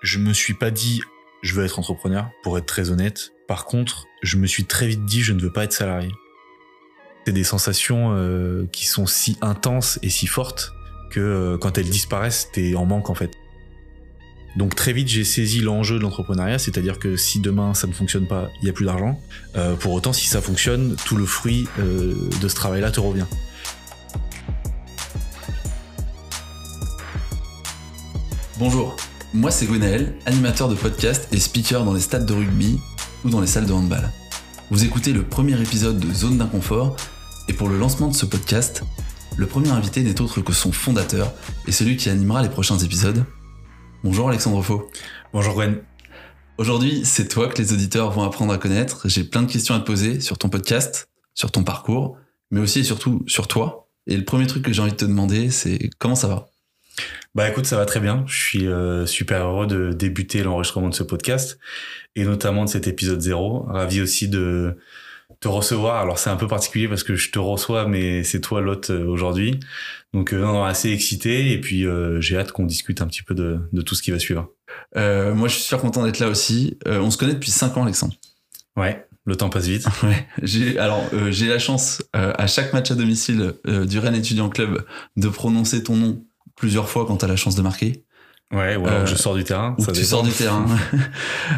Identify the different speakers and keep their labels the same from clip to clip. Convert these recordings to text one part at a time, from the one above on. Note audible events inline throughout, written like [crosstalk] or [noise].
Speaker 1: Je me suis pas dit je veux être entrepreneur, pour être très honnête. Par contre, je me suis très vite dit je ne veux pas être salarié. C'est des sensations euh, qui sont si intenses et si fortes que euh, quand elles disparaissent, t'es en manque en fait. Donc très vite, j'ai saisi l'enjeu de l'entrepreneuriat, c'est-à-dire que si demain ça ne fonctionne pas, il n'y a plus d'argent. Euh, pour autant, si ça fonctionne, tout le fruit de ce travail-là te revient.
Speaker 2: Bonjour, moi c'est Gwenaël, animateur de podcast et speaker dans les stades de rugby ou dans les salles de handball. Vous écoutez le premier épisode de Zone d'inconfort et pour le lancement de ce podcast, le premier invité n'est autre que son fondateur et celui qui animera les prochains épisodes. Bonjour Alexandre Faux.
Speaker 1: Bonjour Gwen.
Speaker 2: Aujourd'hui, c'est toi que les auditeurs vont apprendre à connaître. J'ai plein de questions à te poser sur ton podcast, sur ton parcours, mais aussi et surtout sur toi. Et le premier truc que j'ai envie de te demander, c'est comment ça va?
Speaker 1: Bah écoute, ça va très bien. Je suis euh, super heureux de débuter l'enregistrement de ce podcast et notamment de cet épisode zéro. Ravi aussi de te recevoir. Alors c'est un peu particulier parce que je te reçois, mais c'est toi l'hôte euh, aujourd'hui. Donc euh, non, non, assez excité et puis euh, j'ai hâte qu'on discute un petit peu de, de, tout ce qui va suivre.
Speaker 2: Moi, je suis super content d'être là aussi. On se connaît depuis 5 ans, Alexandre.
Speaker 1: Ouais, le temps passe vite. [laughs]
Speaker 2: Ouais. J'ai alors j'ai la chance à chaque match à domicile du Rennes Étudiant Club de prononcer ton nom plusieurs fois quand tu as la chance de marquer.
Speaker 1: Ouais, ou alors je sors du terrain.
Speaker 2: Ou ça tu sors du terrain.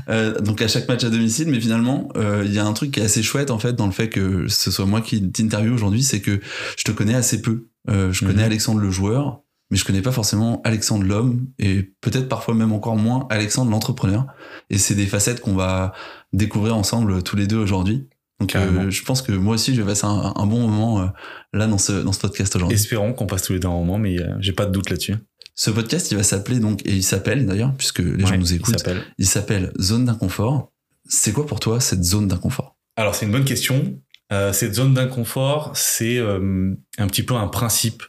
Speaker 2: [laughs] donc à chaque match à domicile, mais finalement, il y a un truc qui est assez chouette en fait dans le fait que ce soit moi qui t'interviewe aujourd'hui, c'est que je te connais assez peu. Euh, je connais mmh. Alexandre le joueur, mais je connais pas forcément Alexandre l'homme et peut-être parfois même encore moins Alexandre l'entrepreneur. Et c'est des facettes qu'on va découvrir ensemble tous les deux aujourd'hui. Donc euh, je pense que moi aussi je vais passer un, un bon moment euh, là dans ce dans ce podcast aujourd'hui.
Speaker 1: Espérons qu'on passe tous les deux un moment, mais euh, j'ai pas de doute là-dessus.
Speaker 2: Ce podcast il va s'appeler donc et il s'appelle d'ailleurs puisque les gens nous écoutent. Il s'appelle Zone d'inconfort. C'est quoi pour toi cette zone d'inconfort?
Speaker 1: Alors c'est une bonne question. Euh, cette zone d'inconfort, c'est euh, un petit peu un principe,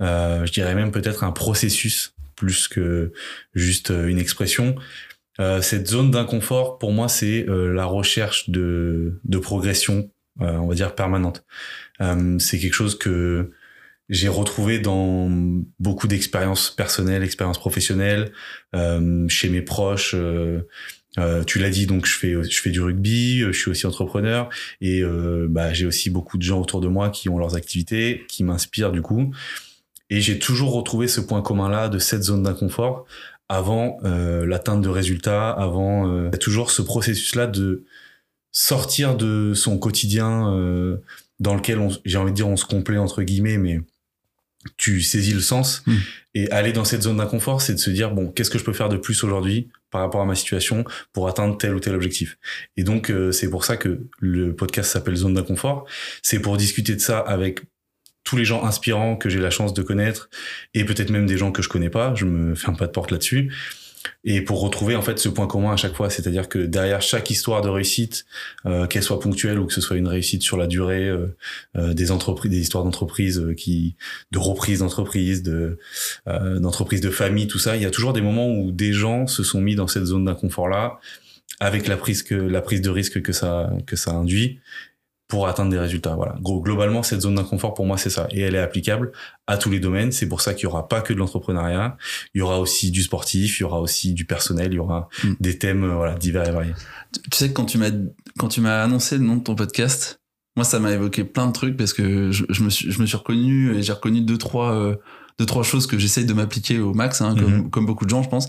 Speaker 1: euh, je dirais même peut-être un processus plus que juste une expression. Euh, cette zone d'inconfort, pour moi, c'est la recherche de, de progression, on va dire permanente. c'est quelque chose que j'ai retrouvé dans beaucoup d'expériences personnelles, expériences professionnelles, chez mes proches. Euh, tu l'as dit, donc je fais je fais du rugby, euh, je suis aussi entrepreneur et euh, bah, j'ai aussi beaucoup de gens autour de moi qui ont leurs activités, qui m'inspirent du coup. Et j'ai toujours retrouvé ce point commun là de cette zone d'inconfort avant euh, l'atteinte de résultats, avant euh, toujours ce processus là de sortir de son quotidien dans lequel j'ai envie de dire on se complaît entre guillemets, mais tu saisis le sens mmh. et aller dans cette zone d'inconfort, c'est de se dire bon qu'est-ce que je peux faire de plus aujourd'hui par rapport à ma situation pour atteindre tel ou tel objectif? Et donc euh, c'est pour ça que le podcast s'appelle Zone d'inconfort. C'est pour discuter de ça avec tous les gens inspirants que j'ai la chance de connaître et peut-être même des gens que je connais pas. Je me ferme pas de porte là-dessus et pour retrouver en fait ce point commun à chaque fois, c'est-à-dire que derrière chaque histoire de réussite, euh, qu'elle soit ponctuelle ou que ce soit une réussite sur la durée, euh, euh, des entreprises, des histoires d'entreprises euh, qui, de reprise d'entreprise, de d'entreprises de famille, tout ça, il y a toujours des moments où des gens se sont mis dans cette zone d'inconfort là, avec la prise que la prise de risque que ça que ça induit pour atteindre des résultats. Voilà. Globalement, cette zone d'inconfort, pour moi, c'est ça. Et elle est applicable à tous les domaines. C'est pour ça qu'il y aura pas que de l'entrepreneuriat. Il y aura aussi du sportif, il y aura aussi du personnel, il y aura mm. des thèmes, euh, voilà, divers et variés.
Speaker 2: Tu, sais que quand tu m'as, quand tu m'as annoncé le nom de ton podcast, moi, ça m'a évoqué plein de trucs parce que je, je, me suis, je me suis reconnu et j'ai reconnu deux, trois, euh, deux, trois choses que j'essaye de m'appliquer au max, hein, comme, comme beaucoup de gens, je pense.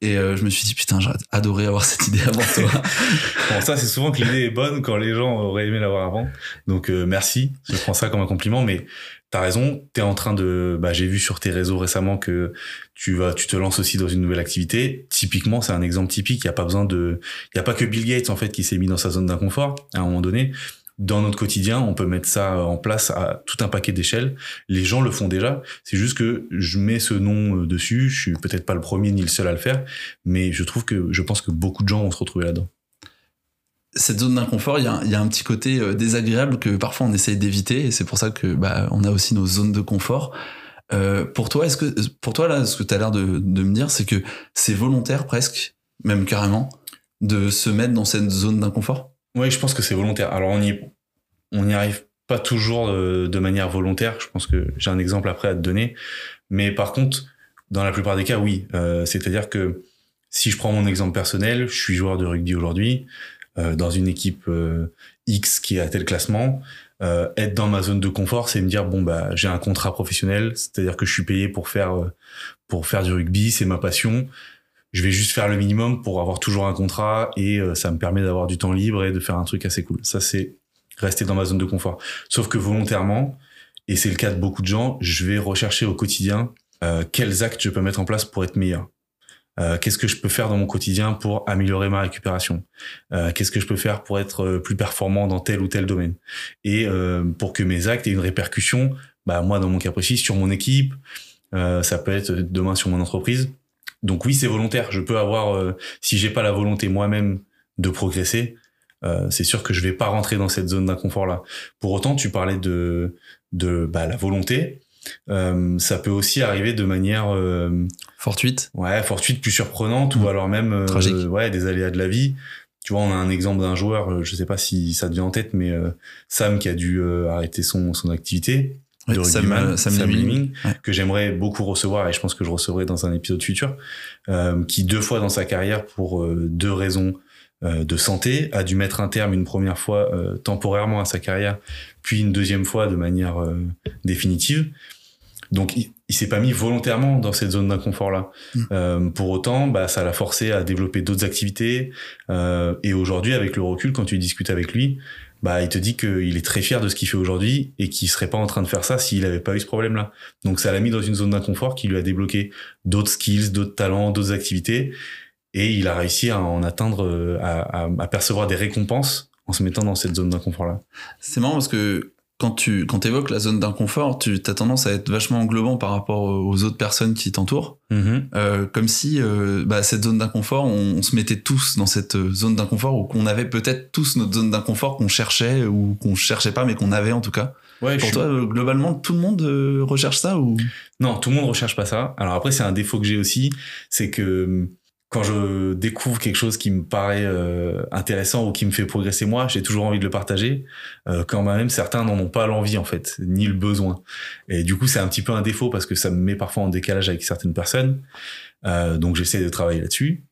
Speaker 2: Et euh, je me suis dit, putain, j'aurais adoré avoir cette idée avant toi. [laughs]
Speaker 1: bon, ça, c'est souvent que l'idée est bonne quand les gens auraient aimé l'avoir avant. Donc, euh, merci. Je prends ça comme un compliment, mais t'as raison. T'es en train de, bah, j'ai vu sur tes réseaux récemment que tu vas, tu te lances aussi dans une nouvelle activité. Typiquement, c'est un exemple typique. Il y a pas besoin de, il y a pas que Bill Gates, en fait, qui s'est mis dans sa zone d'inconfort à un moment donné dans notre quotidien, on peut mettre ça en place à tout un paquet d'échelles. Les gens le font déjà. C'est juste que je mets ce nom euh, dessus. Je suis peut-être pas le premier ni le seul à le faire, mais je trouve que je pense que beaucoup de gens vont se retrouver là-dedans.
Speaker 2: Cette zone d'inconfort, il y, a un petit côté euh, désagréable que parfois on essaye d'éviter, et c'est pour ça que bah, on a aussi nos zones de confort. Euh, pour toi, est-ce que pour toi là, ce que tu as l'air de me dire, c'est que c'est volontaire presque, même carrément, de se mettre dans cette zone d'inconfort?
Speaker 1: Oui, je pense que c'est volontaire. Alors on y on n'y arrive pas toujours de, manière volontaire. Je pense que j'ai un exemple après à te donner, mais par contre, dans la plupart des cas, oui. Euh, C'est-à-dire que si je prends mon exemple personnel, je suis joueur de rugby aujourd'hui, euh, dans une équipe euh, X qui à tel classement. Être dans ma zone de confort, c'est me dire bon bah j'ai un contrat professionnel, c'est-à-dire que je suis payé pour faire pour faire du rugby, c'est ma passion. Je vais juste faire le minimum pour avoir toujours un contrat et ça me permet d'avoir du temps libre et de faire un truc assez cool. Ça c'est rester dans ma zone de confort. Sauf que volontairement, et c'est le cas de beaucoup de gens, je vais rechercher au quotidien quels actes je peux mettre en place pour être meilleur. Euh, qu'est-ce que je peux faire dans mon quotidien pour améliorer ma récupération? Euh, Qu'est-ce que je peux faire pour être euh, plus performant dans tel ou tel domaine? Et pour que mes actes aient une répercussion, bah moi dans mon cas précis sur mon équipe, ça peut être demain sur mon entreprise. Donc oui, c'est volontaire. Je peux avoir, si j'ai pas la volonté moi-même de progresser, c'est sûr que je vais pas rentrer dans cette zone d'inconfort là. Pour autant, tu parlais de de bah, la volonté. Euh, ça peut aussi arriver de manière euh,
Speaker 2: fortuite.
Speaker 1: Ouais, fortuite, plus surprenante ou alors même euh, ouais des aléas de la vie. Tu vois, on a un exemple d'un joueur, je sais pas si ça te vient en tête, mais Sam qui a dû arrêter son son activité. De Sam, Sam, que j'aimerais beaucoup recevoir et je pense que je recevrai dans un épisode futur, qui deux fois dans sa carrière pour deux raisons de santé a dû mettre un terme une première fois temporairement à sa carrière, puis une deuxième fois de manière définitive. Donc il, il s'est pas mis volontairement dans cette zone d'inconfort là. Mm. Euh, pour autant, bah ça l'a forcé à développer d'autres activités. Euh, et aujourd'hui, avec le recul, quand tu discutes avec lui, bah il te dit qu'il est très fier de ce qu'il fait aujourd'hui et qu'il serait pas en train de faire ça s'il avait pas eu ce problème là. Donc ça l'a mis dans une zone d'inconfort qui lui a débloqué d'autres skills, d'autres talents, d'autres activités. Et il a réussi à en atteindre, à, à, percevoir des récompenses en se mettant dans cette zone d'inconfort là.
Speaker 2: C'est marrant parce que quand tu quand évoques la zone d'inconfort, tu as tendance à être vachement englobant par rapport aux autres personnes qui t'entourent, mm-hmm. euh, comme si euh, bah, cette zone d'inconfort, on, se mettait tous dans cette zone d'inconfort ou qu'on avait peut-être tous notre zone d'inconfort qu'on cherchait ou qu'on cherchait pas mais qu'on avait en tout cas. Ouais, Pour toi, euh, globalement, tout le monde euh, recherche ça ou?
Speaker 1: Non, tout le monde recherche pas ça. Alors après, c'est un défaut que j'ai aussi, c'est que quand je découvre quelque chose qui me paraît euh, intéressant ou qui me fait progresser moi, j'ai toujours envie de le partager, euh, quand même certains n'en ont pas l'envie en fait, ni le besoin. Et du coup, c'est un petit peu un défaut parce que ça me met parfois en décalage avec certaines personnes. Euh, donc j'essaie de travailler là-dessus.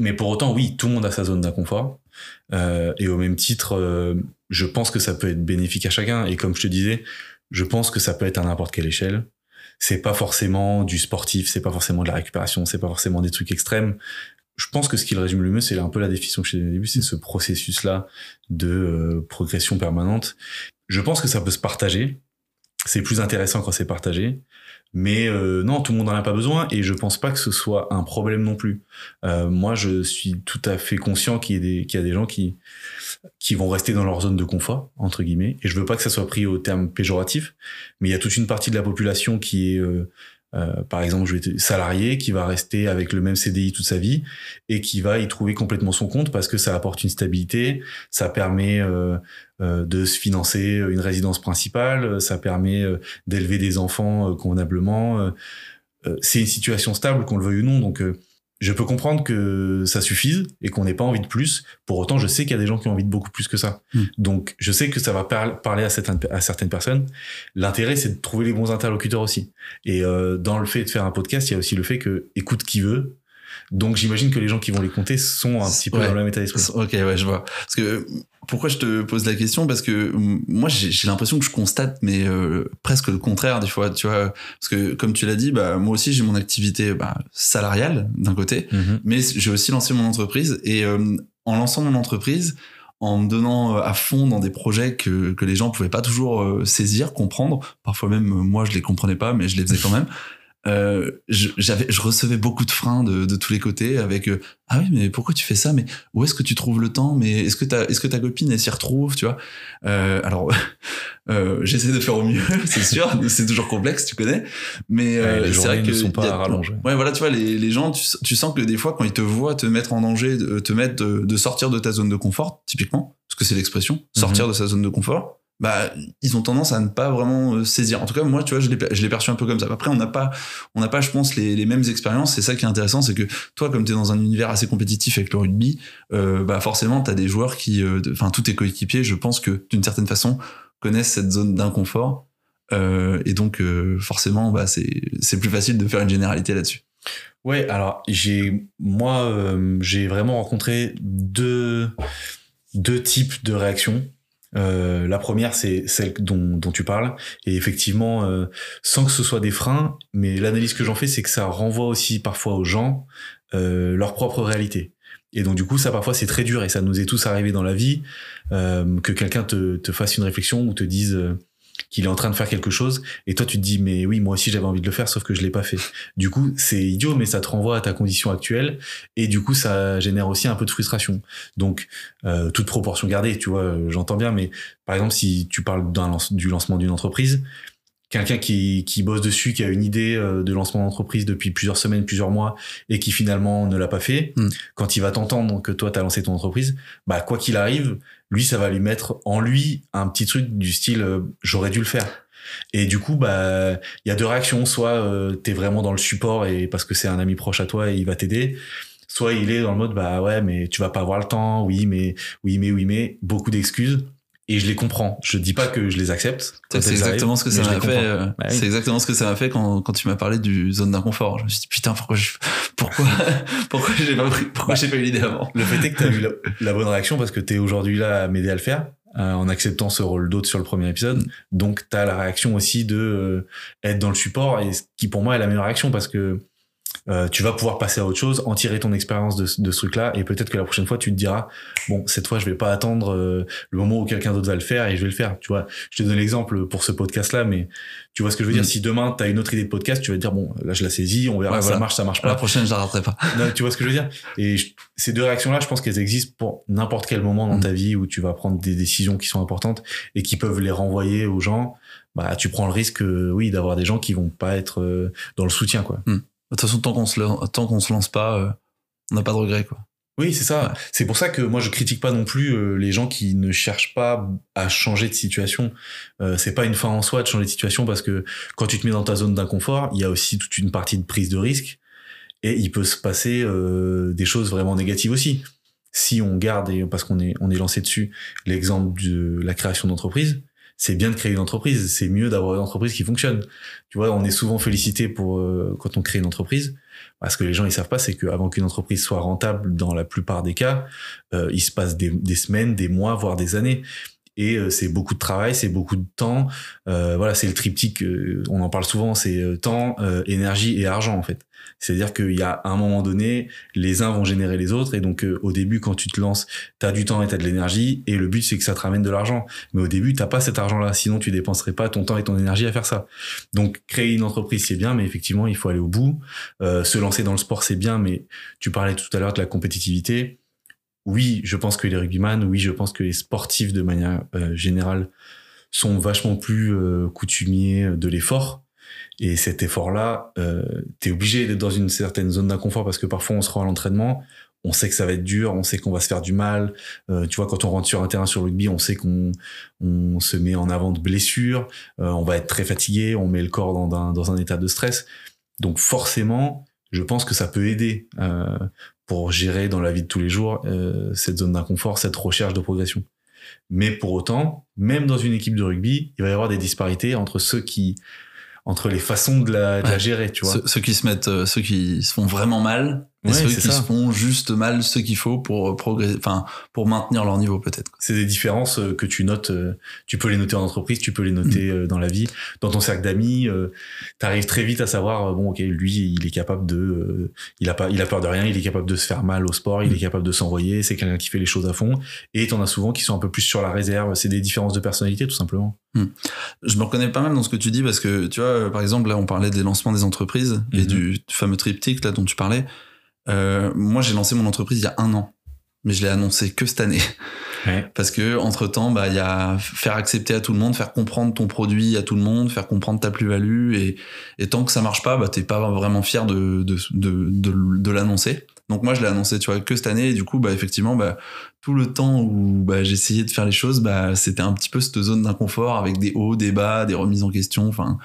Speaker 1: Mais pour autant, oui, tout le monde a sa zone d'inconfort. Euh, et au même titre, euh, je pense que ça peut être bénéfique à chacun. Et comme je te disais, je pense que ça peut être à n'importe quelle échelle c'est pas forcément du sportif, c'est pas forcément de la récupération, c'est pas forcément des trucs extrêmes. Je pense que ce qui le résume le mieux, c'est un peu la définition que j'ai au début, c'est ce processus-là de euh, progression permanente. Je pense que ça peut se partager. C'est plus intéressant quand c'est partagé. Mais euh, non, tout le monde n'en a pas besoin et je pense pas que ce soit un problème non plus. Euh, moi, je suis tout à fait conscient qu'il y, y a des gens qui, qui vont rester dans leur zone de confort, entre guillemets. Et je veux pas que ça soit pris au terme péjoratif, mais il y a toute une partie de la population qui est euh, euh, par exemple, je vais être salarié qui va rester avec le même CDI toute sa vie et qui va y trouver complètement son compte parce que ça apporte une stabilité, ça permet euh, euh de se financer une résidence principale, ça permet euh, d'élever des enfants convenablement. c'est une situation stable, qu'on le veuille ou non. Donc je peux comprendre que ça suffise et qu'on n'ait pas envie de plus. Pour autant, je sais qu'il y a des gens qui ont envie de beaucoup plus que ça. Hmm. Donc, je sais que ça va parler à, à certaines personnes. L'intérêt, c'est de trouver les bons interlocuteurs aussi. Et euh, dans le fait de faire un podcast, il y a aussi le fait que écoute qui veut, donc j'imagine que les gens qui vont les compter sont un petit peu dans le même état d'esprit.
Speaker 2: Ok, ouais, je vois. Parce que pourquoi je te pose la question? Parce que moi j'ai l'impression que je constate, mais euh, presque le contraire des fois. Tu vois, parce que comme tu l'as dit, bah moi aussi j'ai mon activité bah, salariale d'un côté, mm-hmm. mais j'ai aussi lancé mon entreprise et euh, en lançant mon entreprise en me donnant euh, à fond dans des projets que, que les gens pouvaient pas toujours saisir, comprendre. Parfois même, moi, je les comprenais pas, mais je les faisais quand même [laughs] euh, je recevais beaucoup de freins de, de tous les côtés avec euh, ah oui mais pourquoi tu fais ça? Mais où est-ce que tu trouves le temps? Mais est-ce que ta est-ce que ta copine elle s'y retrouve tu vois? Euh, alors [laughs] j'essaie de faire au mieux [laughs] c'est sûr [laughs] c'est toujours complexe tu connais. Mais
Speaker 1: euh, c'est vrai que ne sont pas rallongés
Speaker 2: ouais voilà tu vois les, les gens tu, tu, sens que des fois quand ils te voient te mettre en danger te mettre de, de sortir de ta zone de confort typiquement parce que c'est l'expression sortir mhm. de sa zone de confort bah ils ont tendance à ne pas vraiment euh, saisir. En tout cas, moi, tu vois, je l'ai perçu un peu comme ça. Après, on n'a pas, on n'a pas, je pense, les, mêmes expériences. C'est ça qui est intéressant, c'est que toi, comme tu es dans un univers assez compétitif avec le rugby, euh, bah forcément, tu as des joueurs qui, euh, enfin, tous tes coéquipiers, je pense que d'une certaine façon connaissent cette zone d'inconfort. Euh, et donc, euh, forcément, bah, c'est plus facile de faire une généralité là-dessus.
Speaker 1: Ouais, alors j'ai moi euh, j'ai vraiment rencontré deux deux types de réactions. Euh, la première, c'est celle dont, dont tu parles. Et effectivement, euh, sans que ce soit des freins, mais l'analyse que j'en fais, c'est que ça renvoie aussi parfois aux gens euh, leur propre réalité. Et donc du coup, ça parfois c'est très dur et ça nous est tous arrivé dans la vie euh, que quelqu'un te, te fasse une réflexion ou te dise euh, qu'il est en train de faire quelque chose et toi tu te dis mais oui moi aussi j'avais envie de le faire sauf que je l'ai pas fait. Du coup c'est idiot mais ça te renvoie à ta condition actuelle et du coup ça génère aussi un peu de frustration. Donc euh, toute proportion gardée tu vois j'entends bien mais par exemple si tu parles lance- du lancement d'une entreprise quelqu'un qui, qui bosse dessus, qui a une idée euh, de lancement d'entreprise depuis plusieurs semaines, plusieurs mois, et qui finalement ne l'a pas fait,
Speaker 2: Mm.
Speaker 1: quand il va t'entendre que toi, tu as lancé ton entreprise, bah quoi qu'il arrive, lui, ça va lui mettre en lui un petit truc du style euh, j'aurais dû le faire. Et du coup, bah il y a deux réactions. Soit euh, t'es vraiment dans le support et parce que c'est un ami proche à toi et il va t'aider. Soit il est dans le mode bah ouais mais tu vas pas avoir le temps. Oui mais oui mais oui mais beaucoup d'excuses. Et je les comprends. Je dis pas que je les accepte.
Speaker 2: C'est exactement ce que ça m'a fait. euh,
Speaker 1: Bah.
Speaker 2: C'est exactement ce que ça m'a fait quand, quand tu m'as parlé du zone d'inconfort. Je me suis dit putain pourquoi je, pourquoi [laughs] pourquoi j'ai pas pris, pourquoi j'ai pas eu l'idée avant?
Speaker 1: Le fait est que tu as eu la, [laughs] la bonne réaction parce que tu es aujourd'hui là à m'aider à le faire euh, en acceptant ce rôle d'autre sur le premier épisode.
Speaker 2: Mm.
Speaker 1: Donc tu as la réaction aussi de euh, être dans le support et ce qui pour moi est la meilleure réaction parce que euh, tu vas pouvoir passer à autre chose, en tirer ton expérience de, ce- de ce truc-là et peut-être que la prochaine fois tu te diras bon cette fois je vais pas attendre euh, le moment où quelqu'un d'autre va le faire et je vais le faire. Tu vois, je te donne l'exemple pour ce podcast-là, mais tu vois ce que je veux
Speaker 2: Mm.
Speaker 1: dire. Si demain tu as une autre idée de podcast, tu vas te dire bon là je la saisis, on verra
Speaker 2: Ouais,
Speaker 1: si
Speaker 2: voilà.
Speaker 1: ça marche, ça marche
Speaker 2: La
Speaker 1: pas.
Speaker 2: prochaine je la raterai pas.
Speaker 1: Non, tu vois ce que je veux dire? Et je- ces deux réactions-là, je pense qu'elles existent pour n'importe quel moment dans
Speaker 2: Mm.
Speaker 1: ta vie où tu vas prendre des décisions qui sont importantes et qui peuvent les renvoyer aux gens. Bah, tu prends le risque, euh, oui, d'avoir des gens qui vont pas être euh, dans le soutien, quoi.
Speaker 2: De toute façon tant qu'on se tant qu'on se lance pas, euh, on n'a pas de regret quoi.
Speaker 1: Oui, c'est ça.
Speaker 2: Ouais.
Speaker 1: C'est pour ça que moi je critique pas non plus euh, les gens qui ne cherchent pas à changer de situation. Euh, c'est pas une fin en soi de changer de situation parce que quand tu te mets dans ta zone d'inconfort, il y a aussi toute une partie de prise de risque et il peut se passer euh, des choses vraiment négatives aussi. Si on garde et parce qu'on est on est lancé dessus l'exemple de la création d'entreprise, c'est bien de créer une entreprise, c'est mieux d'avoir une entreprise qui fonctionne. Tu vois, on est souvent félicité pour euh, quand on crée une entreprise. Parce que les gens ils savent pas, c'est qu'avant qu'une entreprise soit rentable, dans la plupart des cas, euh, il se passe des, des semaines, des mois, voire des années. Et euh, c'est beaucoup de travail, c'est beaucoup de temps. Euh, voilà, c'est le triptyque. euh, on en parle souvent. C'est euh, temps, euh, énergie et argent en fait. C'est-à-dire qu'il y a un moment donné, les uns vont générer les autres. Et donc euh, au début, quand tu te lances, t'as du temps et t'as de l'énergie. Et le but c'est que ça te ramène de l'argent. Mais au début, t'as pas cet argent-là. Sinon, tu dépenserais pas ton temps et ton énergie à faire ça. Donc créer une entreprise c'est bien, mais effectivement, il faut aller au bout. Se lancer dans le sport, c'est bien, mais tu parlais tout à l'heure de la compétitivité. Oui, je pense que les rugbyman, oui, je pense que les sportifs de manière euh, générale sont vachement plus euh, coutumiers de l'effort. Et cet effort-là, euh, t'es obligé d'être dans une certaine zone d'inconfort parce que parfois on se rend à l'entraînement, on sait que ça va être dur, on sait qu'on va se faire du mal. Euh, tu vois, quand on rentre sur un terrain sur le rugby, on sait qu'on on se met en avant de blessures, euh, on va être très fatigué, on met le corps dans un, dans un état de stress. Donc forcément, je pense que ça peut aider euh, pour gérer dans la vie de tous les jours euh, cette zone d'inconfort, cette recherche de progression. Mais pour autant, même dans une équipe de rugby, il va y avoir des disparités entre ceux qui, entre les façons de la, de la gérer, tu vois.
Speaker 2: Ceux, ceux qui se mettent, euh, ceux qui se font vraiment mal,
Speaker 1: Ouais,
Speaker 2: ceux qui
Speaker 1: ça.
Speaker 2: se font juste mal, ce qu'il faut pour progresser, enfin pour maintenir leur niveau peut-être.
Speaker 1: C'est des différences euh, que tu notes. euh, Tu peux les noter en entreprise, tu peux les noter
Speaker 2: Mm.
Speaker 1: euh, dans la vie, dans ton cercle d'amis. tu arrives très vite à savoir euh, bon, ok, lui, il est capable de, euh, il a pas, il a peur de rien, il est capable de se faire mal au sport, il
Speaker 2: Mm.
Speaker 1: est capable de s'envoyer. C'est quelqu'un qui fait les choses à fond. Et t'en as souvent qui sont un peu plus sur la réserve. C'est des différences de personnalité, tout simplement.
Speaker 2: Je me reconnais pas mal dans ce que tu dis parce que tu vois, euh, par exemple là on parlait des lancements des entreprises et
Speaker 1: Mhm.
Speaker 2: du fameux triptyque là dont tu parlais. Euh, moi j'ai lancé mon entreprise il y a un an, mais je l'ai annoncé que cette année.
Speaker 1: Ouais. [laughs]
Speaker 2: Parce que entre temps, bah, il y a faire accepter à tout le monde, faire comprendre ton produit à tout le monde, faire comprendre ta plus-value, et, et tant que ça marche pas, bah, t'es pas vraiment fier de, de, de, de, de l'annoncer. Donc moi, je l'ai annoncé, tu vois, que cette année, et du coup, bah, effectivement, bah, tout le temps où bah, j'essayais de faire les choses, bah, c'était un petit peu cette zone d'inconfort avec des hauts, des bas, des remises en question, enfin,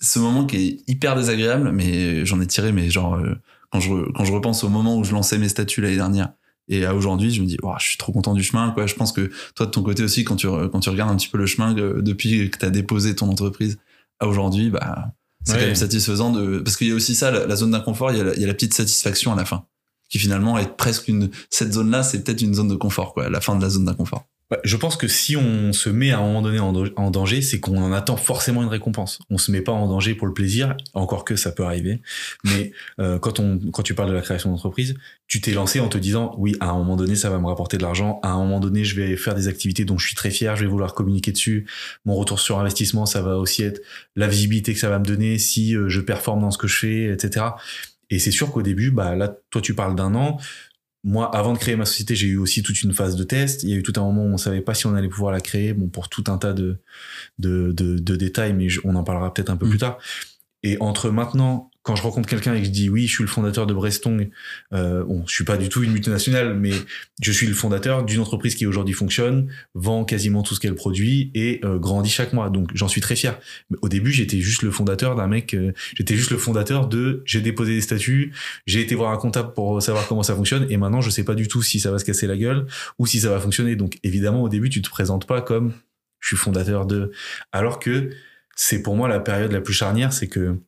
Speaker 2: ce moment qui est hyper désagréable, mais j'en ai tiré, mais genre, euh, quand je, quand je repense au moment où je lançais mes statuts l'année dernière, et à aujourd'hui, je me dis, Ouah, je suis trop content du chemin. Quoi. Je pense que toi, de ton côté aussi, quand tu, quand tu regardes un petit peu le chemin que- depuis que tu as déposé ton entreprise à aujourd'hui, bah, C'est quand même satisfaisant de, parce qu'il y a aussi ça, la, zone d'inconfort, il, il, y a la petite satisfaction à la fin, qui finalement est presque une, cette zone-là, c'est peut-être une zone de confort, quoi, la fin de la zone d'inconfort.
Speaker 1: Je pense que si on se met à un moment donné en, danger, c'est qu'on en attend forcément une récompense. On se met pas en danger pour le plaisir, encore que ça peut arriver. Mais euh, quand on, quand tu parles de la création d'entreprise, tu t'es lancé en te disant oui, à un moment donné, ça va me rapporter de l'argent. À un moment donné, je vais faire des activités dont je suis très fier. Je vais vouloir communiquer dessus. Mon retour sur investissement, ça va aussi être la visibilité que ça va me donner si euh, je performe dans ce que je fais, etc. Et c'est sûr qu'au début, bah là, toi, tu parles d'un an moi, avant de créer ma société, j'ai eu aussi toute une phase de test. Il y a eu tout un moment où on savait pas si on allait pouvoir la créer, bon, pour tout un tas de, de, de, détails, mais on en parlera peut-être un peu mm. plus tard. Et entre maintenant quand je rencontre quelqu'un et que je dis oui, je suis le fondateur de Brestong, euh, bon, je suis pas du tout une multinationale, mais je suis le fondateur d'une entreprise qui aujourd'hui fonctionne, vend quasiment tout ce qu'elle produit et euh, grandit chaque mois. Donc j'en suis très fier. Mais au début, j'étais juste le fondateur d'un mec, euh, j'étais juste le fondateur de j'ai déposé des statuts, j'ai été voir un comptable pour savoir comment ça fonctionne et maintenant je sais pas du tout si ça va se casser la gueule ou si ça va fonctionner. Donc évidemment, au début, tu te présentes pas comme je suis fondateur de alors que c'est pour moi la période la plus charnière, c'est que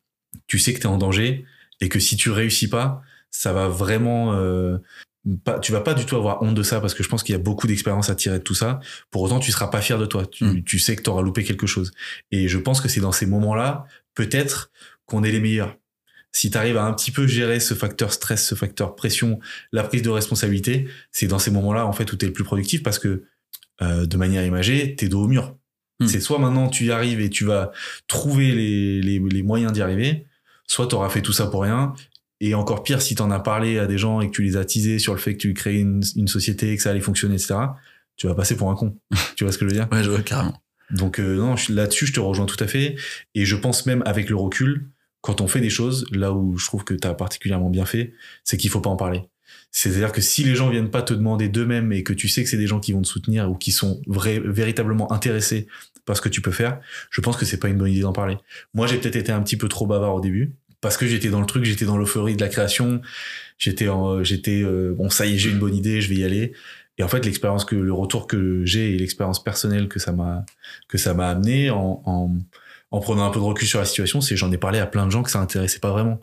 Speaker 1: tu sais que tu es en danger et que si tu réussis pas, ça va vraiment euh, pas, tu vas pas du tout avoir honte de ça parce que je pense qu'il y a beaucoup d'expérience à tirer de tout ça. Pour autant, tu seras pas fier de toi. Tu, mm. tu sais que tu auras loupé quelque chose. Et je pense que c'est dans ces moments-là, peut-être, qu'on est les meilleurs. Si tu arrives à un petit peu gérer ce facteur stress, ce facteur pression, la prise de responsabilité, c'est dans ces moments-là en fait où tu es le plus productif parce que euh, de manière imagée, tu es dos au mur. Hmm. C'est soit maintenant tu y arrives et tu vas trouver les, les, les moyens d'y arriver, soit tu auras fait tout ça pour rien. Et encore pire, si tu en as parlé à des gens et que tu les as teasés sur le fait que tu crées une, une société et que ça allait fonctionner, etc., tu vas passer pour un con. [laughs] tu vois ce que je veux dire?
Speaker 2: Ouais, je vois carrément.
Speaker 1: Donc euh, non, là-dessus, je te rejoins tout à fait. Et je pense même avec le recul, quand on fait des choses, là où je trouve que tu as particulièrement bien fait, c'est qu'il faut pas en parler. C'est-à-dire que si les gens viennent pas te demander d'eux-mêmes et que tu sais que c'est des gens qui vont te soutenir ou qui sont véritablement intéressés par ce que tu peux faire, je pense que c'est pas une bonne idée d'en parler. Moi, j'ai peut-être été un petit peu trop bavard au début parce que j'étais dans le truc, j'étais dans l'euphorie de la création, j'étais j'étais euh, bon ça y est, j'ai une bonne idée, je vais y aller. Et en fait, l'expérience que le retour que j'ai et l'expérience personnelle que ça m'a que ça m'a amené en, en en prenant un peu de recul sur la situation, c'est j'en ai parlé à plein de gens que ça intéressait pas vraiment.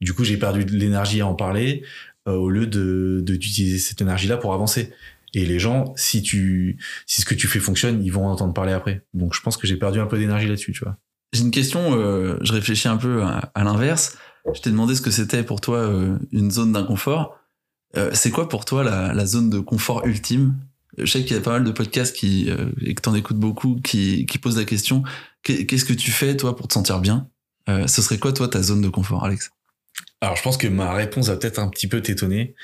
Speaker 1: Du coup, j'ai perdu l'énergie à en parler, au lieu de d'utiliser cette énergie-là pour avancer. Et les gens, si tu, si ce que tu fais fonctionne, ils vont en entendre parler après. Donc, je pense que j'ai perdu un peu d'énergie là-dessus, tu vois.
Speaker 2: J'ai une question, euh, je réfléchis un peu à, l'inverse. Je t'ai demandé ce que c'était pour toi euh, une zone d'inconfort. Euh, c'est quoi pour toi la, la, zone de confort ultime? Je sais qu'il y a pas mal de podcasts qui, euh, et que t'en écoutes beaucoup qui, qui posent la question qu'est-ce que tu fais toi pour te sentir bien? Ce serait quoi toi ta zone de confort, Alex?
Speaker 1: Alors, je pense que ma réponse va peut-être un petit peu t'étonner.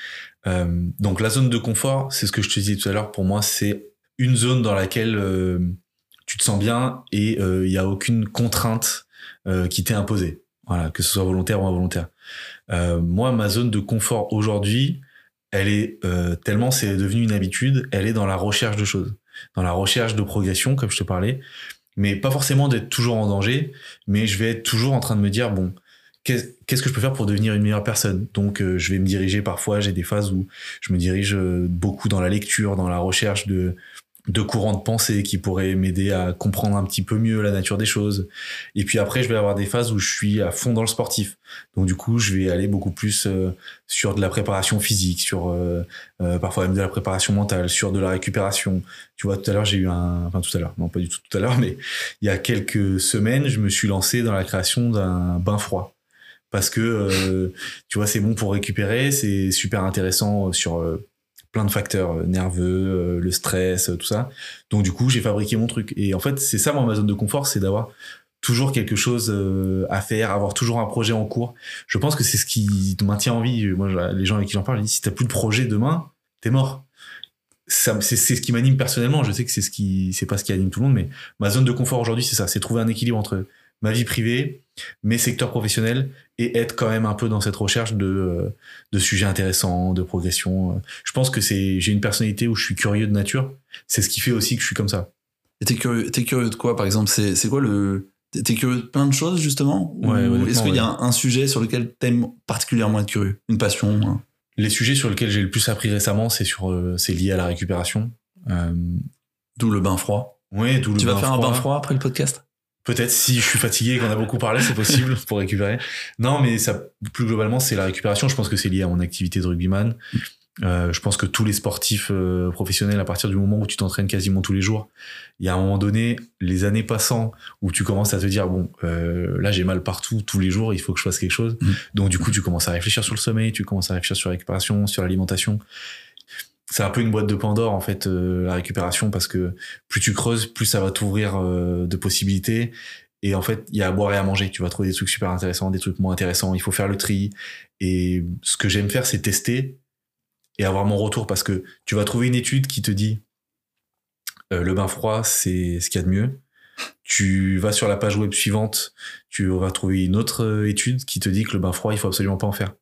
Speaker 1: Euh, donc, la zone de confort, c'est ce que je te disais tout à l'heure. Pour moi, c'est une zone dans laquelle euh, tu te sens bien et euh, il n'y a aucune contrainte qui t'est imposée. Que ce soit volontaire ou involontaire. moi, ma zone de confort aujourd'hui, elle est tellement c'est devenu une habitude. Elle est dans la recherche de choses, dans la recherche de progression, comme je te parlais, mais pas forcément d'être toujours en danger. Mais je vais être toujours en train de me dire bon qu'est-ce que je peux faire pour devenir une meilleure personne? Donc, euh, je vais me diriger parfois, j'ai des phases où je me dirige euh, beaucoup dans la lecture, dans la recherche de, de courants de pensée qui pourraient m'aider à comprendre un petit peu mieux la nature des choses. Et puis après, je vais avoir des phases où je suis à fond dans le sportif. Donc du coup, je vais aller beaucoup plus euh, sur de la préparation physique, sur parfois même de la préparation mentale, sur de la récupération. Tu vois, tout à l'heure, j'ai eu un... Enfin, tout à l'heure, non pas du tout tout à l'heure, mais il y a quelques semaines, je me suis lancé dans la création d'un bain froid parce que euh, tu vois c'est bon pour récupérer, c'est super intéressant sur euh, plein de facteurs euh, nerveux, le stress, tout ça. Donc du coup j'ai fabriqué mon truc et en fait c'est ça moi ma zone de confort, c'est d'avoir toujours quelque chose à faire, avoir toujours un projet en cours. Je pense que c'est ce qui te maintient en vie. Moi les gens avec qui j'en parle, je dis si t'as plus de projet demain, t'es mort. C'est ce qui m'anime personnellement. Je sais que c'est ce qui, c'est pas ce qui anime tout le monde, mais ma zone de confort aujourd'hui, c'est ça, c'est trouver un équilibre entre ma vie privée, mes secteurs professionnels et être quand même un peu dans cette recherche de, euh, de sujets intéressants, de progression. Je pense que c'est, j'ai une personnalité où je suis curieux de nature. C'est ce qui fait aussi que je suis comme ça.
Speaker 2: Et t'es curieux, t'es curieux de quoi, par exemple? C'est, c'est quoi le, t'es curieux de plein de choses, justement?
Speaker 1: Ouais,
Speaker 2: Ou est-ce qu'il y a un, sujet sur lequel t'aimes particulièrement être curieux? Une passion?
Speaker 1: Les sujets sur lesquels j'ai le plus appris récemment, c'est sur, euh, c'est lié à la récupération. Euh...
Speaker 2: D'où le bain froid.
Speaker 1: Oui, d'où le
Speaker 2: tu
Speaker 1: bain
Speaker 2: vas faire un bain froid après le podcast?
Speaker 1: Peut-être si je suis fatigué et qu'on a beaucoup parlé, c'est possible pour récupérer. Non, mais ça, plus globalement, c'est la récupération. Je pense que c'est lié à mon activité de rugbyman. Euh, je pense que tous les sportifs euh, professionnels, à partir du moment où tu t'entraînes quasiment tous les jours, il y a un moment donné, les années passant, où tu commences à te dire bon, euh, là j'ai mal partout tous les jours, il faut que je fasse quelque chose.
Speaker 2: Mm.
Speaker 1: Donc du coup, tu commences à réfléchir sur le sommeil, tu commences à réfléchir sur la récupération, sur l'alimentation. C'est un peu une boîte de Pandore en fait euh, la récupération parce que plus tu creuses, plus ça va t'ouvrir euh, de possibilités. Et en fait, il y a à boire et à manger. Tu vas trouver des trucs super intéressants, des trucs moins intéressants. Il faut faire le tri. Et ce que j'aime faire, c'est tester et avoir mon retour parce que tu vas trouver une étude qui te dit euh, le bain froid, c'est ce qu'il y a de mieux. Tu vas sur la page web suivante, tu vas trouver une autre euh, étude qui te dit que le bain froid, il faut absolument pas en faire.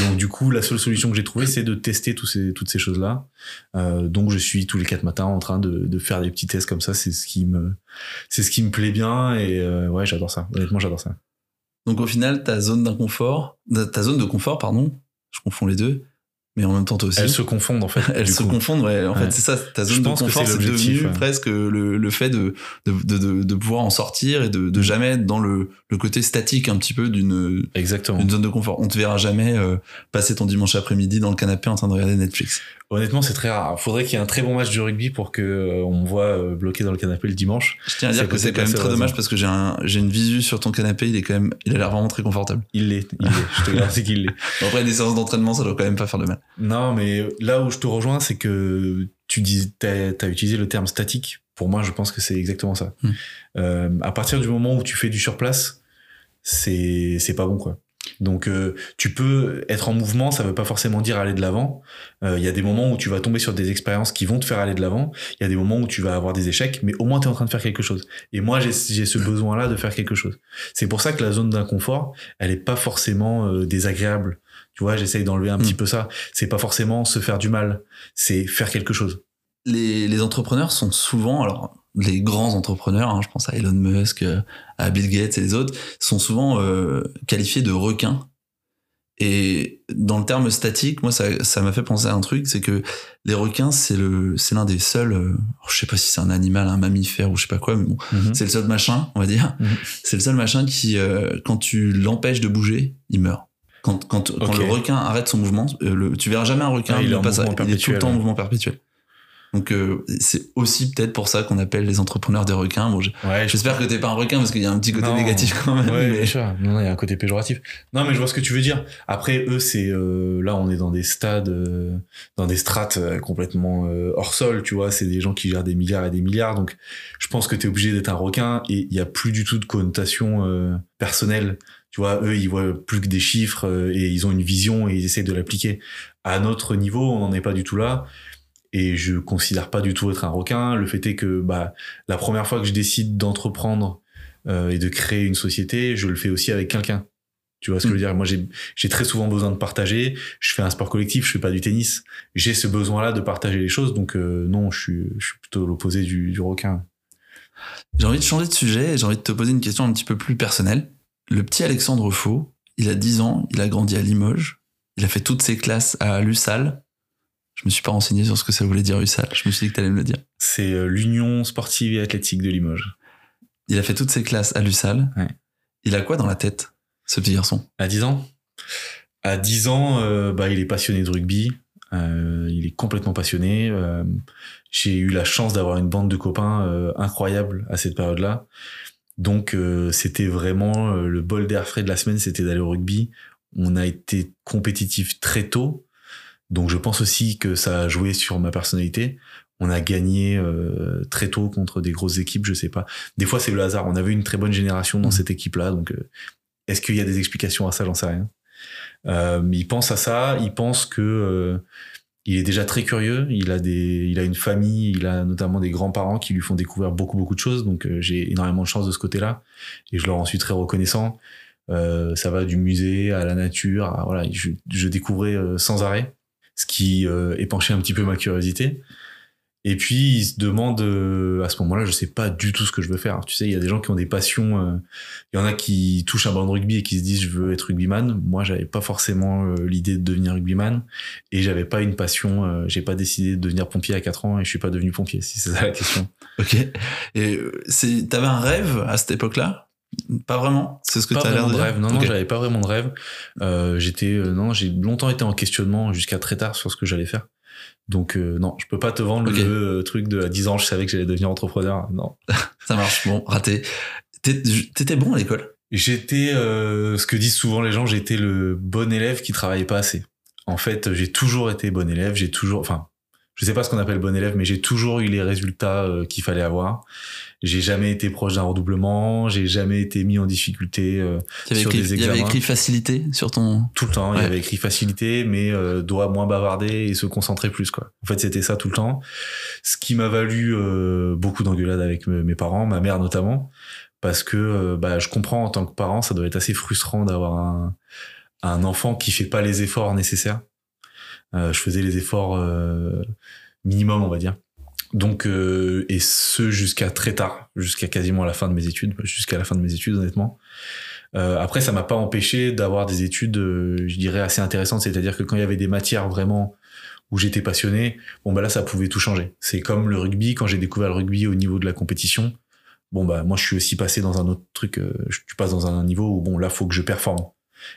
Speaker 1: Donc du coup, la seule solution que j'ai trouvée, c'est de tester ces, toutes ces choses-là. Euh, donc je suis tous les quatre matins en train de, de faire des petits tests comme ça. C'est ce qui me, c'est ce qui me plaît bien et euh, ouais, j'adore ça. Honnêtement, j'adore ça.
Speaker 2: Donc au final, ta zone d'inconfort, ta zone de confort, pardon, je confonds les deux, mais en même temps toi aussi.
Speaker 1: Elles se confondent en fait. [laughs]
Speaker 2: Elles se
Speaker 1: coup.
Speaker 2: confondent, ouais. En
Speaker 1: Ouais.
Speaker 2: fait, c'est ça. Ta
Speaker 1: Je
Speaker 2: zone de confort,
Speaker 1: c'est
Speaker 2: devenu
Speaker 1: ouais.
Speaker 2: presque le, le fait de, de, de, de, de pouvoir en sortir et de, de jamais être dans le, le côté statique un petit peu d'une
Speaker 1: Exactement.
Speaker 2: une zone de confort. On te verra jamais euh, passer ton dimanche après-midi dans le canapé en train de regarder Netflix.
Speaker 1: Honnêtement, c'est très rare. Faudrait qu'il y ait un très bon match de rugby pour que euh, on me voit euh, bloqué dans le canapé le dimanche.
Speaker 2: Je tiens à dire que c'est quand même très dommage parce que j'ai un, j'ai une visu sur ton canapé. Il est quand même, il a l'air vraiment très confortable.
Speaker 1: Il l'est, il l'est. Je te [laughs] garantis qu'il l'est.
Speaker 2: Après des séances d'entraînement, ça doit quand même pas faire de mal.
Speaker 1: Non, mais là où je te rejoins, c'est que tu dis, t'as as utilisé le terme statique. Pour moi, je pense que c'est exactement ça.
Speaker 2: Hmm.
Speaker 1: Euh, à partir du moment où tu fais du surplace, c'est c'est pas bon quoi. Donc euh, tu peux être en mouvement, ça veut pas forcément dire aller de l'avant. Euh, Il y a des moments où tu vas tomber sur des expériences qui vont te faire aller de l'avant. Il y a des moments où tu vas avoir des échecs, mais au moins tu es en train de faire quelque chose. Et moi j'ai ce besoin là de faire quelque chose. C'est pour ça que la zone d'inconfort, elle est pas forcément euh, désagréable. Tu vois, j'essaye d'enlever un
Speaker 2: Hmm.
Speaker 1: petit peu ça. C'est pas forcément se faire du mal, c'est faire quelque chose.
Speaker 2: les, les entrepreneurs sont souvent, alors les grands entrepreneurs, hein, je pense à Elon Musk, euh, à Bill Gates et les autres, sont souvent euh, qualifiés de requins. Et dans le terme statique, moi, ça, ça m'a fait penser à un truc, c'est que les requins, c'est l'un des seuls, euh, je sais pas si c'est un animal, un mammifère ou je sais pas quoi, mais bon, c'est le seul machin, on va dire.
Speaker 1: Mhm.
Speaker 2: C'est le seul machin qui, euh, quand tu l'empêches de bouger, il meurt. Quand, quand, quand le requin arrête son mouvement, le, tu verras jamais un requin,
Speaker 1: Ah, il est en
Speaker 2: passe il est tout le temps en mouvement perpétuel. Donc euh, c'est aussi peut-être pour ça qu'on appelle les entrepreneurs des requins. Bon, je-
Speaker 1: Ouais,
Speaker 2: j'espère que t'es pas un requin parce qu'il y a un petit côté
Speaker 1: Non.
Speaker 2: négatif quand même.
Speaker 1: Ouais,
Speaker 2: mais-
Speaker 1: bien sûr. Non, il y a un côté péjoratif. Non, mais je vois ce que tu veux dire. Après, eux, c'est euh, là, on est dans des stades, euh, dans des strates euh, complètement euh, hors sol. Tu vois, c'est des gens qui gèrent des milliards et des milliards. Donc, je pense que tu es obligé d'être un requin et il y a plus du tout de connotation euh, personnelle. Tu vois, eux, ils voient plus que des chiffres et ils ont une vision et ils essaient de l'appliquer. À notre niveau, on n'en est pas du tout là. Et je considère pas du tout être un requin. Le fait est que bah, la première fois que je décide d'entreprendre euh, et de créer une société, je le fais aussi avec quelqu'un. Tu vois ce que je veux dire? Moi, j'ai j'ai très souvent besoin de partager. Je fais un sport collectif, je fais pas du tennis. J'ai ce besoin-là de partager les choses. Donc euh, non, je suis, je suis plutôt l'opposé du, du requin.
Speaker 2: J'ai envie de changer de sujet et j'ai envie de te poser une question un petit peu plus personnelle. Le petit Alexandre Faux, il a 10 ans, il a grandi à Limoges, il a fait toutes ses classes à l'USAL. Je me suis pas renseigné sur ce que ça voulait dire USAL. Je me suis dit que t'allais me le dire.
Speaker 1: C'est euh, l'Union sportive et athlétique de Limoges.
Speaker 2: Il a fait toutes ses classes à l'USAL.
Speaker 1: Ouais.
Speaker 2: Il a quoi dans la tête, ce petit garçon?
Speaker 1: À 10 ans? À 10 ans, euh, bah, il est passionné de rugby. Euh, il est complètement passionné. Euh, J'ai eu la chance d'avoir une bande de copains incroyable à cette période-là. Donc c'était vraiment le bol d'air frais de la semaine, c'était d'aller au rugby. On a été compétitif très tôt. Donc je pense aussi que ça a joué sur ma personnalité. On a gagné euh, très tôt contre des grosses équipes, je sais pas. Des fois c'est le hasard. On avait une très bonne génération dans
Speaker 2: Mhm.
Speaker 1: cette équipe-là, donc euh, est-ce qu'il y a des explications à ça? J'en sais rien. Euh, il pense à ça, il pense que euh, il est déjà très curieux. Il a des, il a une famille, il a notamment des grands-parents qui lui font découvrir beaucoup beaucoup de choses. Donc euh, j'ai énormément de chance de ce côté-là et je leur en suis très reconnaissant. Euh, ça va du musée à la nature, à- voilà, je, je découvrais sans arrêt, ce qui euh, épanchait un petit peu ma curiosité. Et puis ils se demandent euh, à ce moment-là, je sais pas du tout ce que je veux faire. Tu sais, il y a des gens qui ont des passions. euh, Il y en a qui touchent un ballon de rugby et qui se disent je veux être rugbyman. Moi, j'avais pas forcément euh, l'idée de devenir rugbyman et j'avais pas une passion. euh, J'ai pas décidé de devenir pompier à 4 ans et je suis pas devenu pompier. Si c'est ça la question.
Speaker 2: Ok. Et c'est, t'avais un rêve à cette époque-là? Pas vraiment. C'est ce que
Speaker 1: pas
Speaker 2: t'as l'air de
Speaker 1: rêve. Non, non, j'avais pas vraiment de rêve. Euh, j'étais euh, non, j'ai longtemps été en questionnement jusqu'à très tard sur ce que j'allais faire. Donc euh, non, je peux pas te vendre le euh, truc de à 10 ans, je savais que j'allais devenir entrepreneur. Non. [laughs]
Speaker 2: Ça marche. Bon, raté. T'é- T'étais bon à l'école?
Speaker 1: J'étais euh, ce que disent souvent les gens, j'étais le bon élève qui travaillait pas assez. En fait, j'ai toujours été bon élève, j'ai toujours enfin je sais pas ce qu'on appelle bon élève, mais j'ai toujours eu les résultats euh, qu'il fallait avoir. J'ai jamais été proche d'un redoublement, j'ai jamais été mis en difficulté euh,
Speaker 2: Il
Speaker 1: Sur
Speaker 2: écrit,
Speaker 1: des
Speaker 2: il y avait
Speaker 1: examens.
Speaker 2: écrit facilité sur ton.
Speaker 1: tout le temps. Il y avait écrit facilité, mais euh, doit moins bavarder et se concentrer plus. Quoi. En fait, c'était ça tout le temps. Ce qui m'a valu euh, beaucoup d'engueulades avec me- mes parents, ma mère notamment, parce que bah, je comprends en tant que parent, ça doit être assez frustrant d'avoir un, un enfant qui fait pas les efforts nécessaires. Euh, je faisais les efforts euh, minimum, on va dire. Donc, euh, et ce jusqu'à très tard, jusqu'à quasiment la fin de mes études, jusqu'à la fin de mes études, honnêtement. Euh, après, ça m'a pas empêché d'avoir des études, euh, je dirais, assez intéressantes. C'est-à-dire que quand il y avait des matières vraiment où j'étais passionné, bon bah là, ça pouvait tout changer. C'est comme le rugby. Quand j'ai découvert le rugby au niveau de la compétition, bon bah moi, je suis aussi passé dans un autre truc. euh, je tu passes dans un niveau où bon là, faut que je performe.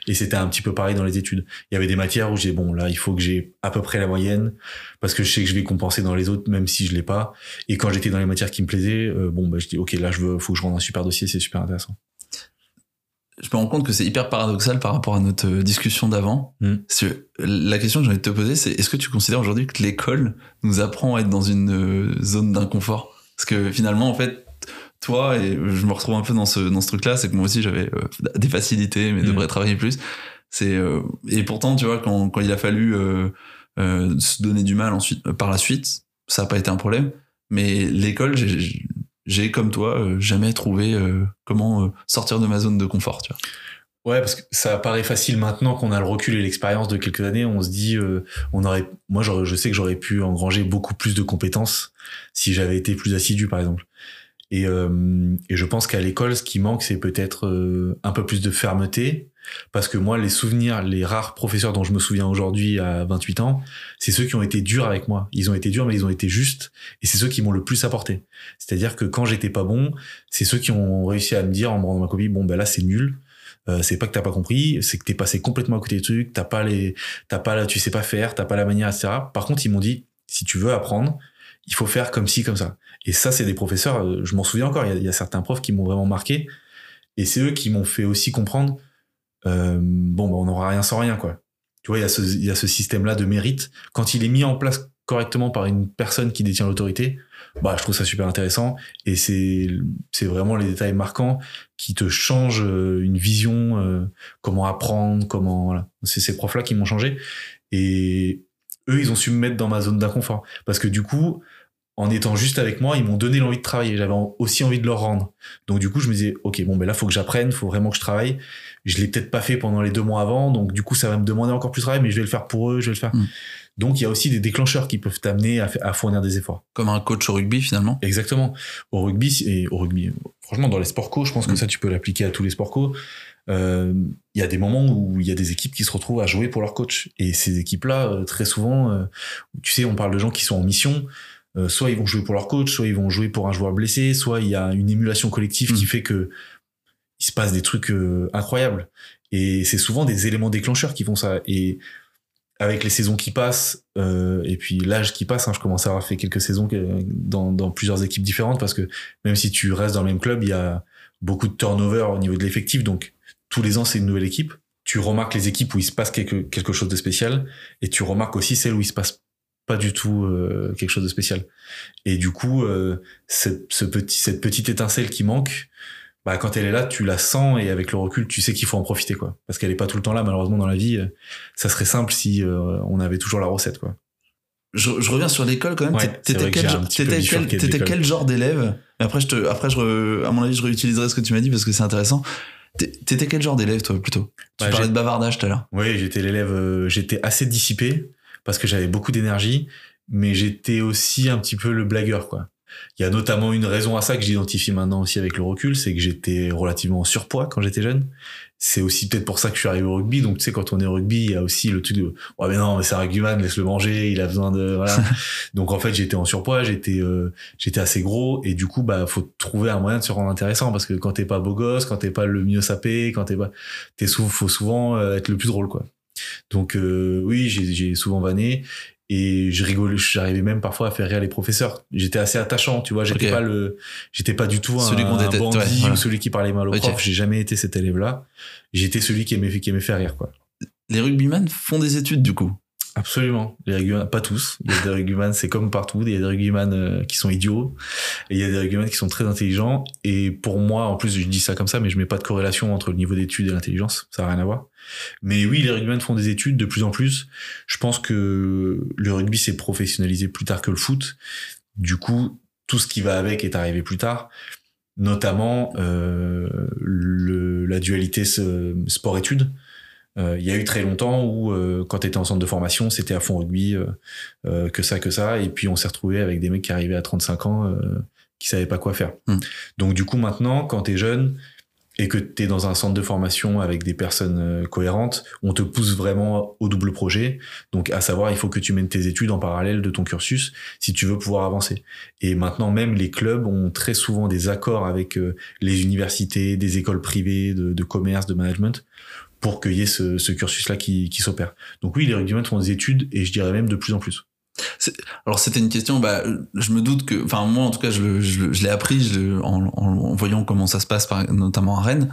Speaker 1: Et c'était un petit peu pareil dans les études. Il y avait des matières où j'ai bon là, il faut que j'ai à peu près la moyenne parce que je sais que je vais compenser dans les autres, même si je l'ai pas. Et quand j'étais dans les matières qui me plaisaient, euh, bon bah je dis ok là, je veux, faut que je rende un super dossier, c'est super intéressant.
Speaker 2: Je me rends compte que c'est hyper paradoxal par rapport à notre euh, discussion d'avant.
Speaker 1: Mm.
Speaker 2: Que La question que j'ai envie de te poser, c'est est-ce que tu considères aujourd'hui que l'école nous apprend à être dans une euh, zone d'inconfort? Parce que finalement, en fait, toi, et je me retrouve un peu dans ce, dans ce truc-là, c'est que moi aussi j'avais euh, des facilités, mais
Speaker 1: Mm.
Speaker 2: devrais travailler plus. C'est euh, Et pourtant, tu vois, quand, quand il a fallu euh, se donner du mal ensuite, par la suite, ça n'a pas été un problème. Mais l'école, j'ai- comme toi, jamais trouvé comment sortir de ma zone de confort, tu vois.
Speaker 1: Ouais, parce que ça paraît facile maintenant qu'on a le recul et l'expérience de quelques années. On se dit, euh, on aurait, moi, je sais que j'aurais pu engranger beaucoup plus de compétences si j'avais été plus assidu, par exemple. Et, euh, et je pense qu'à l'école, ce qui manque, c'est peut-être euh, un peu plus de fermeté. Parce que moi, les souvenirs, les rares professeurs dont je me souviens aujourd'hui à 28 ans, c'est ceux qui ont été durs avec moi. Ils ont été durs, mais ils ont été justes. Et c'est ceux qui m'ont le plus apporté. C'est-à-dire que quand j'étais pas bon, c'est ceux qui ont réussi à me dire en me rendant ma copie, bon, ben là, c'est nul. Euh, c'est pas que t'as pas compris, c'est que t'es passé complètement à côté des trucs, t'as pas les, t'as pas la, tu sais pas faire, t'as pas la manière, etc. Par contre, ils m'ont dit, si tu veux apprendre, il faut faire comme ci, comme ça. Et ça, c'est des professeurs, euh, je m'en souviens encore, il y, a, certains profs qui m'ont vraiment marqué. Et c'est eux qui m'ont fait aussi comprendre, euh, bon, bah, on n'aura rien sans rien, quoi. Tu vois, il y a ce, système-là de mérite. Quand il est mis en place correctement par une personne qui détient l'autorité, bah, je trouve ça super intéressant. Et c'est, vraiment les détails marquants qui te changent euh, une vision, comment apprendre, comment, voilà. C'est ces profs-là qui m'ont changé. Et eux, ils ont su me mettre dans ma zone d'inconfort. Parce que du coup, en étant juste avec moi, ils m'ont donné l'envie de travailler. J'avais aussi envie de leur rendre. Donc du coup, je me disais, ok, bon, ben là, faut que j'apprenne, faut vraiment que je travaille. Je l'ai peut-être pas fait pendant les deux mois avant, donc du coup, ça va me demander encore plus de travail, mais je vais le faire pour eux, je vais le faire.
Speaker 2: Mm.
Speaker 1: Donc il y a aussi des déclencheurs qui peuvent t'amener à, fournir des efforts.
Speaker 2: Comme un coach au rugby, finalement.
Speaker 1: Exactement. Au rugby et au rugby, franchement, dans les sports co, je pense que
Speaker 2: Mm.
Speaker 1: ça, tu peux l'appliquer à tous les sports co. Euh, Il y a des moments où il y a des équipes qui se retrouvent à jouer pour leur coach. Et ces équipes-là, euh, très souvent, euh, tu sais, on parle de gens qui sont en mission. Euh, soit ils vont jouer pour leur coach, soit ils vont jouer pour un joueur blessé, soit il y a une émulation collective qui
Speaker 2: Mm.
Speaker 1: fait que il se passe des trucs euh, incroyables. Et c'est souvent des éléments déclencheurs qui font ça. Et avec les saisons qui passent euh, et puis l'âge qui passe, hein, je commence à avoir fait quelques saisons dans, dans plusieurs équipes différentes parce que même si tu restes dans le même club, il y a beaucoup de turnover au niveau de l'effectif. Donc tous les ans, c'est une nouvelle équipe. Tu remarques les équipes où il se passe quelque, quelque chose de spécial et tu remarques aussi celles où il se passe pas du tout euh, quelque chose de spécial. Et du coup, euh, cette, ce petit, cette petite étincelle qui manque, bah, quand elle est là, tu la sens et avec le recul, tu sais qu'il faut en profiter, quoi. Parce qu'elle est pas tout le temps là, malheureusement, dans la vie. euh, Ça serait simple si euh, on avait toujours la recette, quoi.
Speaker 2: Je, je reviens sur l'école quand même.
Speaker 1: Ouais,
Speaker 2: T'étais quel, quel, genre d'élève? Après, je te, après, je, re- à mon avis, je réutiliserai ce que tu m'as dit parce que c'est intéressant. T'é- T'étais quel genre d'élève, toi, plutôt? Tu
Speaker 1: Bah,
Speaker 2: parlais de bavardage tout à l'heure.
Speaker 1: Oui, j'étais l'élève, euh, j'étais assez dissipé parce que j'avais beaucoup d'énergie mais j'étais aussi un petit peu le blagueur, quoi. Il y a notamment une raison à ça que j'identifie maintenant aussi avec le recul, c'est que j'étais relativement en surpoids quand j'étais jeune. C'est aussi peut-être pour ça que je suis arrivé au rugby. Donc tu sais, quand on est au rugby, il y a aussi le truc de ouais mais non, mais c'est un rugbyman, laisse le manger, il a besoin de voilà. [laughs] donc en fait, j'étais en surpoids, j'étais euh, j'étais assez gros et du coup bah faut trouver un moyen de se rendre intéressant parce que quand t'es pas beau gosse, quand t'es pas le mieux sapé, quand t'es pas t'es souvent faut souvent euh, être le plus drôle quoi. Donc euh, oui, j'ai souvent vanné et je rigolais j'arrivais même parfois à faire rire les professeurs. J'étais assez attachant tu vois j'étais pas le j'étais pas du tout celui un, un bandit ou celui qui parlait mal au prof. J'ai jamais été cet élève là j'étais celui qui aimait qui aimait faire rire quoi.
Speaker 2: Les rugbyman font des études du coup
Speaker 1: Absolument. Les rugbyman, pas tous. Il y a des rugbyman, c'est comme partout. Il y a des rugbyman euh, qui sont idiots. Et il y a des rugbyman qui sont très intelligents. Et pour moi, en plus, je dis ça comme ça, mais je mets pas de corrélation entre le niveau d'études et l'intelligence. Ça n'a rien à voir. Mais oui, les rugbyman font des études de plus en plus. Je pense que le rugby s'est professionnalisé plus tard que le foot. Du coup, tout ce qui va avec est arrivé plus tard notamment euh, la dualité sport-études. Euh, il y a eu très longtemps où euh, quand tu étais en centre de formation, c'était à fond rugby, euh, que ça, que ça. Et puis on s'est retrouvé avec des mecs qui arrivaient à 35 ans, qui savaient pas quoi faire. Hmm. Donc du coup maintenant, quand tu es jeune et que tu es dans un centre de formation avec des personnes cohérentes, on te pousse vraiment au double projet. Donc à savoir, il faut que tu mènes tes études en parallèle de ton cursus si tu veux pouvoir avancer. Et maintenant même, les clubs ont très souvent des accords avec les universités, des écoles privées de, de commerce, de management pour qu'il y ait ce, ce cursus-là qui, qui s'opère. Donc oui, les rugbymen font des études et je dirais même de plus en plus.
Speaker 2: Alors c'était une question, bah, je me doute que, enfin moi en tout cas je, je, je l'ai appris je, en, en, voyant comment ça se passe, par, notamment à Rennes.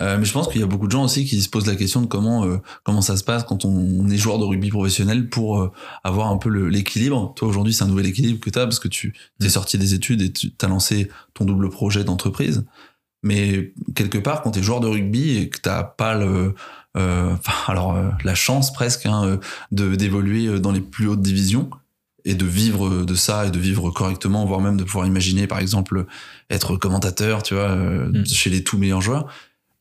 Speaker 2: Euh, mais je pense qu'il y a beaucoup de gens aussi qui se posent la question de comment euh, comment ça se passe quand on, est joueur de rugby professionnel pour euh, avoir un peu l'équilibre. Toi aujourd'hui c'est un nouvel équilibre que tu as parce que tu t'es mmh. sorti des études et tu as lancé ton double projet d'entreprise. Mais quelque part, quand tu es joueur de rugby et que t'as pas le, euh, [laughs] alors euh, la chance presque hein, euh, de d'évoluer dans les plus hautes divisions et de vivre de ça et de vivre correctement, voire même de pouvoir imaginer, par exemple, être commentateur, tu vois, mm. chez les tout meilleurs joueurs.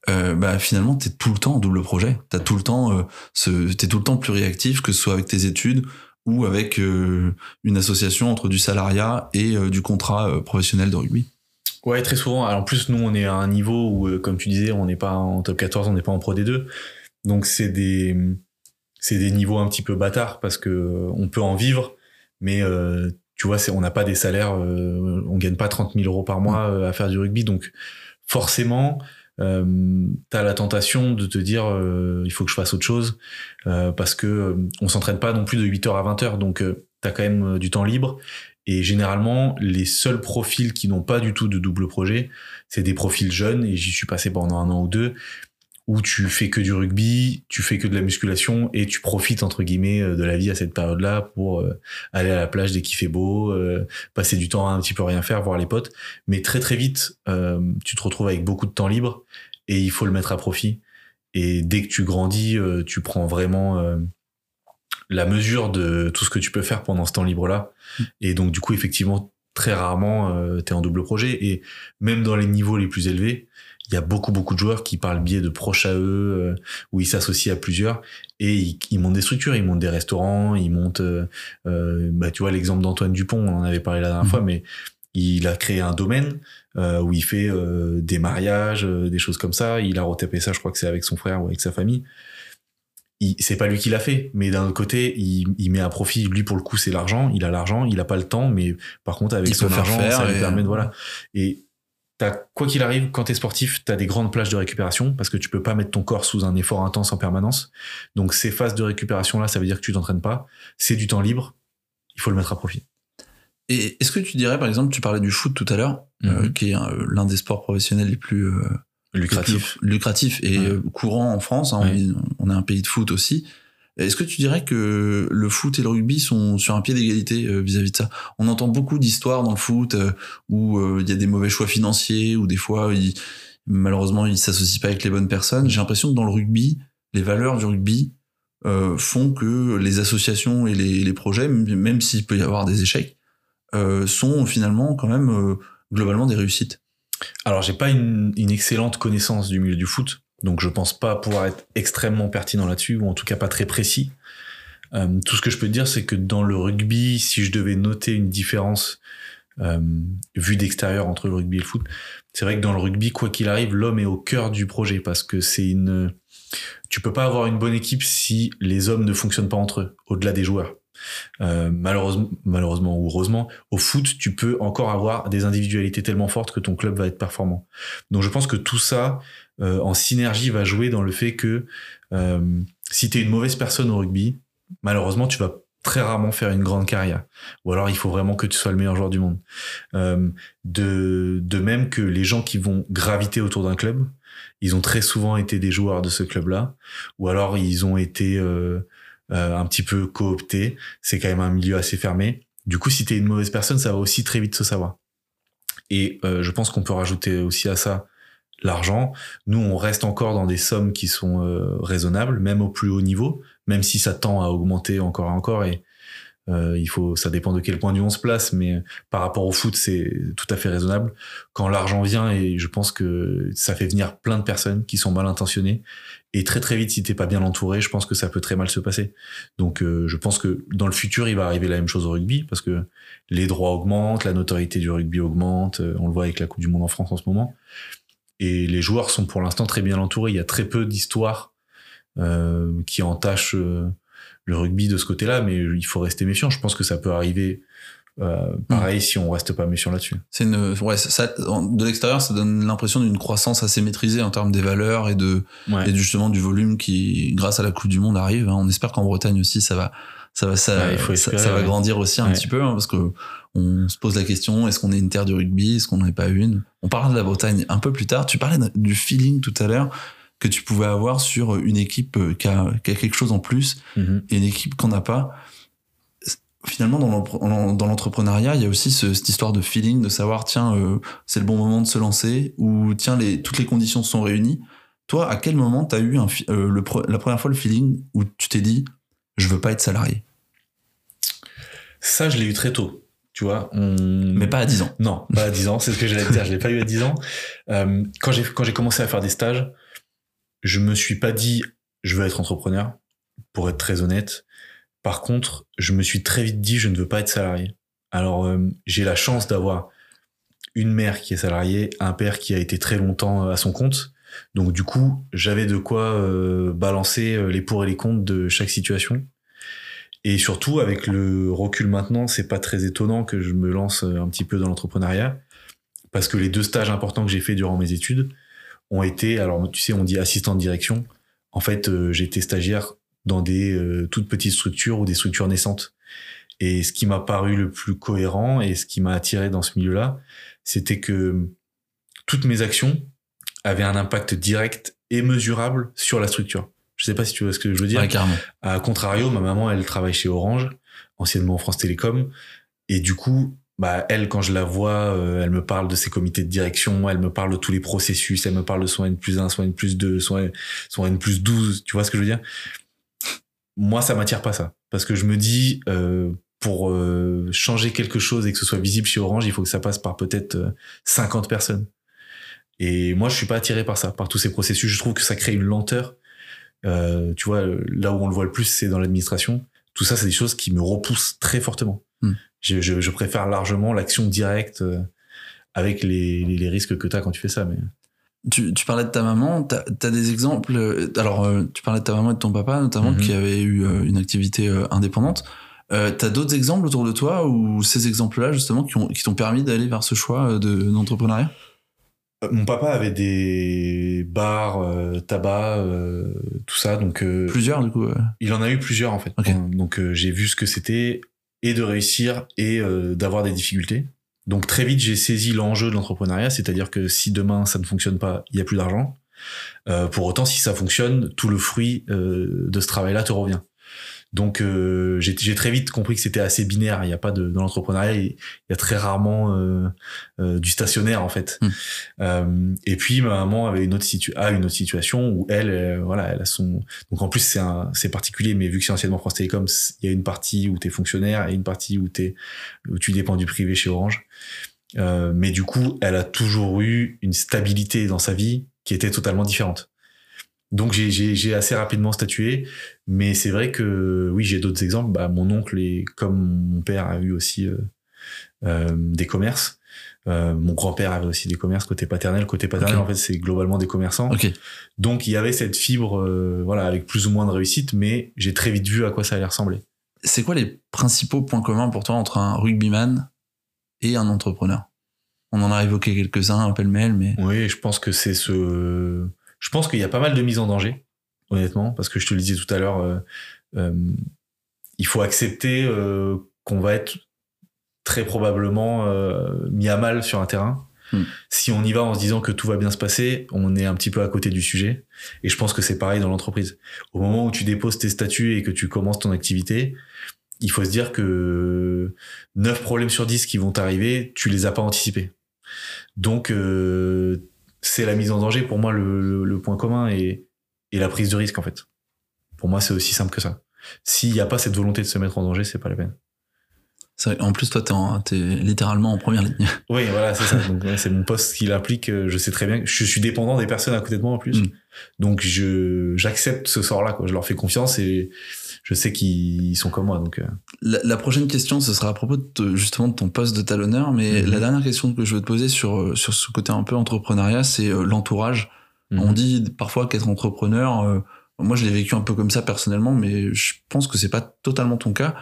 Speaker 2: bah finalement t'es tout le temps en double projet t'as tout le temps ce t'es tout le temps plus réactif que ce soit avec tes études ou avec une association entre du salariat et du contrat professionnel de rugby
Speaker 1: Ouais, très souvent. En plus, nous, on est à un niveau où, euh, comme tu disais, on n'est pas en top 14, on n'est pas en Pro D2. Donc, c'est des, c'est des niveaux un petit peu bâtards parce que euh, on peut en vivre, mais euh, tu vois, on n'a pas des salaires, euh, on gagne pas 30 000 euros par mois à faire du rugby. Donc, forcément, t'as la tentation de te dire il faut que je fasse autre chose parce que on s'entraîne pas non plus de 8h à 20h donc t'as quand même du temps libre et généralement, les seuls profils qui n'ont pas du tout de double projet, c'est des profils jeunes, et j'y suis passé pendant un an ou deux, où tu fais que du rugby, tu fais que de la musculation, et tu profites, entre guillemets, euh, de la vie à cette période-là pour euh, aller à la plage dès qu'il fait beau, euh, passer du temps à un petit peu rien faire, voir les potes. Mais très très vite, tu te retrouves avec beaucoup de temps libre, et il faut le mettre à profit. Et dès que tu grandis, tu prends vraiment la mesure de tout ce que tu peux faire pendant ce temps libre-là. Et donc, du coup, effectivement, très rarement, euh, tu es en double projet. Et même dans les niveaux les plus élevés, il y a beaucoup, beaucoup de joueurs qui, par le biais de proches à eux, euh, où ils s'associent à plusieurs, et ils, montent des structures, ils montent des restaurants, ils montent, euh, bah, tu vois, l'exemple d'Antoine Dupont, on en avait parlé la dernière mmh. fois, mais il a créé un domaine où il fait des mariages, des choses comme ça. Il a retapé ça, je crois que c'est avec son frère ou avec sa famille c'est pas lui qui l'a fait, mais d'un autre côté, il, met à profit. Lui, pour le coup, c'est l'argent. Il a l'argent, il a pas le temps, mais par contre, avec son argent, ça lui permet de voilà. Et t'as quoi qu'il arrive, quand t'es sportif, t'as des grandes plages de récupération parce que tu peux pas mettre ton corps sous un effort intense en permanence. Donc ces phases de récupération là, ça veut dire que tu t'entraînes pas. C'est du temps libre. Il faut le mettre à profit.
Speaker 2: Et est-ce que tu dirais, par exemple, tu parlais du foot tout à l'heure, euh, mhm. qui est euh, l'un des sports professionnels les plus euh,
Speaker 1: lucratif,
Speaker 2: lucratif et euh, courant en France. Hein, on, est un pays de foot aussi. Est-ce que tu dirais que le foot et le rugby sont sur un pied d'égalité euh, vis-à-vis de ça? On entend beaucoup d'histoires dans le foot euh, où il y a des mauvais choix financiers, ou des fois, malheureusement, ils s'associent pas avec les bonnes personnes. J'ai l'impression que dans le rugby, les valeurs du rugby font que les associations et les, les projets, même s'il peut y avoir des échecs, sont finalement quand même globalement des réussites.
Speaker 1: Alors, j'ai pas une, excellente connaissance du milieu du foot, donc je pense pas pouvoir être extrêmement pertinent là-dessus, ou en tout cas pas très précis. Euh, tout ce que je peux dire, c'est que dans le rugby, si je devais noter une différence euh, vue d'extérieur entre le rugby et le foot, c'est vrai que dans le rugby, quoi qu'il arrive, l'homme est au cœur du projet parce que c'est une. Tu peux pas avoir une bonne équipe si les hommes ne fonctionnent pas entre eux, au-delà des joueurs. Euh, malheureusement, malheureusement ou heureusement, au foot, tu peux encore avoir des individualités tellement fortes que ton club va être performant. Donc je pense que tout ça, euh, en synergie, va jouer dans le fait que euh, si tu es une mauvaise personne au rugby, malheureusement, tu vas très rarement faire une grande carrière. Ou alors il faut vraiment que tu sois le meilleur joueur du monde. Euh, de, de même que les gens qui vont graviter autour d'un club, ils ont très souvent été des joueurs de ce club-là, ou alors ils ont été euh, euh, un petit peu cooptés. C'est quand même un milieu assez fermé. Du coup, si tu es une mauvaise personne, ça va aussi très vite se savoir. Et euh, je pense qu'on peut rajouter aussi à ça l'argent. Nous, on reste encore dans des sommes qui sont euh, raisonnables, même au plus haut niveau, même si ça tend à augmenter encore et encore. Et euh, il faut, ça dépend de quel point vue on se place, mais par rapport au foot, c'est tout à fait raisonnable. Quand l'argent vient, et je pense que ça fait venir plein de personnes qui sont mal intentionnées, et très très vite, si t'es pas bien entouré, je pense que ça peut très mal se passer. Donc, euh, je pense que dans le futur, il va arriver la même chose au rugby, parce que les droits augmentent, la notoriété du rugby augmente. On le voit avec la Coupe du Monde en France en ce moment. Et les joueurs sont pour l'instant très bien entourés. Il y a très peu d'histoires euh, qui entachent euh, le rugby de ce côté-là, mais il faut rester méfiant. Je pense que ça peut arriver euh, pareil si on reste pas méfiant là-dessus.
Speaker 2: C'est une, ouais, ça, de l'extérieur, ça donne l'impression d'une croissance assez maîtrisée en termes des valeurs et de,
Speaker 1: Ouais.
Speaker 2: et justement du volume qui, grâce à la Coupe du Monde, arrive. hein. On espère qu'en Bretagne aussi, ça va, ça va, ça,
Speaker 1: Ouais,
Speaker 2: ça,
Speaker 1: espérer,
Speaker 2: ça va grandir aussi un petit peu, hein, parce que on se pose la question est-ce qu'on est une terre du rugby, est-ce qu'on n'en est pas une? On parlera de la Bretagne un peu plus tard. Tu parlais du feeling tout à l'heure que tu pouvais avoir sur une équipe euh, qui a, qui a quelque chose en plus
Speaker 1: Mhm.
Speaker 2: et une équipe qu'on n'a pas. Finalement, dans l'entrepreneuriat, il y a aussi ce- cette histoire de feeling, de savoir, tiens, euh, c'est le bon moment de se lancer, ou tiens, les, toutes les conditions sont réunies. Toi, à quel moment tu as eu un, euh, le, la première fois le feeling où tu t'es dit, je veux pas être salarié?
Speaker 1: Ça, je l'ai eu très tôt. Tu vois, on...
Speaker 2: Mais pas à 10 ans.
Speaker 1: Non, pas à 10 ans, c'est ce que j'allais te dire, je l'ai pas eu à 10 ans. Euh, quand j'ai quand j'ai commencé à faire des stages, je me suis pas dit je veux être entrepreneur pour être très honnête. Par contre, je me suis très vite dit je ne veux pas être salarié. Alors euh, j'ai la chance d'avoir une mère qui est salariée, un père qui a été très longtemps à son compte. Donc du coup, j'avais de quoi euh, balancer euh, les pour et les contre de chaque situation. Et surtout, avec le recul maintenant, c'est pas très étonnant que je me lance euh, un petit peu dans l'entrepreneuriat, parce que les deux stages importants que j'ai fait durant mes études ont été, alors tu sais, on dit assistant de direction. En fait, euh, j'ai été stagiaire dans des euh, toutes petites structures ou des structures naissantes. Et ce qui m'a paru le plus cohérent et ce qui m'a attiré dans ce milieu-là, c'était que toutes mes actions avaient un impact direct et mesurable sur la structure. Je sais pas si tu vois ce que je veux dire.
Speaker 2: Ouais, carrément.
Speaker 1: À contrario, ma maman, elle travaille chez Orange, anciennement France Télécom, et du coup, bah elle, quand je la vois, euh, elle me parle de ses comités de direction, elle me parle de tous les processus, elle me parle de son N plus 1, son N plus 2, son N, son N plus 12, tu vois ce que je veux dire? Moi, ça m'attire pas ça, parce que je me dis, euh, pour euh, changer quelque chose et que ce soit visible chez Orange, il faut que ça passe par peut-être euh, 50 personnes. Et moi, je suis pas attiré par ça, par tous ces processus. Je trouve que ça crée une lenteur. Tu vois, là où on le voit le plus, c'est dans l'administration. Tout ça, c'est des choses qui me repoussent très fortement.
Speaker 2: Hmm.
Speaker 1: Je, je, je préfère largement l'action directe euh, avec les, les, les risques que tu as quand tu fais ça. Mais
Speaker 2: Tu, tu parlais de ta maman, t'as as des exemples. euh, Alors, euh, tu parlais de ta maman et de ton papa, notamment,
Speaker 1: Mhm.
Speaker 2: qui avaient eu une activité indépendante. Euh, T'as d'autres exemples autour de toi ou ces exemples-là, justement, qui ont- qui t'ont permis d'aller vers ce choix de- d'entrepreneuriat?
Speaker 1: Mon papa avait des bars, euh, tabac, euh, tout ça. Donc,
Speaker 2: Plusieurs, du coup.
Speaker 1: il en a eu plusieurs en fait. Donc, j'ai vu ce que c'était et de réussir et euh, d'avoir des difficultés. Donc très vite, j'ai saisi l'enjeu de l'entrepreneuriat, c'est-à-dire que si demain ça ne fonctionne pas, il y a plus d'argent. Euh, pour autant, si ça fonctionne, tout le fruit euh, de ce travail-là te revient. Donc euh, j'ai très vite compris que c'était assez binaire. Il n'y a pas de dans l'entrepreneuriat, il y a très rarement euh, euh, du stationnaire en fait.
Speaker 2: Mm.
Speaker 1: Euh, et puis ma maman avait une autre situ a une autre situation où elle, euh, voilà, elle a son. Donc en plus c'est un c'est particulier, mais vu que c'est anciennement France Télécom, il y a une partie où t'es fonctionnaire et une partie où t'es où tu dépends du privé chez Orange. Euh, mais du coup, elle a toujours eu une stabilité dans sa vie qui était totalement différente. Donc j'ai assez rapidement statué, mais c'est vrai que oui, j'ai d'autres exemples. Bah, mon oncle et comme mon père a eu aussi euh, euh, des commerces. Euh, mon grand-père avait aussi des commerces côté paternel. Côté paternel, en fait, c'est globalement des commerçants. Donc il y avait cette fibre, voilà, avec plus ou moins de réussite, mais j'ai très vite vu à quoi ça allait ressembler.
Speaker 2: C'est quoi les principaux points communs pour toi entre un rugbyman et un entrepreneur? On en a évoqué quelques-uns, un pêle-mêle, mais.
Speaker 1: Oui, je pense que c'est ce je pense qu'il y a pas mal de mise en danger, honnêtement, parce que je te le disais tout à l'heure, euh, euh, il faut accepter euh, qu'on va être très probablement mis à mal sur un terrain. Hmm. Si on y va en se disant que tout va bien se passer, on est un petit peu à côté du sujet. Et je pense que c'est pareil dans l'entreprise. Au moment où tu déposes tes statuts et que tu commences ton activité, il faut se dire que 9 problèmes sur 10 qui vont t'arriver, tu les as pas anticipés. Donc, c'est la mise en danger pour moi le, point commun et, la prise de risque en fait. Pour moi, c'est aussi simple que ça. S'il n'y a pas cette volonté de se mettre en danger, c'est pas la peine.
Speaker 2: en plus, toi, t'es, es littéralement en première ligne. [laughs]
Speaker 1: Oui, voilà, c'est ça. c'est mon poste qui l'implique. Euh, je sais très bien que je suis dépendant des personnes à côté de moi en plus. Mm. Donc, je, j'accepte ce sort-là, Je leur fais confiance et je sais qu'ils sont comme moi. Donc, euh.
Speaker 2: la, prochaine question, ce sera à propos de, justement de ton poste de talonneur. Mais mhm. la dernière question que je veux te poser sur, euh, sur ce côté un peu entrepreneuriat, c'est euh, l'entourage. Mhm. On dit parfois qu'être entrepreneur, moi je l'ai vécu un peu comme ça personnellement, mais je pense que c'est pas totalement ton cas.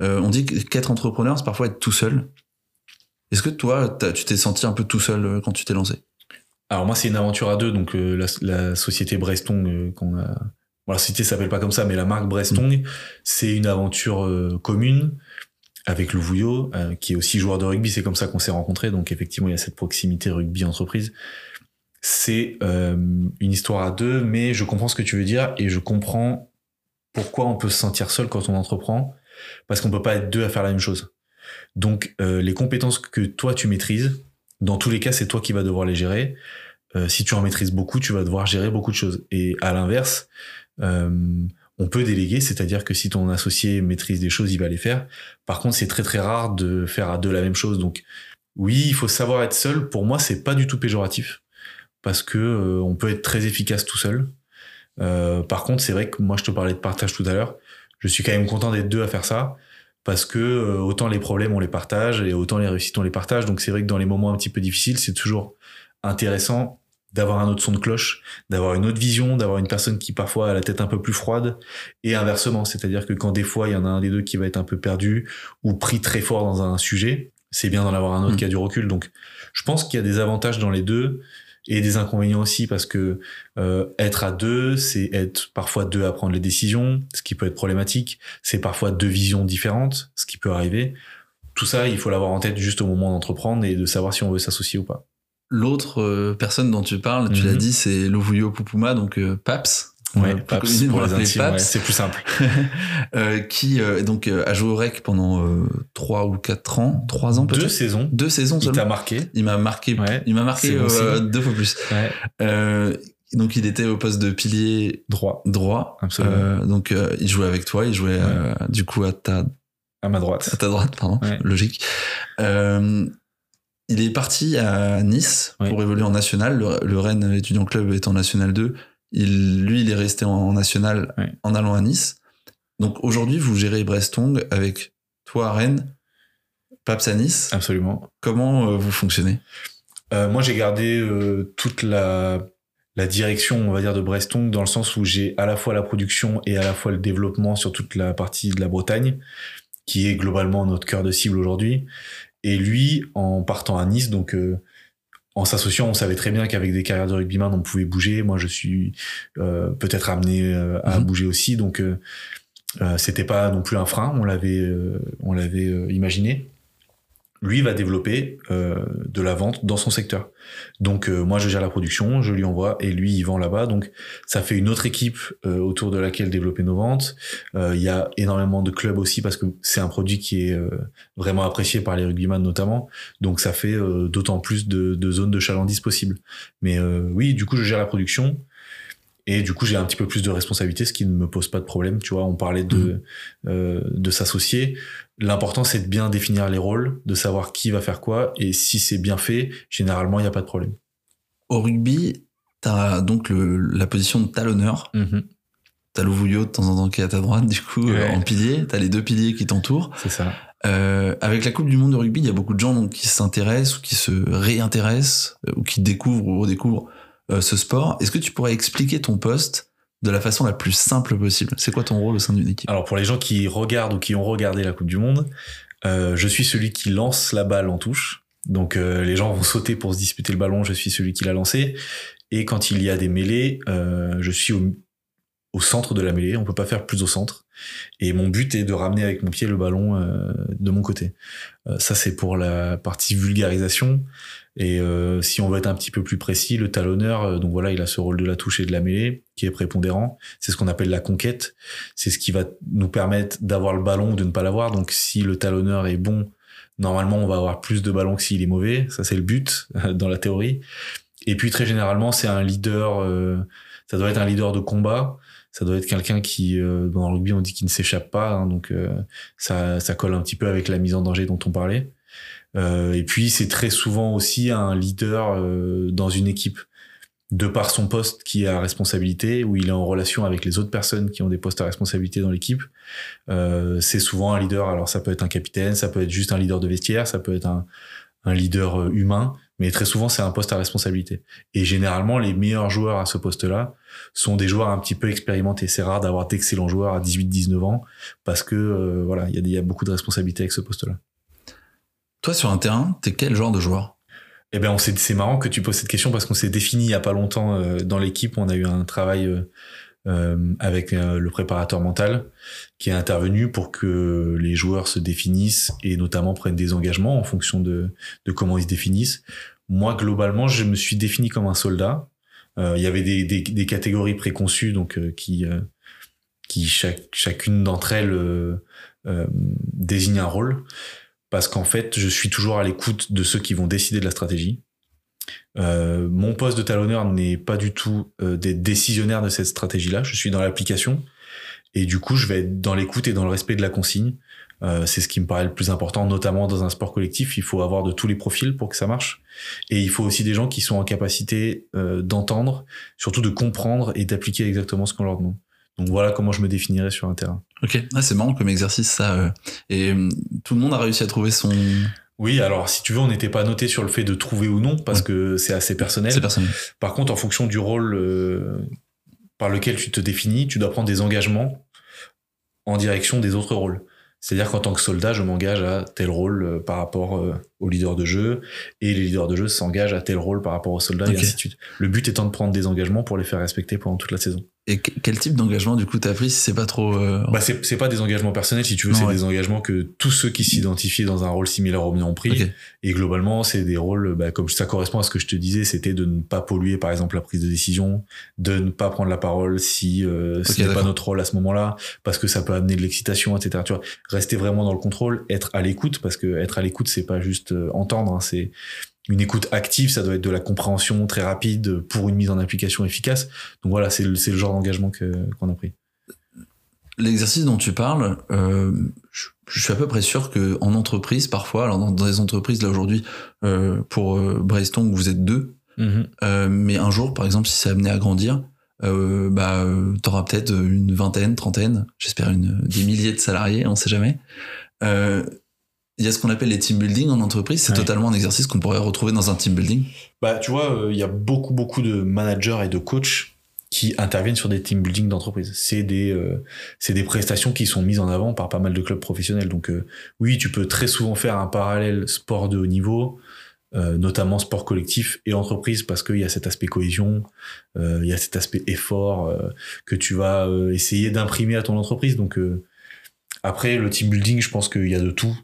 Speaker 2: on dit qu'être entrepreneur, c'est parfois être tout seul. Est-ce que toi, tu t'es senti un peu tout seul quand tu t'es lancé?
Speaker 1: Alors moi c'est une aventure à deux, donc la, la, société Breston qu'on a la cité s'appelle pas comme ça, mais la marque Brestong, c'est une aventure euh, commune avec le Vouillot, euh, qui est aussi joueur de rugby. C'est comme ça qu'on s'est rencontrés. Donc effectivement, il y a cette proximité rugby-entreprise. C'est euh, une histoire à deux, mais je comprends ce que tu veux dire et je comprends pourquoi on peut se sentir seul quand on entreprend, parce qu'on peut pas être deux à faire la même chose. Donc les compétences que toi tu maîtrises, dans tous les cas, c'est toi qui vas devoir les gérer. si tu en maîtrises beaucoup, tu vas devoir gérer beaucoup de choses. Et à l'inverse, euh, on peut déléguer, c'est-à-dire que si ton associé maîtrise des choses, il va les faire. Par contre, c'est très très rare de faire à deux la même chose. Donc, oui, il faut savoir être seul. Pour moi, c'est pas du tout péjoratif parce que euh, on peut être très efficace tout seul. Euh, par contre, c'est vrai que moi, je te parlais de partage tout à l'heure. Je suis quand même content d'être deux à faire ça parce que autant les problèmes on les partage et autant les réussites on les partage. Donc c'est vrai que dans les moments un petit peu difficiles, c'est toujours intéressant d'avoir un autre son de cloche, d'avoir une autre vision, d'avoir une personne qui parfois a la tête un peu plus froide, et inversement, c'est-à-dire que quand des fois il y en a un des deux qui va être un peu perdu ou pris très fort dans un sujet, c'est bien d'en avoir un autre mm. qui a du recul. Donc, je pense qu'il y a des avantages dans les deux et des inconvénients aussi parce que euh, être à deux, c'est être parfois deux à prendre les décisions, ce qui peut être problématique. C'est parfois deux visions différentes, ce qui peut arriver. Tout ça, il faut l'avoir en tête juste au moment d'entreprendre et de savoir si on veut s'associer ou pas.
Speaker 2: L'autre euh, personne dont tu parles, tu l'as mhm. dit, c'est Lovuyo Pupuma, donc euh, Paps.
Speaker 1: Ouais, Paps, pour les Paps. c'est plus simple. [laughs]
Speaker 2: euh, qui euh, donc a joué au REC pendant trois ou quatre ans, trois ans peut-être.
Speaker 1: Deux saisons.
Speaker 2: Deux saisons
Speaker 1: seulement. Il t'a marqué.
Speaker 2: Il m'a marqué. Il m'a marqué deux fois plus. donc il était au poste de pilier
Speaker 1: droit.
Speaker 2: Droit. Absolument. donc il jouait avec toi, il jouait du coup à ta
Speaker 1: à ma droite.
Speaker 2: À ta droite, pardon. Logique. Il est parti à Nice pour évoluer en national. Le, Rennes étudiant club est en national 2. Il, lui, il est resté en, national en allant à Nice. Donc aujourd'hui, vous gérez Brestong avec toi à Rennes, Paps à Nice.
Speaker 1: Absolument.
Speaker 2: Comment euh, vous fonctionnez?
Speaker 1: Euh, Moi, j'ai gardé euh, toute la, la direction, on va dire, de Brestong dans le sens où j'ai à la fois la production et à la fois le développement sur toute la partie de la Bretagne, qui est globalement notre cœur de cible aujourd'hui. Et lui, en partant à Nice, donc euh, en s'associant, on savait très bien qu'avec des carrières de rugbyman, on pouvait bouger. Moi, je suis euh, peut-être amené euh, à mhm. bouger aussi, donc c'était pas non plus un frein. On l'avait, on l'avait imaginé lui va développer euh, de la vente dans son secteur. Donc euh, moi je gère la production, je lui envoie et lui il vend là-bas. Donc ça fait une autre équipe euh, autour de laquelle développer nos ventes. Il y a énormément de clubs aussi parce que c'est un produit qui est vraiment apprécié par les rugbyman notamment. Donc ça fait d'autant plus de, de, zones de chalandise possibles. Mais oui, du coup je gère la production. Et du coup, j'ai un petit peu plus de responsabilité, ce qui ne me pose pas de problème. Tu vois, on parlait de, mmh. de s'associer. L'important, c'est de bien définir les rôles, de savoir qui va faire quoi, et si c'est bien fait, généralement, il n'y a pas de problème.
Speaker 2: Au rugby, t'as donc le, la position de talonneur.
Speaker 1: Mhm.
Speaker 2: T'as Louvouillot de temps en temps qui est à ta droite, du coup, euh, en pilier. T'as les deux piliers qui t'entourent.
Speaker 1: C'est ça.
Speaker 2: Euh, avec la Coupe du Monde de rugby, il y a beaucoup de gens donc, qui s'intéressent ou qui se réintéressent euh, ou qui découvrent ou redécouvrent euh, ce sport. Est-ce que tu pourrais expliquer ton poste de la façon la plus simple possible? C'est quoi ton rôle au sein d'une équipe?
Speaker 1: Alors pour les gens qui regardent ou qui ont regardé la Coupe du Monde, euh, je suis celui qui lance la balle en touche. Donc euh, les gens vont sauter pour se disputer le ballon, je suis celui qui l'a lancé. Et quand il y a des mêlées, euh, je suis au, au centre de la mêlée. On peut pas faire plus au centre. Et mon but est de ramener avec mon pied le ballon euh, de mon côté. Euh, ça c'est pour la partie vulgarisation. Et euh, si on veut être un petit peu plus précis, le talonneur, euh, donc voilà, il a ce rôle de la touche et de la mêlée qui est prépondérant. C'est ce qu'on appelle la conquête. C'est ce qui va nous permettre d'avoir le ballon ou de ne pas l'avoir. Donc si le talonneur est bon, normalement on va avoir plus de ballons que s'il est mauvais. Ça c'est le but dans la théorie. Et puis très généralement c'est un leader. euh, ça doit être un leader de combat. Ça doit être quelqu'un qui, euh, dans le rugby, on dit qu'il ne s'échappe pas. hein, donc euh, ça, ça colle un petit peu avec la mise en danger dont on parlait. Euh, et puis c'est très souvent aussi un leader euh, dans une équipe de par son poste qui a responsabilité, où il est en relation avec les autres personnes qui ont des postes à responsabilité dans l'équipe. Euh, c'est souvent un leader. Alors ça peut être un capitaine, ça peut être juste un leader de vestiaire, ça peut être un, un leader euh, humain, mais très souvent c'est un poste à responsabilité. Et généralement les meilleurs joueurs à ce poste-là sont des joueurs un petit peu expérimentés. C'est rare d'avoir d'excellents joueurs à 18-19 ans parce que euh, voilà, il y y a beaucoup de responsabilités avec ce poste-là.
Speaker 2: Toi, sur un terrain, t'es quel genre de joueur?
Speaker 1: Eh ben, c'est marrant que tu poses cette question parce qu'on s'est défini il y a pas longtemps euh, dans l'équipe. On a eu un travail euh, euh, avec euh, le préparateur mental qui est intervenu pour que les joueurs se définissent et notamment prennent des engagements en fonction de, de comment ils se définissent. Moi, globalement, je me suis défini comme un soldat. Il y avait des, des, catégories préconçues donc qui qui chacune d'entre elles désigne un rôle parce qu'en fait, je suis toujours à l'écoute de ceux qui vont décider de la stratégie. Euh, mon poste de talonneur n'est pas du tout euh, d'être décisionnaire de cette stratégie-là. Je suis dans l'application et du coup, je vais être dans l'écoute et dans le respect de la consigne. Euh, c'est ce qui me paraît le plus important, notamment dans un sport collectif. Il faut avoir de tous les profils pour que ça marche. Et il faut aussi des gens qui sont en capacité euh, d'entendre, surtout de comprendre et d'appliquer exactement ce qu'on leur demande. Donc voilà comment je me définirais sur un terrain.
Speaker 2: Ok, ah, c'est marrant comme exercice ça. euh. Et euh, tout le monde a réussi à trouver son.
Speaker 1: Oui, alors si tu veux, on n'était pas noté sur le fait de trouver ou non, parce
Speaker 2: Ouais.
Speaker 1: que c'est assez personnel.
Speaker 2: C'est personnel.
Speaker 1: Par contre, en fonction du rôle euh, par lequel tu te définis, tu dois prendre des engagements en direction des autres rôles. C'est-à-dire qu'en tant que soldat, je m'engage à tel rôle par rapport au leader de jeu, et les leaders de jeu s'engagent à tel rôle par rapport au soldat,
Speaker 2: Ok.
Speaker 1: et ainsi de suite. Le but étant de prendre des engagements pour les faire respecter pendant toute la saison.
Speaker 2: Et que- quel type d'engagement du coup t'as pris si c'est pas trop. euh,
Speaker 1: Bah, c'est c'est pas des engagements personnels, si tu veux, c'est
Speaker 2: ouais.
Speaker 1: des engagements que tous ceux qui s'identifient dans un rôle similaire ont pris.
Speaker 2: ok.
Speaker 1: Et globalement, c'est des rôles, bah, comme ça correspond à ce que je te disais, c'était de ne pas polluer, par exemple, la prise de décision, de ne pas prendre la parole si euh, ce
Speaker 2: Ok,
Speaker 1: n'est pas notre rôle à ce moment-là, parce que ça peut amener de l'excitation, etc. Tu vois, rester vraiment dans le contrôle, être à l'écoute, parce que être à l'écoute, c'est pas juste euh, entendre, hein, c'est une écoute active, ça doit être de la compréhension très rapide pour une mise en application efficace. Donc voilà, c'est le, le genre d'engagement qu'on a pris.
Speaker 2: L'exercice dont tu parles, euh, je, je suis à peu près sûr que en entreprise, parfois, alors dans, des entreprises là aujourd'hui, euh, pour euh, Brainstorm, vous êtes deux, euh, mais un jour, par exemple, si c'est amené à grandir, euh, bah, t'auras peut-être une vingtaine, trentaine, j'espère une des milliers de salariés, on sait jamais. Il y a ce qu'on appelle les team building en entreprise, c'est
Speaker 1: Ouais.
Speaker 2: totalement un exercice qu'on pourrait retrouver dans un team building.
Speaker 1: Bah, tu vois, euh, il y a beaucoup, beaucoup de managers et de coachs qui interviennent sur des team building d'entreprise. C'est des, euh, c'est des prestations qui sont mises en avant par pas mal de clubs professionnels. Donc, euh, oui, tu peux très souvent faire un parallèle sport de haut niveau, euh, notamment sport collectif et entreprise, parce qu'il y a cet aspect cohésion, euh, il y a cet aspect effort euh, que tu vas essayer d'imprimer à ton entreprise. Donc, euh, après, le team building, je pense qu'il y a de tout.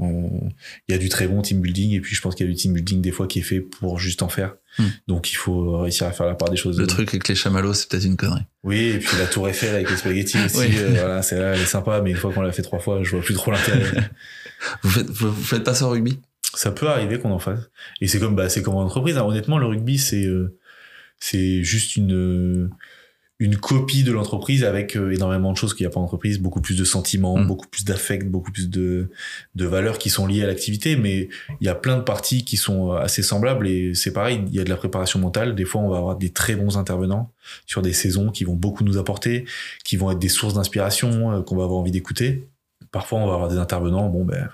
Speaker 1: Il y a du très bon team building et puis je pense qu'il y a du team building des fois qui est fait pour juste en faire.
Speaker 2: Hmm.
Speaker 1: Donc il faut réussir à faire la part des choses.
Speaker 2: Le truc avec les chamallows, c'est peut-être une connerie.
Speaker 1: Oui, et puis la tour Eiffel avec les spaghettis [laughs] aussi,
Speaker 2: Oui.
Speaker 1: euh, voilà, c'est là, elle est sympa, mais une fois qu'on l'a fait trois fois, je vois plus trop l'intérêt. [laughs]
Speaker 2: Vous faites, vous, vous faites pas ça au rugby?
Speaker 1: Ça peut arriver qu'on en fasse. Et c'est comme, bah, c'est comme en entreprise. hein. Honnêtement, le rugby, c'est, euh, c'est juste une, une copie de l'entreprise avec euh, énormément de choses qu'il n'y a pas en entreprise, beaucoup plus de sentiments,
Speaker 2: Mm.
Speaker 1: beaucoup plus d'affect, beaucoup plus de, de valeurs qui sont liées à l'activité. Mais il y a plein de parties qui sont euh, assez semblables et c'est pareil, il y a de la préparation mentale. Des fois, on va avoir des très bons intervenants sur des saisons qui vont beaucoup nous apporter, qui vont être des sources d'inspiration euh, qu'on va avoir envie d'écouter. Parfois, on va avoir des intervenants, bon, ben,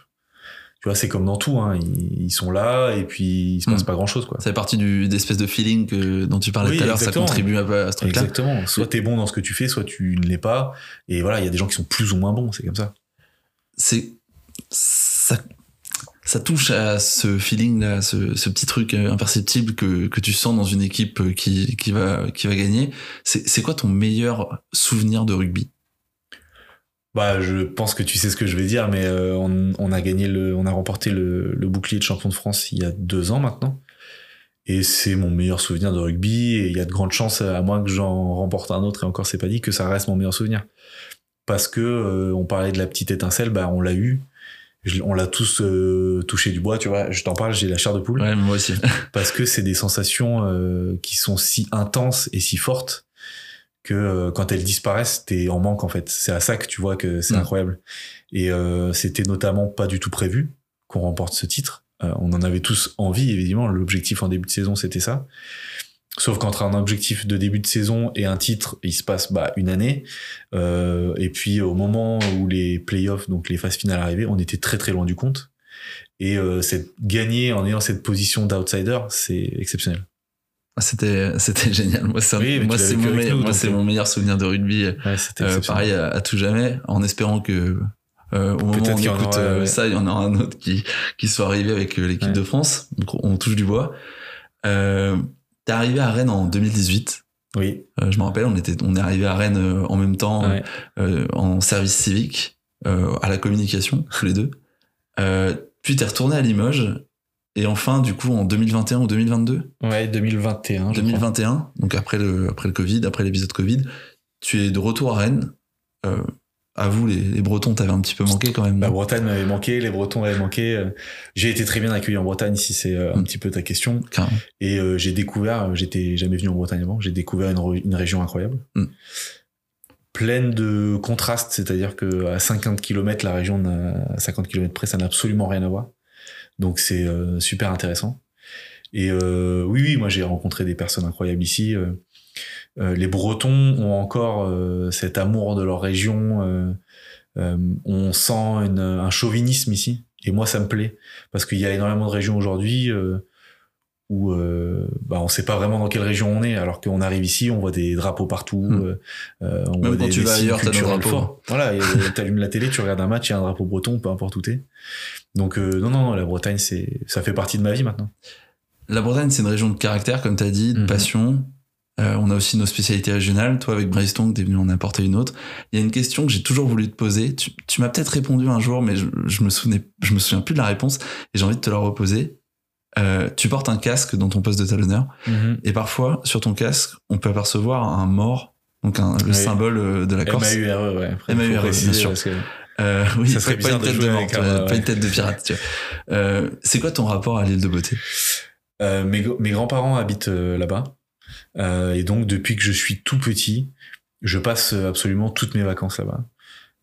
Speaker 1: tu vois, c'est comme dans tout, hein. ils, ils sont là et puis il se passe
Speaker 2: Mm.
Speaker 1: pas grand chose, quoi.
Speaker 2: Fait partie du, d'espèce de feeling que, dont tu parlais
Speaker 1: Oui,
Speaker 2: tout à l'heure, ça contribue un peu à ce truc-là.
Speaker 1: Exactement. Soit t'es bon dans ce que tu fais, soit tu ne l'es pas. Et voilà, il y a des gens qui sont plus ou moins bons, c'est comme ça.
Speaker 2: c'est ça, ça touche à ce feeling là, ce, ce petit truc euh, imperceptible que, que tu sens dans une équipe euh, qui, qui va qui va gagner. C'est c'est quoi ton meilleur souvenir de rugby?
Speaker 1: Bah, je pense que tu sais ce que je vais dire, mais euh, on, on a gagné le, on a remporté le, le bouclier de champion de France il y a deux ans maintenant. Et c'est mon meilleur souvenir de rugby. Et il y a de grandes chances, à moins que j'en remporte un autre, et encore c'est pas dit, que ça reste mon meilleur souvenir. Parce que euh, on parlait de la petite étincelle, bah on l'a eu. Je- on l'a tous euh, touché du bois, tu vois. Je t'en parle, j'ai la chair de poule.
Speaker 2: Ouais, moi aussi.
Speaker 1: parce que c'est des sensations euh, qui sont si intenses et si fortes que euh, quand elles disparaissent, t'es en manque en fait. C'est à ça que tu vois que c'est
Speaker 2: Mm.
Speaker 1: incroyable. Et euh, c'était notamment pas du tout prévu qu'on remporte ce titre. Euh, on en avait tous envie, évidemment. L'objectif en début de saison, c'était ça. Sauf qu'entre un objectif de début de saison et un titre, il se passe bah, une année. Euh, et puis au moment où les playoffs, donc les phases finales arrivaient, on était très très loin du compte. Et euh, cette, gagner en ayant cette position d'outsider, c'est exceptionnel.
Speaker 2: Ah, C'était c'était génial. Moi,
Speaker 1: Oui,
Speaker 2: c'est mon,
Speaker 1: avec
Speaker 2: meilleur-
Speaker 1: nous,
Speaker 2: moi,
Speaker 1: donc,
Speaker 2: c'est
Speaker 1: euh,
Speaker 2: mon meilleur souvenir de rugby.
Speaker 1: Ouais,
Speaker 2: Euh, pareil à, à tout jamais, en espérant que euh, au moment où on écoute
Speaker 1: aura, ouais.
Speaker 2: ça, il y en aura un autre qui qui soit arrivé avec l'équipe
Speaker 1: Ouais.
Speaker 2: de France. Donc on touche du bois. Euh, T'es arrivé à Rennes en 2018.
Speaker 1: Oui.
Speaker 2: Euh, je me rappelle, on était, on est arrivé à Rennes en même temps, en service civique, à la communication, tous les deux. Puis t'es retourné à Limoges, et enfin, du coup, en 2021 ou 2022,
Speaker 1: Ouais, 2021. je crois.
Speaker 2: 2021, donc après le, après le Covid, après l'épisode Covid, tu es de retour à Rennes. Euh, à vous, les, les Bretons, t'avais un petit peu manqué quand même.
Speaker 1: La
Speaker 2: non
Speaker 1: Bretagne m'avait manqué, les Bretons m'avaient manqué. euh, J'ai été très bien accueilli en Bretagne, si c'est euh, un
Speaker 2: Mm.
Speaker 1: petit peu ta question.
Speaker 2: Carrément.
Speaker 1: Et euh, j'ai découvert, j'étais jamais venu en Bretagne avant, j'ai découvert une, une région incroyable.
Speaker 2: Mm.
Speaker 1: Pleine de contrastes, c'est-à-dire que à 50 km, la région, à 50 km près, ça n'a absolument rien à voir. Donc c'est euh, super intéressant. Et euh, oui, oui, moi j'ai rencontré des personnes incroyables ici. euh, euh, les Bretons ont encore euh, cet amour de leur région. euh, euh, on sent une- un chauvinisme ici. Et moi, ça me plaît. Parce qu'il y a énormément de régions aujourd'hui euh, où euh, bah, on sait pas vraiment dans quelle région on est. Alors qu'on arrive ici, on voit des drapeaux partout.
Speaker 2: Hmm.
Speaker 1: euh, on
Speaker 2: Même
Speaker 1: voit
Speaker 2: quand
Speaker 1: des,
Speaker 2: tu
Speaker 1: des
Speaker 2: vas ailleurs, t'as
Speaker 1: culturels
Speaker 2: drapeaux.
Speaker 1: forts. Voilà, t'allumes la télé, tu regardes un match, il y a un drapeau breton, peu importe où t'es. Donc euh, non, non, la Bretagne, c'est ça fait partie de ma vie maintenant.
Speaker 2: La Bretagne, c'est une région de caractère, comme t'as dit, de
Speaker 1: Mhm.
Speaker 2: passion. Euh, on a aussi nos spécialités régionales. Toi, avec Bracestone, t'es venu en apporter une autre. Il y a une question que j'ai toujours voulu te poser. Tu, tu m'as peut-être répondu un jour, mais je, je me souvenais, je me souviens plus de la réponse et j'ai envie de te la reposer. Euh, tu portes un casque dans ton poste de talonneur et parfois, sur ton casque, on peut apercevoir un mort, donc un, le
Speaker 1: Oui.
Speaker 2: symbole de la Corse.
Speaker 1: MAURE, ouais. Après,
Speaker 2: MAURE,
Speaker 1: faut préciser,
Speaker 2: bien sûr.
Speaker 1: parce que-
Speaker 2: Euh, oui,
Speaker 1: Ça serait
Speaker 2: pas une
Speaker 1: bizarre
Speaker 2: tête de mort,
Speaker 1: un-
Speaker 2: vois, pas une tête de pirate. Euh, c'est quoi ton rapport à l'île de beauté?
Speaker 1: Euh, mes, mes grands-parents habitent euh, là-bas. Euh, et donc, depuis que je suis tout petit, je passe euh, absolument toutes mes vacances là-bas.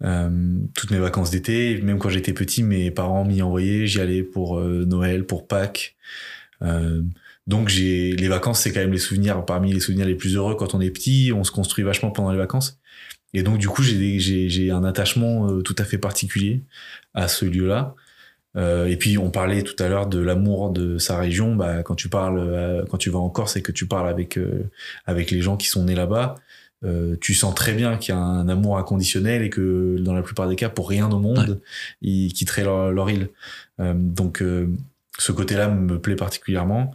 Speaker 1: Euh, toutes mes vacances d'été, même quand j'étais petit, mes parents m'y envoyaient. J'y allais pour euh, Noël, pour Pâques. Euh, donc, j'ai les vacances, c'est quand même les souvenirs parmi les souvenirs les plus heureux quand on est petit. On se construit vachement pendant les vacances. Et donc, du coup, j'ai un attachement euh, tout à fait particulier à ce lieu-là. Euh, et puis on parlait tout à l'heure de l'amour de sa région. Bah, quand tu parles, euh, quand tu vas en Corse et que tu parles avec euh, avec les gens qui sont nés là-bas, euh, tu sens très bien qu'il y a un amour inconditionnel et que dans la plupart des cas, pour rien au monde, ils quitteraient leur, leur île. Euh, donc euh, ce côté-là me plaît particulièrement.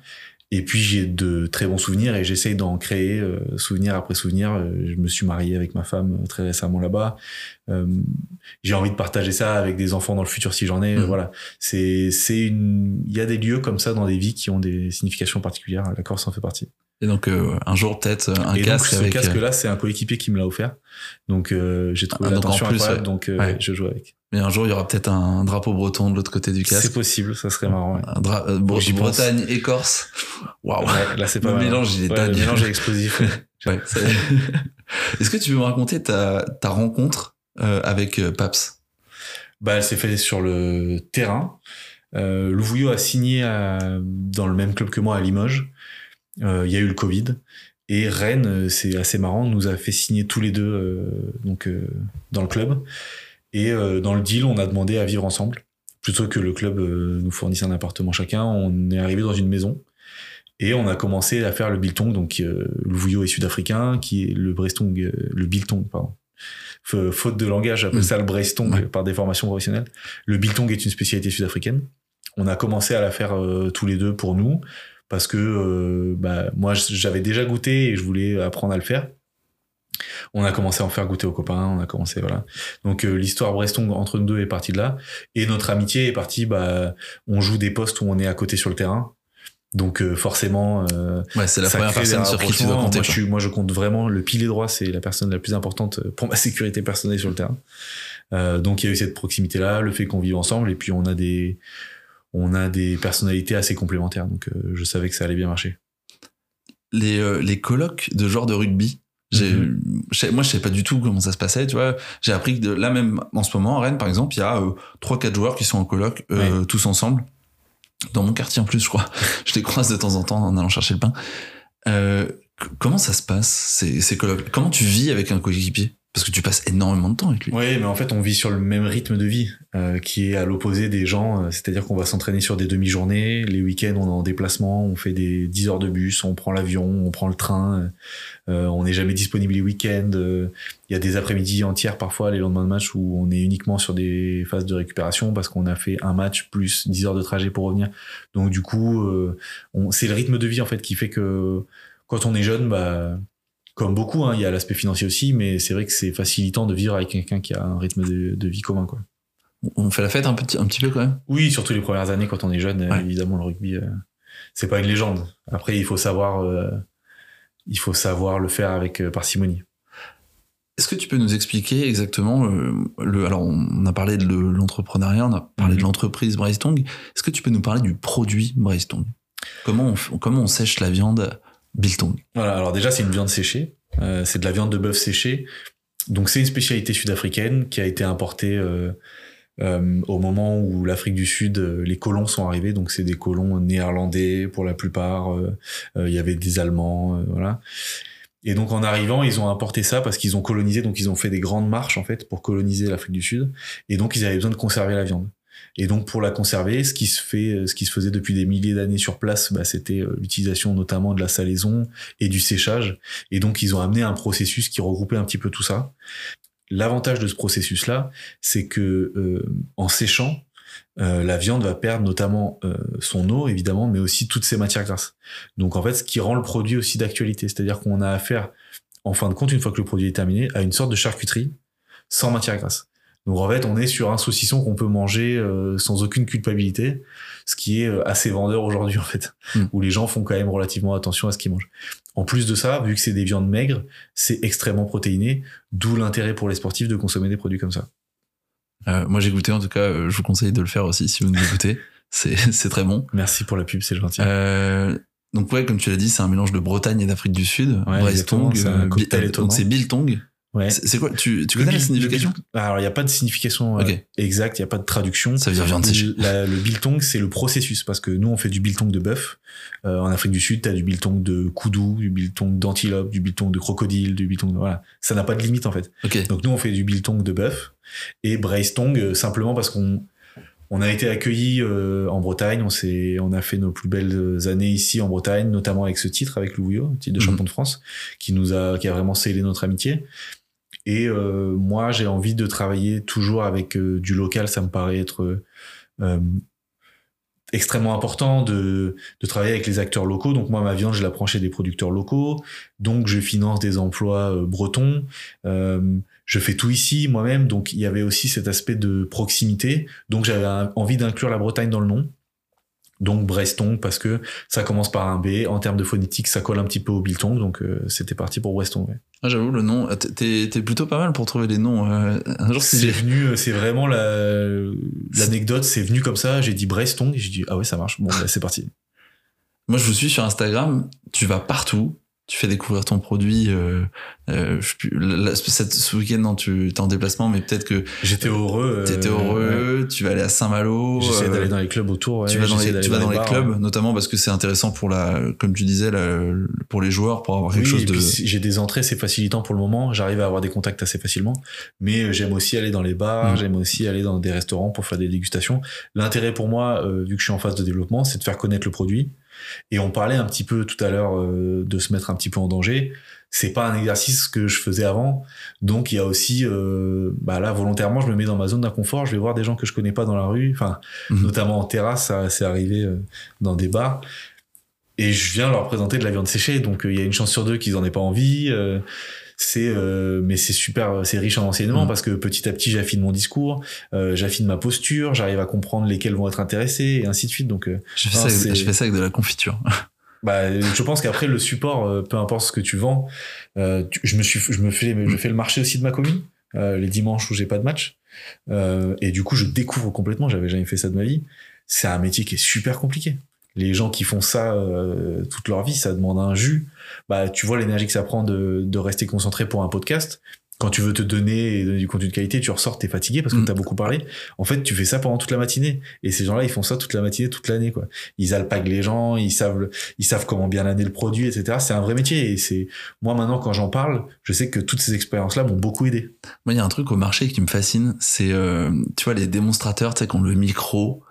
Speaker 1: Et puis j'ai de très bons souvenirs et j'essaye d'en créer euh, souvenir après souvenir. Euh, Je me suis marié avec ma femme euh, très récemment là-bas. Euh, j'ai envie de partager ça avec des enfants dans le futur si j'en ai.
Speaker 2: Mhm.
Speaker 1: Voilà, c'est c'est une. Il y a des lieux comme ça dans des vies qui ont des significations particulières. La Corse en fait partie.
Speaker 2: Et donc euh, un jour peut-être euh, un
Speaker 1: et
Speaker 2: casque
Speaker 1: donc ce
Speaker 2: avec. euh,
Speaker 1: casque-là, c'est un coéquipier qui me l'a offert. Donc euh, j'ai trouvé
Speaker 2: Ah,
Speaker 1: l'attention
Speaker 2: plus,
Speaker 1: incroyable. Donc euh,
Speaker 2: Ouais.
Speaker 1: je joue avec.
Speaker 2: Mais un jour il y aura peut-être un drapeau breton de l'autre côté du
Speaker 1: C'est
Speaker 2: casque.
Speaker 1: possible, ça serait marrant. ouais.
Speaker 2: Un dra- euh. Bretagne et Corse. Waouh.
Speaker 1: Ouais, là c'est pas
Speaker 2: Le
Speaker 1: mal.
Speaker 2: mélange, il est dingue.
Speaker 1: Le mélange est explosif. [laughs]
Speaker 2: Est-ce que tu veux me raconter ta, ta rencontre euh, avec Paps?
Speaker 1: Bah, elle s'est faite sur le terrain. Euh, Louvouillot a signé à- dans le même club que moi à Limoges. Euh, Il y a eu le Covid. Et Rennes, euh, c'est assez marrant, nous a fait signer tous les deux euh, donc, euh, dans le club. Et euh, dans le deal, on a demandé à vivre ensemble. Plutôt que le club euh, nous fournisse un appartement chacun, on est arrivé dans une maison. Et on a commencé à faire le biltong. Donc, euh, Louvouillot est sud-africain, qui est le Brestong, euh, le biltong, pardon. Faute de langage, j'appelle
Speaker 2: Mm.
Speaker 1: ça le Brestong
Speaker 2: Ouais.
Speaker 1: par des formations professionnelles. Le biltong est une spécialité sud-africaine. On a commencé à la faire euh, tous les deux pour nous parce que euh, bah, moi j'avais déjà goûté et je voulais apprendre à le faire. On a commencé à en faire goûter aux copains, on a commencé voilà. Donc euh, l'histoire Brestong entre nous deux est partie de là et notre amitié est partie bah on joue des postes où on est à côté sur le terrain. Donc euh, forcément euh,
Speaker 2: Ouais, c'est la première personne sur qui tu dois compter.
Speaker 1: Moi je, suis- moi, je compte vraiment le pilier droit, c'est la personne la plus importante pour ma sécurité personnelle sur le terrain. Euh, donc il y a eu cette proximité là, le fait qu'on vive ensemble et puis on a des on a des personnalités assez complémentaires. Donc euh, je savais que ça allait bien marcher.
Speaker 2: les, euh, les colloques de joueurs de rugby. Sais- moi, je savais pas du tout comment ça se passait, tu vois. J'ai appris que de, là même, en ce moment, à Rennes, par exemple, il y a euh, trois, quatre joueurs qui sont en colloque, euh, tous ensemble. Dans mon quartier, en plus, je crois. [laughs] je les croise de temps en temps en allant chercher le pain. Euh, comment ça se passe, ces, ces colloques? Comment tu vis avec un coéquipier? Parce que tu passes énormément de temps avec lui.
Speaker 1: Oui, mais en fait, on vit sur le même rythme de vie, euh, qui est à l'opposé des gens. euh, C'est-à-dire qu'on va s'entraîner sur des demi-journées. Les week-ends, on est en déplacement, on fait des 10 heures de bus, on prend l'avion, on prend le train. euh, on n'est jamais disponible les week-ends. Il y a des après-midi entières parfois, les lendemains de match, où on est uniquement sur des phases de récupération parce qu'on a fait un match plus 10 heures de trajet pour revenir. Donc du coup, c'est le rythme de vie en fait qui fait que quand on est jeune, bah comme beaucoup, hein, il y a l'aspect financier aussi, mais c'est vrai que c'est facilitant de vivre avec quelqu'un qui a un rythme de, de vie commun. Quoi.
Speaker 2: On fait la fête un petit, un petit peu quand même?
Speaker 1: Oui, surtout les premières années quand on est jeune,
Speaker 2: Ouais.
Speaker 1: évidemment le rugby, euh, c'est pas une légende. Après, il faut savoir, euh, il faut savoir le faire avec euh, parcimonie.
Speaker 2: Est-ce que tu peux nous expliquer exactement euh, le alors on a parlé de le- l'entrepreneuriat, on a parlé
Speaker 1: Mhm.
Speaker 2: de l'entreprise Bracetong. Est-ce que tu peux nous parler du produit Bracetong Comment on comment on sèche la viande Biltong
Speaker 1: Voilà, alors déjà, c'est une viande séchée. Euh, c'est de la viande de bœuf séchée. Donc, c'est une spécialité sud-africaine qui a été importée euh, euh, au moment où l'Afrique du Sud, euh, les colons sont arrivés. Donc, c'est des colons néerlandais pour la plupart. Euh, euh, Il y avait des Allemands, voilà. Et donc, en arrivant, ils ont importé ça parce qu'ils ont colonisé. Donc, ils ont fait des grandes marches, en fait, pour coloniser l'Afrique du Sud. Et donc, ils avaient besoin de conserver la viande. Et donc pour la conserver, ce qui se fait, ce qui se faisait depuis des milliers d'années sur place, bah, c'était euh, l'utilisation notamment de la salaison et du séchage. Et donc ils ont amené un processus qui regroupait un petit peu tout ça. L'avantage de ce processus-là, c'est que euh, en séchant, euh, la viande va perdre notamment euh, son eau évidemment, mais aussi toutes ses matières grasses. Donc en fait, ce qui rend le produit aussi d'actualité, c'est-à-dire qu'on a affaire, en fin de compte, une fois que le produit est terminé, à une sorte de charcuterie sans matière grasse. Donc en fait, on est sur un saucisson qu'on peut manger euh, sans aucune culpabilité, ce qui est euh, assez vendeur aujourd'hui [laughs] en fait,
Speaker 2: Mm.
Speaker 1: où les gens font quand même relativement attention à ce qu'ils mangent. En plus de ça, vu que c'est des viandes maigres, c'est extrêmement protéiné, d'où l'intérêt pour les sportifs de consommer des produits comme ça.
Speaker 2: Euh, Moi j'ai goûté en tout cas, euh, je vous conseille de le faire aussi si vous ne goûtez. [laughs] [laughs] C'est très bon.
Speaker 1: Merci pour la pub, c'est gentil.
Speaker 2: Euh, donc ouais, comme tu l'as dit, c'est un mélange de Bretagne et d'Afrique du Sud.
Speaker 1: Ouais, étonnant.
Speaker 2: donc c'est Biltong.
Speaker 1: Ouais.
Speaker 2: C'est quoi Tu, tu
Speaker 1: Le
Speaker 2: connais la signification
Speaker 1: le Alors il n'y a pas de signification euh, exacte, il n'y a pas de traduction.
Speaker 2: Ça veut dire viande séchée.
Speaker 1: La- le biltong, c'est le processus, parce que nous, on fait du biltong de bœuf. Euh, en Afrique du Sud, tu as du biltong de koudou, du biltong d'antilope, du biltong de crocodile, du biltong de... Voilà. Ça n'a pas de limite, en fait.
Speaker 2: Ok.
Speaker 1: Donc nous, on fait du biltong de bœuf. Et braistong, euh, simplement parce qu'on on a été accueillis euh, en Bretagne, on, s'est, on a fait nos plus belles années ici en Bretagne, notamment avec ce titre, avec Louis titre de
Speaker 2: Mhm.
Speaker 1: champion de France, qui nous a, qui a vraiment scellé notre amitié. Et euh, moi, j'ai envie de travailler toujours avec euh, du local. Ça me paraît être euh, extrêmement important de, de travailler avec les acteurs locaux. Donc moi, ma viande, je la prends chez des producteurs locaux. Donc je finance des emplois bretons. Euh, je fais tout ici moi-même. Donc il y avait aussi cet aspect de proximité. Donc j'avais envie d'inclure la Bretagne dans le nom. Donc Breston parce que ça commence par un B. En termes de phonétique, ça colle un petit peu au biltong. Donc euh, c'était parti pour Breston. ouais.
Speaker 2: Ah, J'avoue, le nom, t'es- plutôt pas mal pour trouver les noms. euh,
Speaker 1: C'est venu, euh, c'est vraiment la l'anecdote, c'est venu comme ça. J'ai dit Breston, et j'ai dit ah ouais ça marche. Bon bah, c'est parti.
Speaker 2: Moi, je vous suis sur Instagram. Tu vas partout. Tu fais découvrir ton produit. euh, euh, je là, cette, ce week-end, non, tu es en déplacement, mais peut-être que.
Speaker 1: J'étais heureux.
Speaker 2: T'étais
Speaker 1: euh,
Speaker 2: heureux,
Speaker 1: ouais.
Speaker 2: tu vas aller à Saint-Malo.
Speaker 1: J'essaie
Speaker 2: euh,
Speaker 1: d'aller dans les clubs autour. ouais,
Speaker 2: tu vas dans les, tu vas dans les
Speaker 1: bars,
Speaker 2: clubs,
Speaker 1: ouais.
Speaker 2: notamment parce que c'est intéressant pour la, comme tu disais, la- pour les joueurs, pour avoir quelque
Speaker 1: Oui,
Speaker 2: chose de.
Speaker 1: j'ai des entrées, c'est facilitant pour le moment. J'arrive à avoir des contacts assez facilement. Mais euh, j'aime aussi aller dans les bars,
Speaker 2: Mm.
Speaker 1: j'aime aussi aller dans des restaurants pour faire des dégustations. L'intérêt pour moi, euh, vu que je suis en phase de développement, c'est de faire connaître le produit. Et on parlait un petit peu tout à l'heure euh, de se mettre un petit peu en danger. C'est pas un exercice que je faisais avant. Donc il y a aussi, euh, bah là volontairement, je me mets dans ma zone d'inconfort. Je vais voir des gens que je connais pas dans la rue. Enfin,
Speaker 2: Mhm.
Speaker 1: notamment en terrasse, ça c'est arrivé euh, dans des bars. Et je viens leur présenter de la viande séchée. Donc il y a une chance sur deux qu'ils en aient pas envie. C'est euh, mais c'est super c'est riche en enseignement
Speaker 2: Mhm.
Speaker 1: parce que petit à petit j'affine mon discours euh, j'affine ma posture j'arrive à comprendre lesquels vont être intéressés et ainsi de suite donc euh,
Speaker 2: Je fais,
Speaker 1: Non,
Speaker 2: ça avec, je fais ça avec de la confiture. [laughs]
Speaker 1: bah, je pense qu'après le support, euh, peu importe ce que tu vends, euh, tu- je me suis, je me fais, je fais le marché aussi de ma commune euh, les dimanches où j'ai pas de match, euh, et du coup je découvre complètement. J'avais jamais fait ça de ma vie. C'est un métier qui est super compliqué. Les gens qui font ça euh, toute leur vie, ça demande un jus. Bah, tu vois l'énergie que ça prend de, de rester concentré pour un podcast. Quand tu veux te donner et donner du contenu de qualité, tu ressors, t'es fatigué parce que
Speaker 2: Mm.
Speaker 1: t'as beaucoup parlé. En fait, tu fais ça pendant toute la matinée. Et ces gens-là, ils font ça toute la matinée, toute l'année, quoi. Ils alpaguent les gens, ils savent, ils savent comment bien laner le produit, etc. C'est un vrai métier. Et c'est, moi, maintenant, quand j'en parle, je sais que toutes ces expériences-là m'ont beaucoup aidé.
Speaker 2: Moi, il y a un truc au marché qui me fascine, c'est, euh, tu vois, les démonstrateurs, tu sais, qui ont le micro,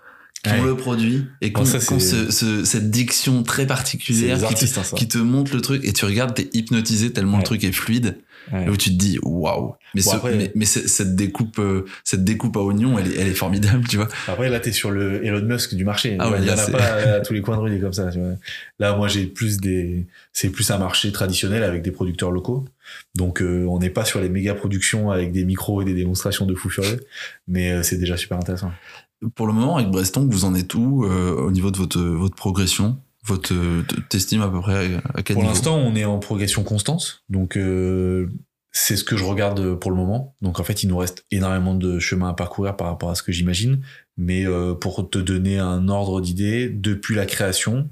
Speaker 2: qui ont le produit, et qui
Speaker 1: Bon,
Speaker 2: ont, ce- ce- cette diction très particulière te,
Speaker 1: hein,
Speaker 2: qui te montre le truc, et tu regardes, t'es hypnotisé tellement le truc est fluide,
Speaker 1: Ouais.
Speaker 2: et où tu te dis, waouh. Mais,
Speaker 1: Bon,
Speaker 2: ce-
Speaker 1: après-
Speaker 2: mais, cette découpe, euh, cette découpe à oignon, elle est, elle est formidable, tu vois.
Speaker 1: Après, là, t'es sur le Elon Musk du marché.
Speaker 2: Ah ouais,
Speaker 1: il y en a pas à tous les coins de rue, comme ça. tu vois. Là, moi, j'ai plus des, c'est plus un marché traditionnel avec des producteurs locaux. Donc, euh, on n'est pas sur les méga productions avec des micros et des démonstrations de fous furieux. Mais euh, c'est déjà super intéressant.
Speaker 2: Pour le moment, avec Breston, vous en êtes où euh, au niveau de votre, votre progression votre, euh, T'estimes à peu près à quel
Speaker 1: Pour l'instant, on est en progression constante. Donc, euh, c'est ce que je regarde pour le moment. Donc, en fait, il nous reste énormément de chemin à parcourir par rapport à ce que j'imagine. Mais euh, pour te donner un ordre d'idée, depuis la création,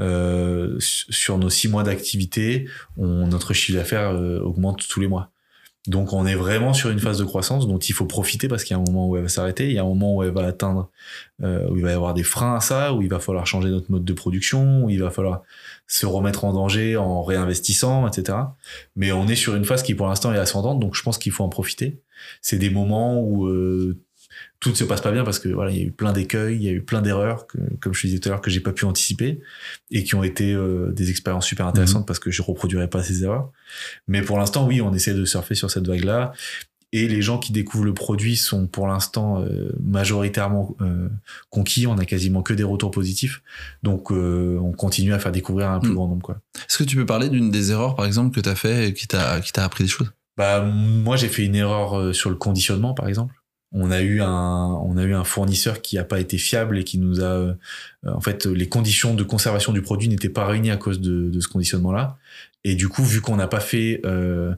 Speaker 1: euh, sur nos six mois d'activité, notre chiffre d'affaires augmente tous les mois. Donc, on est vraiment sur une phase de croissance dont il faut profiter parce qu'il y a un moment où elle va s'arrêter, il y a un moment où elle va atteindre, euh, où il va y avoir des freins à ça, où il va falloir changer notre mode de production, où il va falloir se remettre en danger en réinvestissant, etc. Mais on est sur une phase qui pour l'instant est ascendante, donc je pense qu'il faut en profiter. C'est des moments où euh, tout ne se passe pas bien parce que voilà, il y a eu plein d'écueils, il y a eu plein d'erreurs, comme je disais tout à l'heure, que j'ai pas pu anticiper et qui ont été euh, des expériences super intéressantes parce que je reproduirais pas ces erreurs. Mais pour l'instant, oui, on essaie de surfer sur cette vague-là. Et les gens qui découvrent le produit sont pour l'instant euh, majoritairement euh, conquis. On a quasiment que des retours positifs. Donc, euh, on continue à faire découvrir un plus
Speaker 2: Mm.
Speaker 1: grand nombre. Quoi.
Speaker 2: Est-ce que tu peux parler d'une des erreurs, par exemple, que tu as fait et qui t'a qui t'a appris des choses?
Speaker 1: Bah, moi, j'ai fait une erreur euh, sur le conditionnement, par exemple. On a eu un, on a eu un fournisseur qui a pas été fiable et qui nous a, euh, en fait, les conditions de conservation du produit n'étaient pas réunies à cause de, de ce conditionnement-là. Et du coup, vu qu'on n'a pas fait, euh,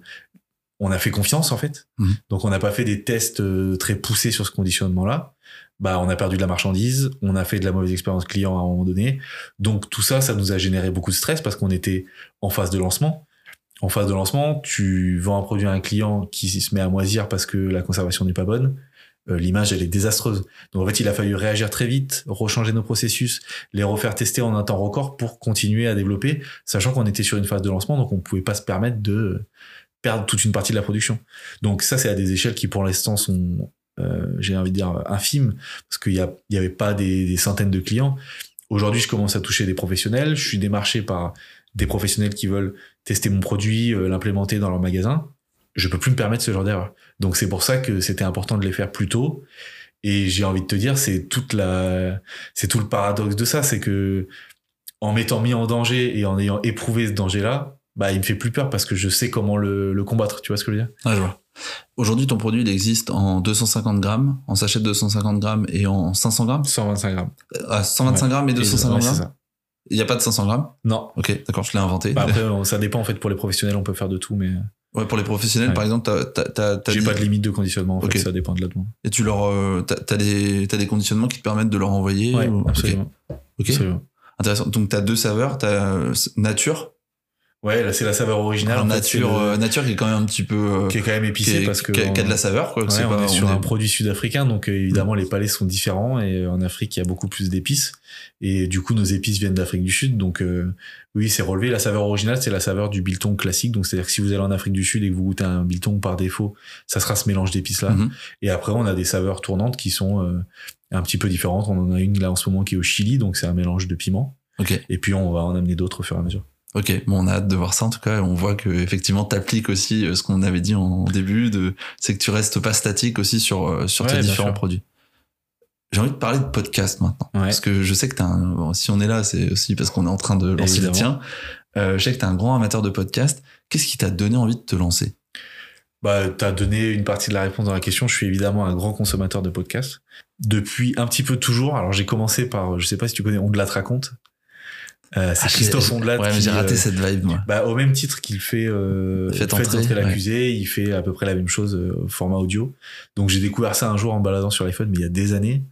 Speaker 1: on a fait confiance en fait.
Speaker 2: Mhm.
Speaker 1: Donc, on n'a pas fait des tests euh, très poussés sur ce conditionnement-là. Bah, on a perdu de la marchandise, on a fait de la mauvaise expérience client à un moment donné. Donc, tout ça, ça nous a généré beaucoup de stress parce qu'on était en phase de lancement en phase de lancement, tu vends un produit à un client qui se met à moisir parce que la conservation n'est pas bonne. Euh, L'image, elle est désastreuse. Donc, en fait, il a fallu réagir très vite, rechanger nos processus, les refaire tester en un temps record pour continuer à développer, sachant qu'on était sur une phase de lancement, donc on pouvait pas se permettre de perdre toute une partie de la production. Donc, ça, c'est à des échelles qui, pour l'instant, sont, euh, j'ai envie de dire, infimes, parce qu'il y, a- il y avait pas des, des centaines de clients. Aujourd'hui, je commence à toucher des professionnels. Je suis démarché par des professionnels qui veulent tester mon produit, euh, l'implémenter dans leur magasin. Je peux plus me permettre ce genre d'erreur. Donc c'est pour ça que c'était important de les faire plus tôt. Et j'ai envie de te dire, c'est toute la, c'est tout le paradoxe de ça, c'est que en m'étant mis en danger et en ayant éprouvé ce danger-là, bah il me fait plus peur parce que je sais comment le, le combattre. Tu vois ce que je veux dire?
Speaker 2: Ah, je vois. Aujourd'hui, ton produit, il existe en 250 grammes, en sachet de 250 grammes et en 500 grammes?
Speaker 1: 125 grammes.
Speaker 2: Ah, 125
Speaker 1: Ouais.
Speaker 2: grammes et
Speaker 1: Et-
Speaker 2: 250
Speaker 1: ouais, c'est
Speaker 2: grammes. Il n'y a pas de 500 grammes?
Speaker 1: Non.
Speaker 2: Ok, d'accord, je l'ai inventé.
Speaker 1: Bah, après, [laughs] ça dépend en fait pour les professionnels, on peut faire de tout, mais
Speaker 2: ouais, pour les professionnels,
Speaker 1: Ouais.
Speaker 2: par exemple, t'as, t'as,
Speaker 1: j'ai
Speaker 2: dit-
Speaker 1: pas de limite de conditionnement. En fait, ça dépend de la demande.
Speaker 2: et tu leur, euh, t'as, t'as des, t'as des conditionnements qui te permettent de leur envoyer
Speaker 1: Ouais,
Speaker 2: ou-
Speaker 1: absolument.
Speaker 2: Ok.
Speaker 1: absolument.
Speaker 2: Intéressant. Donc, t'as deux saveurs, t'as euh, nature
Speaker 1: Ouais, là c'est la saveur originale.
Speaker 2: En nature, euh, nature qui est quand même un petit peu. Euh,
Speaker 1: qui est quand même épicé parce que.
Speaker 2: Qui a, de la saveur, quoi.
Speaker 1: Ouais, on est sur un produit sud-africain, donc euh, évidemment les palais sont différents et en Afrique il y a beaucoup plus d'épices et du coup nos épices viennent d'Afrique du Sud, donc oui c'est relevé. La saveur originale c'est la saveur du biltong classique, donc c'est-à-dire que si vous allez en Afrique du Sud et que vous goûtez un biltong par défaut, ça sera ce mélange d'épices là. Mhm. Et après on a des saveurs tournantes qui sont un petit peu différentes. On en a une là en ce moment qui est au Chili, donc c'est un mélange de piment.
Speaker 2: Okay.
Speaker 1: Et puis on va en amener d'autres au fur et à mesure.
Speaker 2: Ok, bon, on a hâte de voir ça en tout cas. On voit que effectivement t'appliques aussi euh, ce qu'on avait dit en début, de c'est que tu restes pas statique aussi sur euh, sur tes différents produits. J'ai envie de parler de podcast maintenant, parce que je sais que t'as un. si on est là, c'est aussi parce qu'on est en train de lancer le tien. Euh, je sais que t'es un grand amateur de podcast. Qu'est-ce qui t'a donné envie de te lancer?
Speaker 1: Bah, tu as donné une partie de la réponse dans la question. Je suis évidemment un grand consommateur de podcasts. Depuis un petit peu toujours. Alors, j'ai commencé par, je sais pas si tu connais On de la raconte. Euh, c'est ah, Christophe Ondelat.
Speaker 2: Ouais, j'ai raté euh, cette vibe, moi.
Speaker 1: Bah, au même titre qu'il fait, euh, Faites entrer, l'accusé, il fait à peu près la même chose euh, au format audio. Donc, j'ai découvert ça un jour en baladant sur l'iPhone, mais il y a des années.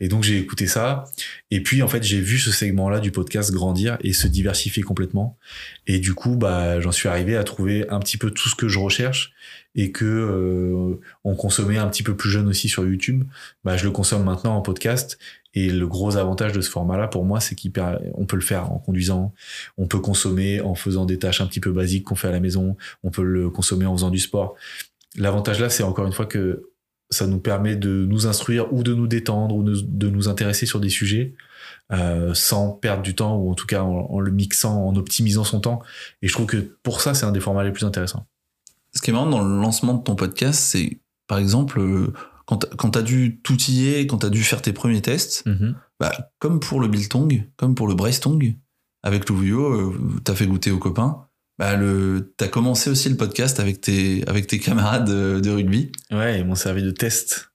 Speaker 1: Et donc, j'ai écouté ça. Et puis, en fait, j'ai vu ce segment-là du podcast grandir et se diversifier complètement. Et du coup, bah, j'en suis arrivé à trouver un petit peu tout ce que je recherche et que euh, on consommait un petit peu plus jeune aussi sur YouTube. Bah, je le consomme maintenant en podcast et le gros avantage de ce format-là, pour moi, c'est qu'on peut le faire en conduisant, on peut consommer en faisant des tâches un petit peu basiques qu'on fait à la maison, on peut le consommer en faisant du sport. L'avantage là, c'est encore une fois que ça nous permet de nous instruire ou de nous détendre ou de nous intéresser sur des sujets euh, sans perdre du temps ou en tout cas en, le mixant, en optimisant son temps. Et je trouve que pour ça, c'est un des formats les plus intéressants.
Speaker 2: Ce qui est marrant dans le lancement de ton podcast, c'est par exemple quand tu as dû t'outiller, quand tu as dû faire tes premiers tests, mhm. bah, comme pour le biltong, comme pour le bracetong, avec Louvio, euh, tu as fait goûter aux copains. Bah le, t'as commencé aussi le podcast avec tes, avec tes camarades de, rugby.
Speaker 1: Ouais, ils m'ont servi de test.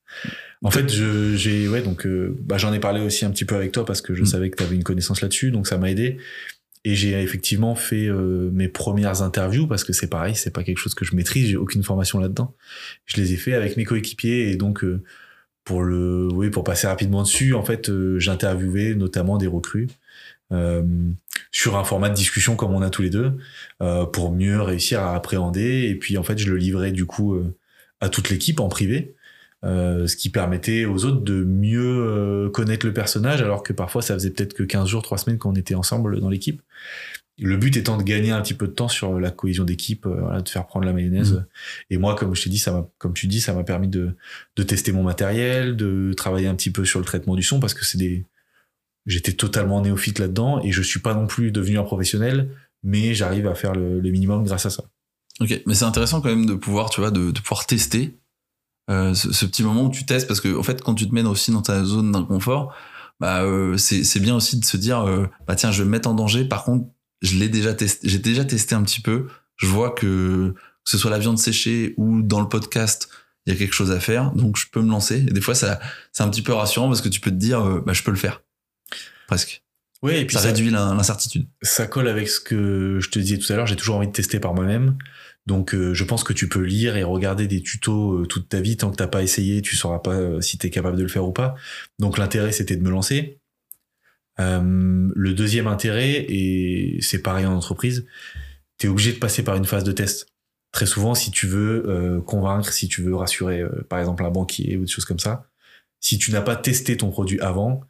Speaker 1: En fait, j'ai, ouais, donc, euh, bah, j'en ai parlé aussi un petit peu avec toi parce que je mm. savais que tu avais une connaissance là-dessus, donc ça m'a aidé. Et j'ai effectivement fait euh, mes premières interviews parce que c'est pareil, c'est pas quelque chose que je maîtrise, j'ai aucune formation là-dedans. Je les ai fait avec mes coéquipiers et donc euh, pour le, oui, pour passer rapidement dessus, en fait, euh, j'interviewais notamment des recrues sur un format de discussion comme on a tous les deux pour mieux réussir à appréhender. Et puis en fait, je le livrais du coup à toute l'équipe en privé. Euh, ce qui permettait aux autres de mieux euh, connaître le personnage, alors que parfois ça faisait peut-être que 15 jours, 3 semaines qu'on était ensemble dans l'équipe. Le but étant de gagner un petit peu de temps sur la cohésion d'équipe, euh, de faire prendre la mayonnaise. Mmh. Et moi, comme je t'ai dit, ça m'a, comme tu dis, ça m'a permis de, de tester mon matériel, de travailler un petit peu sur le traitement du son, parce que c'est des, j'étais totalement néophyte là-dedans et je suis pas non plus devenu un professionnel, mais j'arrive à faire le, minimum grâce à ça.
Speaker 2: Ok, mais c'est intéressant quand même de pouvoir, tu vois, de, de pouvoir tester euh, ce, petit moment où tu testes parce que en fait quand tu te mènes aussi dans ta zone d'inconfort bah euh, c'est bien aussi de se dire euh, bah tiens je vais me mettre en danger par contre je l'ai déjà testé j'ai déjà testé un petit peu je vois que que ce soit la viande séchée ou dans le podcast il y a quelque chose à faire donc je peux me lancer et des fois ça c'est un petit peu rassurant parce que tu peux te dire bah je peux le faire presque
Speaker 1: oui, et puis
Speaker 2: ça, ça réduit l'incertitude.
Speaker 1: Ça colle avec ce que je te disais tout à l'heure. J'ai toujours envie de tester par moi-même. Donc euh, je pense que tu peux lire et regarder des tutos euh, toute ta vie tant que t'as pas essayé, tu sauras pas euh, si tu es capable de le faire ou pas. Donc l'intérêt c'était de me lancer. le deuxième intérêt et c'est pareil en entreprise, tu es obligé de passer par une phase de test. Très souvent si tu veux convaincre, si tu veux rassurer par exemple un banquier ou des choses comme ça, si tu n'as pas testé ton produit avant,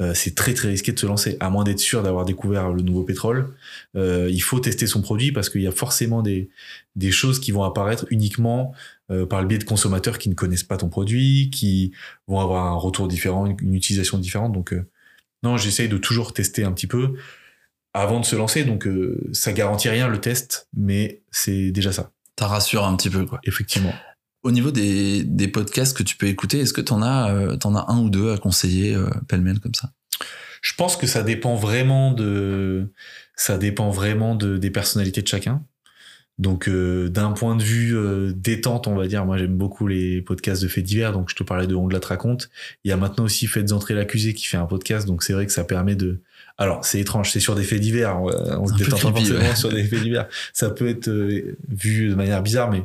Speaker 1: euh, c'est très très risqué de se lancer, à moins d'être sûr d'avoir découvert le nouveau pétrole. Euh, il faut tester son produit parce qu'il y a forcément des, des choses qui vont apparaître uniquement euh, par le biais de consommateurs qui ne connaissent pas ton produit, qui vont avoir un retour différent, une, utilisation différente. Donc non, j'essaye de toujours tester un petit peu avant de se lancer. Donc ça garantit rien le test, mais c'est déjà ça.
Speaker 2: Ça rassure un petit peu quoi.
Speaker 1: Effectivement.
Speaker 2: Au niveau des, des, podcasts que tu peux écouter, est-ce que tu en, as, euh, en as un ou deux à conseiller euh, pêle-mêle comme ça?
Speaker 1: Je pense que ça dépend vraiment de ça dépend vraiment de, des personnalités de chacun. Donc euh, d'un point de vue détente, on va dire, moi j'aime beaucoup les podcasts de faits divers, donc je te parlais de On de la raconte. Il y a maintenant aussi Faites entrer l'accusé qui fait un podcast, donc c'est vrai que ça permet de... Alors c'est étrange, c'est sur des faits divers, on, se détend pas forcément sur des faits divers. Ça peut être vu de manière bizarre, mais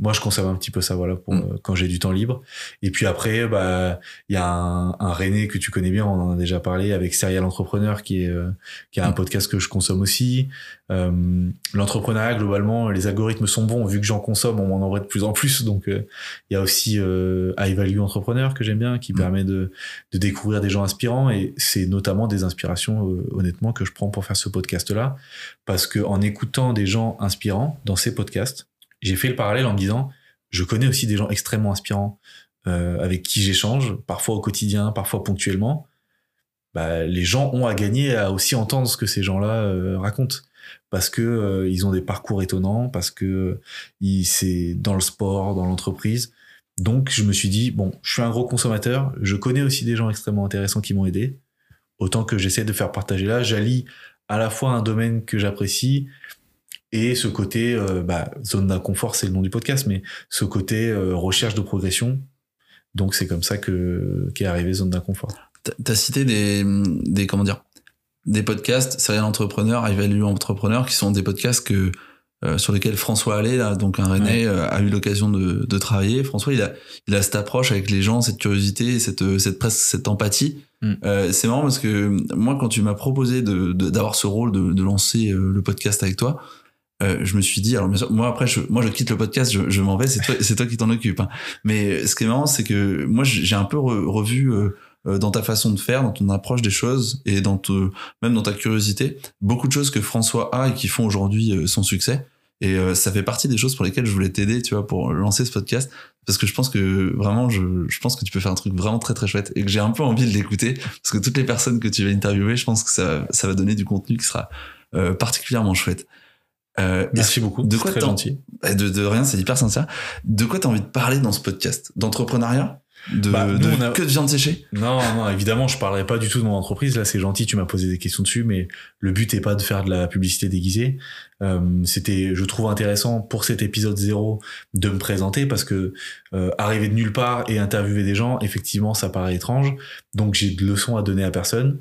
Speaker 1: moi je consomme un petit peu ça voilà pour
Speaker 2: Mm.
Speaker 1: euh, quand j'ai du temps libre et puis après bah il y a un, un René que tu connais bien on en a déjà parlé avec Serial Entrepreneur qui est euh, qui a un
Speaker 2: Mm.
Speaker 1: podcast que je consomme aussi euh, l'entrepreneuriat globalement les algorithmes sont bons vu que j'en consomme on m'en envoie de plus en plus [laughs] donc euh, il y a aussi euh, High Value Entrepreneur que j'aime bien qui
Speaker 2: Mm.
Speaker 1: permet de de découvrir des gens inspirants et c'est notamment des inspirations euh, honnêtement que je prends pour faire ce podcast là parce que en écoutant des gens inspirants dans ces podcasts j'ai fait le parallèle en me disant, je connais aussi des gens extrêmement inspirants euh, avec qui j'échange, parfois au quotidien, parfois ponctuellement. Bah, les gens ont à gagner à aussi entendre ce que ces gens-là euh, racontent parce que euh, ils ont des parcours étonnants, parce que c'est dans le sport, dans l'entreprise. Donc je me suis dit bon, je suis un gros consommateur, je connais aussi des gens extrêmement intéressants qui m'ont aidé. Autant que j'essaie de faire partager là, j'allie à la fois un domaine que j'apprécie et ce côté euh, bah, zone d'inconfort c'est le nom du podcast mais ce côté euh, recherche de progression donc c'est comme ça que qu'est arrivé zone d'inconfort
Speaker 2: T'as- cité des, des, comment dire, des podcasts, Serial Entrepreneur, High Value Entrepreneur, qui sont des podcasts que, euh, sur lesquels François Allais, là, donc un René, euh, a eu l'occasion de, de travailler. François, il a, il a cette approche avec les gens, cette curiosité, cette, cette presque, cette empathie.
Speaker 1: Mm.
Speaker 2: Euh, c'est marrant parce que moi, quand tu m'as proposé de, de- d'avoir ce rôle de, de lancer le podcast avec toi, euh, je me suis dit, alors moi après, je, moi je quitte le podcast, je, m'en vais, c'est toi, qui t'en occupe. hein. Mais ce qui est marrant, c'est que moi j'ai un peu re- revu euh, euh, dans ta façon de faire, dans ton approche des choses et dans même dans ta curiosité, beaucoup de choses que François a et qui font aujourd'hui son succès. Et ça fait partie des choses pour lesquelles je voulais t'aider, tu vois, pour lancer ce podcast, parce que je pense que vraiment, je, pense que tu peux faire un truc vraiment très très chouette et que j'ai un peu envie de l'écouter, parce que toutes les personnes que tu vas interviewer, je pense que ça, va donner du contenu qui sera particulièrement chouette. Euh,
Speaker 1: merci beaucoup
Speaker 2: de quoi
Speaker 1: très gentil.
Speaker 2: De, de rien, c'est hyper sincère. De quoi t'as envie de parler dans ce podcast? D'entrepreneuriat? De,
Speaker 1: Bah, nous,
Speaker 2: de-
Speaker 1: on a-
Speaker 2: que de viande séchée?
Speaker 1: Non non évidemment je parlerai pas du tout de mon entreprise. Là c'est gentil tu m'as posé des questions dessus mais le but est pas de faire de la publicité déguisée. Euh, c'était je trouve intéressant pour cet épisode zéro de me présenter parce que euh, arriver de nulle part et interviewer des gens effectivement ça paraît étrange. Donc j'ai de leçons à donner à personne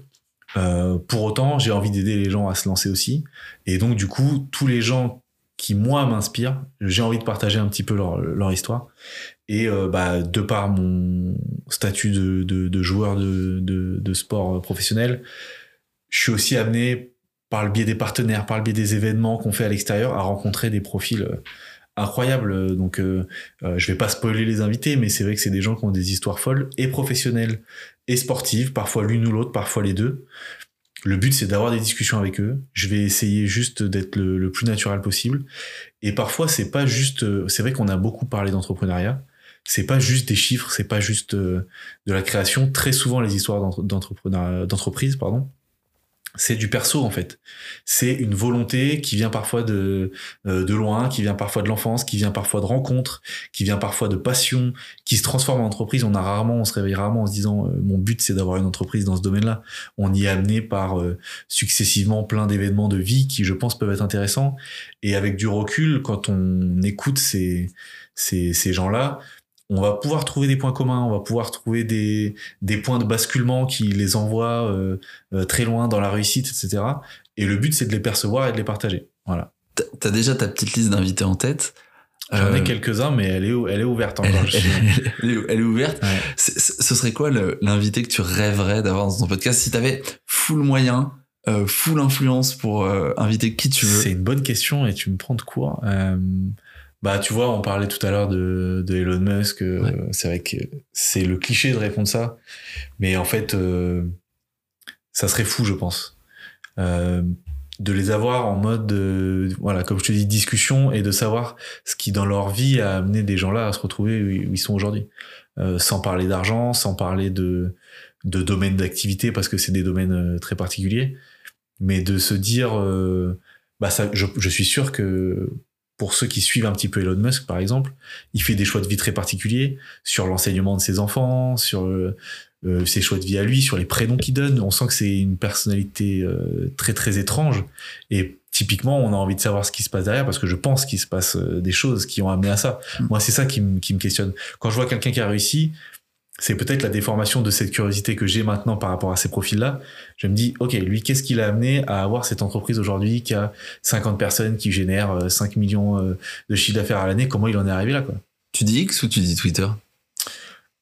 Speaker 1: Euh, pour autant, j'ai envie d'aider les gens à se lancer aussi. Et donc, du coup, tous les gens qui, moi, m'inspirent, j'ai envie de partager un petit peu leur, leur histoire. Et euh, bah, de par mon statut de, de, de joueur de, de, sport professionnel, je suis aussi amené, par le biais des partenaires, par le biais des événements qu'on fait à l'extérieur, à rencontrer des profils euh, incroyables. Donc, euh, je vais pas spoiler les invités, mais c'est vrai que c'est des gens qui ont des histoires folles et professionnelles et sportives, parfois l'une ou l'autre, parfois les deux. Le but, c'est d'avoir des discussions avec eux. Je vais essayer juste d'être le, plus naturel possible. Et parfois, c'est pas juste. euh, C'est vrai qu'on a beaucoup parlé d'entrepreneuriat. C'est pas juste des chiffres, c'est pas juste euh, de la création. Très souvent, les histoires d'entreprise, pardon, c'est du perso en fait. C'est une volonté qui vient parfois de euh, de loin, qui vient parfois de l'enfance, qui vient parfois de rencontres, qui vient parfois de passion, qui se transforme en entreprise. On a rarement, on se réveille rarement en se disant euh, mon but c'est d'avoir une entreprise dans ce domaine-là. On y est amené par euh, successivement plein d'événements de vie qui, je pense, peuvent être intéressants. Et avec du recul, quand on écoute ces ces, ces gens-là, on va pouvoir trouver des points communs, on va pouvoir trouver des, des points de basculement qui les envoient euh, euh, très loin dans la réussite, etc. Et le but, c'est de les percevoir et de les partager. Voilà.
Speaker 2: T'as- déjà ta petite liste d'invités en tête?
Speaker 1: J'en ai
Speaker 2: Euh,
Speaker 1: quelques-uns, mais elle est, elle est ouverte encore. sais.
Speaker 2: elle- elle est, elle est ouverte.
Speaker 1: Ouais.
Speaker 2: Ce serait quoi l'invité que tu rêverais d'avoir dans ton podcast si t'avais full moyen, euh, full influence pour inviter qui tu veux?
Speaker 1: C'est une bonne question et tu me prends de court. Bah, tu vois, on parlait tout à l'heure de, de Elon Musk. euh. C'est vrai que c'est le cliché de répondre ça. Mais en fait, euh, ça serait fou, je pense. Euh, de les avoir en mode, euh, voilà, comme je te dis, discussion et de savoir ce qui, dans leur vie, a amené des gens-là à se retrouver où ils sont aujourd'hui. Euh, sans parler d'argent, sans parler de, de domaines d'activité, parce que c'est des domaines euh, très particuliers. Mais de se dire, euh, bah ça, je, je suis sûr que pour ceux qui suivent un petit peu Elon Musk, par exemple, il fait des choix de vie très particuliers sur l'enseignement de ses enfants, sur euh, euh, ses choix de vie à lui, sur les prénoms qu'il donne. On sent que c'est une personnalité euh, très très étrange. Et typiquement, on a envie de savoir ce qui se passe derrière parce que je pense qu'il se passe des choses qui ont amené à ça.
Speaker 2: Mm.
Speaker 1: Moi, c'est ça qui me qui me questionne. Quand je vois quelqu'un qui a réussi, c'est peut-être la déformation de cette curiosité que j'ai maintenant par rapport à ces profils-là. Je me dis, ok, lui, qu'est-ce qui l'a amené à avoir cette entreprise aujourd'hui qui a 50 personnes, qui génère 5 millions de chiffre d'affaires à l'année? Comment il en est arrivé là, quoi?
Speaker 2: Tu dis X ou tu dis Twitter?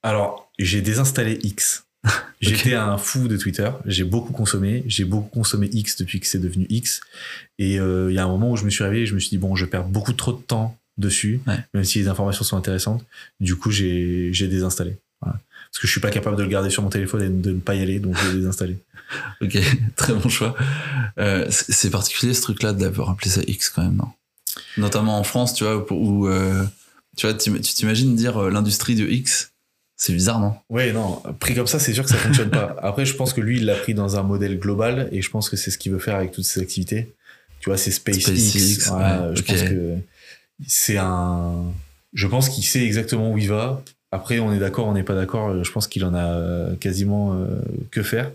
Speaker 1: Alors, j'ai désinstallé X. [laughs] J'étais un fou de Twitter. J'ai beaucoup consommé. J'ai beaucoup consommé X depuis que c'est devenu X. Et il y a un moment où je me suis réveillé, je me suis dit bon, je perds beaucoup trop de temps dessus, même si les informations sont intéressantes. Du coup, j'ai désinstallé. Parce que je suis pas capable de le garder sur mon téléphone et de ne pas y aller, donc je l'ai désinstallé. [laughs]
Speaker 2: ok, très bon choix. Euh, c'est particulier ce truc-là d'avoir appelé ça X quand même, non? Notamment en France, tu vois, où, euh, tu vois, tu t'imagines dire euh, l'industrie de X? C'est bizarre, non?
Speaker 1: Oui, non. Pris comme ça, c'est sûr que ça fonctionne pas. [laughs] Après, je pense que lui, il l'a pris dans un modèle global et je pense que c'est ce qu'il veut faire avec toutes ses activités. Tu vois, c'est SpaceX. SpaceX Je pense que c'est un. Je pense qu'il sait exactement où il va. Après, on est d'accord, on n'est pas d'accord. Je pense qu'il en a quasiment euh, que faire.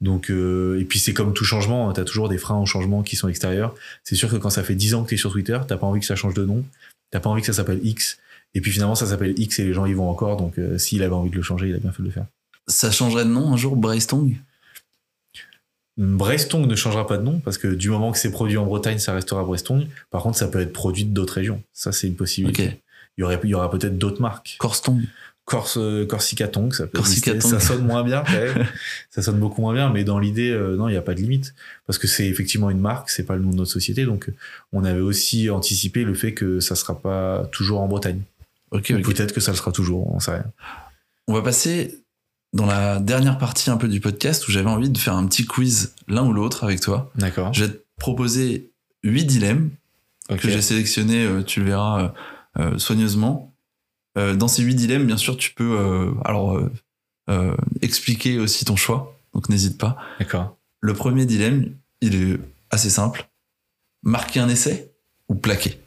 Speaker 1: Donc, euh, et puis c'est comme tout changement, tu as toujours des freins au changement qui sont extérieurs. C'est sûr que quand ça fait 10 ans que tu es sur Twitter, t'as pas envie que ça change de nom, t'as pas envie que ça s'appelle X. Et puis finalement, ça s'appelle X et les gens y vont encore. Donc, euh, s'il avait envie de le changer, il a bien fait de le faire.
Speaker 2: Ça changerait de nom un jour, Bracetong
Speaker 1: Brestong ne changera pas de nom parce que du moment que c'est produit en Bretagne, ça restera Brestong. Par contre, ça peut être produit d'autres régions. Ça, c'est une possibilité. Il y aurait, il y aura peut-être d'autres marques.
Speaker 2: Corstong.
Speaker 1: Corse, euh, Corsicaton, ça, ça sonne moins bien, [laughs] ça sonne beaucoup moins bien, mais dans l'idée, euh, non, il n'y a pas de limite, parce que c'est effectivement une marque, c'est pas le nom de notre société, donc on avait aussi anticipé le fait que ça sera pas toujours en Bretagne. Ok. Peut-être que ça le sera toujours, on sait rien.
Speaker 2: On va passer dans la dernière partie un peu du podcast où j'avais envie de faire un petit quiz l'un ou l'autre avec toi.
Speaker 1: D'accord.
Speaker 2: Je vais te proposer huit dilemmes que j'ai sélectionnés, euh, tu le verras soigneusement. dans ces huit dilemmes, bien sûr, tu peux alors expliquer aussi ton choix, donc n'hésite pas.
Speaker 1: D'accord.
Speaker 2: Le premier dilemme, il est assez simple. Marquer un essai ou plaquer?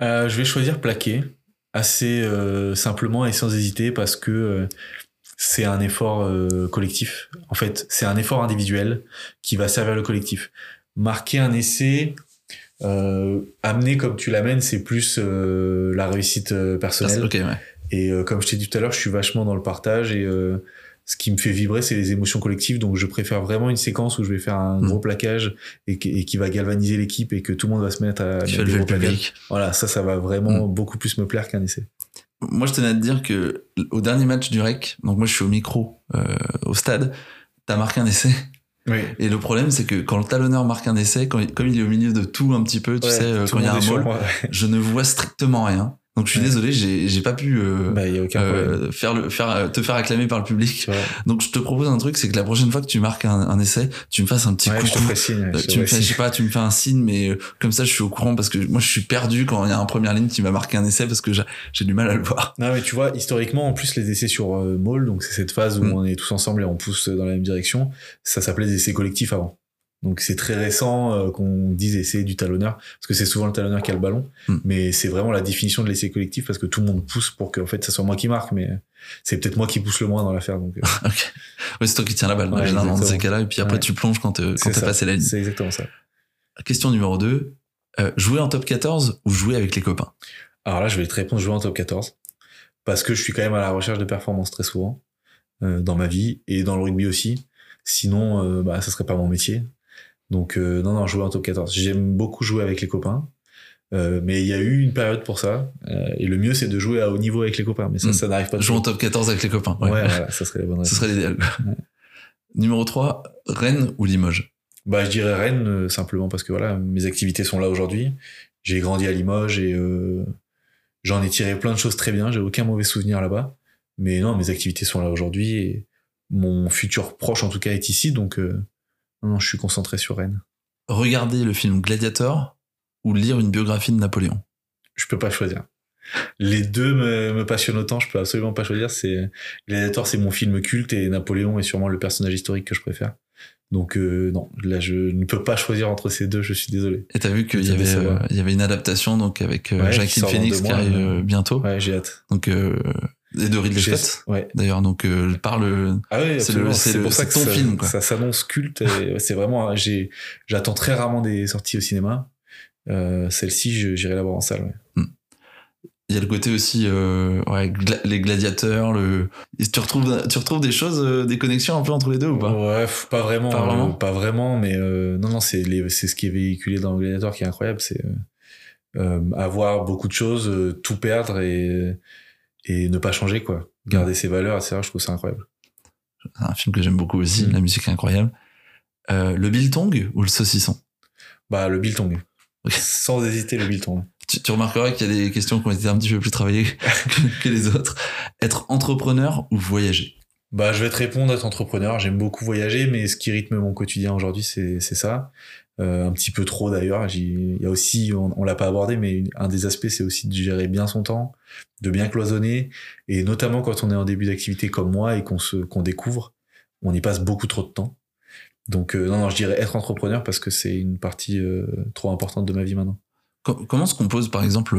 Speaker 1: Je vais choisir plaquer assez simplement et sans hésiter parce que c'est un effort euh, collectif. En fait, c'est un effort individuel qui va servir le collectif. Marquer un essai, euh, amener comme tu l'amènes, c'est plus euh, la réussite personnelle. Et comme je t'ai dit tout à l'heure, je suis vachement dans le partage et ce qui me fait vibrer, c'est les émotions collectives. Donc, je préfère vraiment une séquence où je vais faire un mm. gros plaquage et, qui va galvaniser l'équipe et que tout le monde va se mettre à
Speaker 2: tu le public.
Speaker 1: Voilà, ça, ça va vraiment mm. beaucoup plus me plaire qu'un essai
Speaker 2: moi, je tenais à te dire que au dernier match du REC, donc moi je suis au micro euh, au stade, t'as marqué un essai.
Speaker 1: Oui.
Speaker 2: Et le problème, c'est que quand le talonneur marque un essai, quand, comme il est au milieu de tout un petit peu, tu sais, euh, quand il y a un ball, je ne vois strictement rien. Donc je suis désolé, j'ai pas pu euh,
Speaker 1: bah, y a aucun
Speaker 2: euh, faire le faire euh, te faire acclamer par le public. Donc je te propose un truc, c'est que la prochaine fois que tu marques un, un essai, tu me fasses un petit
Speaker 1: ouais,
Speaker 2: coup
Speaker 1: je te fais signe,
Speaker 2: je tu me fais, je sais pas, tu me fais un signe, mais comme ça je suis au courant parce que moi je suis perdu quand il y a un première ligne qui m'a marqué un essai parce que j'ai du mal à le voir. [laughs]
Speaker 1: Non mais tu vois, historiquement en plus les essais sur euh, Maul, donc c'est cette phase où mm. on est tous ensemble et on pousse dans la même direction, ça s'appelait des essais collectifs avant. Donc c'est très récent euh, qu'on dise essai du talonneur, parce que c'est souvent le talonneur qui a le ballon, hmm. mais c'est vraiment la définition de l'essai collectif parce que tout le monde pousse pour que en fait ça soit moi qui marque, mais c'est peut-être moi qui pousse le moins dans l'affaire. Donc,
Speaker 2: euh. [laughs] c'est toi qui tiens la balle dans ces cas-là, et puis après tu plonges quand, euh, quand passé la ligne.
Speaker 1: C'est exactement ça.
Speaker 2: Question numéro 2, jouer en top 14 ou jouer avec les copains?
Speaker 1: Alors là je vais te répondre jouer en top 14, parce que je suis quand même à la recherche de performance très souvent dans ma vie et dans le rugby aussi. Sinon, bah, ça serait pas mon métier. Donc euh, non, non, jouer en top 14. J'aime beaucoup jouer avec les copains. Euh, mais il y a eu une période pour ça. Euh, et le mieux, c'est de jouer à haut niveau avec les copains. Mais ça, hmm. ça n'arrive pas.
Speaker 2: Jouer en top 14 avec les copains.
Speaker 1: Ouais, voilà, ça serait la bonne [laughs]
Speaker 2: Ça serait l'idéal. Numéro 3, Rennes ou Limoges?
Speaker 1: Bah, je dirais Rennes, simplement parce que voilà, mes activités sont là aujourd'hui. J'ai grandi à Limoges et j'en ai tiré plein de choses très bien. J'ai aucun mauvais souvenir là-bas. Mais non, mes activités sont là aujourd'hui et mon futur proche, en tout cas, est ici. Donc, non, je suis concentré sur Rennes.
Speaker 2: Regarder le film Gladiator ou lire une biographie de Napoléon?
Speaker 1: Je peux pas choisir. Les deux me, passionnent autant, je peux absolument pas choisir. C'est Gladiator, c'est mon film culte et Napoléon est sûrement le personnage historique que je préfère. Donc euh, non, là je ne peux pas choisir entre ces deux, je suis désolé.
Speaker 2: Et t'as vu qu'il y avait euh, y avait une adaptation donc avec euh, Jacqueline Phoenix qui arrive bientôt.
Speaker 1: Ouais, j'ai hâte.
Speaker 2: Donc et de Ridley Scott.
Speaker 1: Ouais.
Speaker 2: D'ailleurs, donc euh, parle.
Speaker 1: Ah oui, c'est pour ça que ton ça, film. Quoi. Ça s'annonce culte. c'est vraiment. J'ai, j'attends très rarement des sorties au cinéma. Euh, Celle-ci, j'irai la voir en salle.
Speaker 2: Hmm. Il y a le côté aussi, euh, ouais, gla- les gladiateurs, le. Tu retrouves, tu retrouves des choses, euh, des connexions un peu entre les deux ou pas?
Speaker 1: Ouais, pas vraiment.
Speaker 2: Pas vraiment?
Speaker 1: euh, pas vraiment, mais euh, non, non, c'est ce qui est véhiculé dans le Gladiator qui est incroyable. C'est euh, euh, avoir beaucoup de choses, euh, tout perdre et, et ne pas changer, quoi. Garder ses valeurs, etc. Je trouve ça incroyable.
Speaker 2: C'est un film que j'aime beaucoup aussi.
Speaker 1: Mm.
Speaker 2: La musique est incroyable. Euh, le biltong ou le saucisson?
Speaker 1: Bah, le biltong. Sans hésiter, le biltong.
Speaker 2: tu, tu remarqueras qu'il y a des questions qui ont été un petit peu plus travaillées [laughs] que, que les autres. Être entrepreneur ou voyager?
Speaker 1: Bah, je vais te répondre, être entrepreneur. J'aime beaucoup voyager, mais ce qui rythme mon quotidien aujourd'hui, c'est c'est ça. Euh, un petit peu trop d'ailleurs. Il y a aussi, on, on l'a pas abordé, mais un des aspects, c'est aussi de gérer bien son temps, de bien cloisonner, et notamment quand on est en début d'activité comme moi et qu'on se qu'on découvre, on y passe beaucoup trop de temps. Donc euh, non, non, je dirais être entrepreneur parce que c'est une partie euh, trop importante de ma vie maintenant.
Speaker 2: Co- Comment se compose par exemple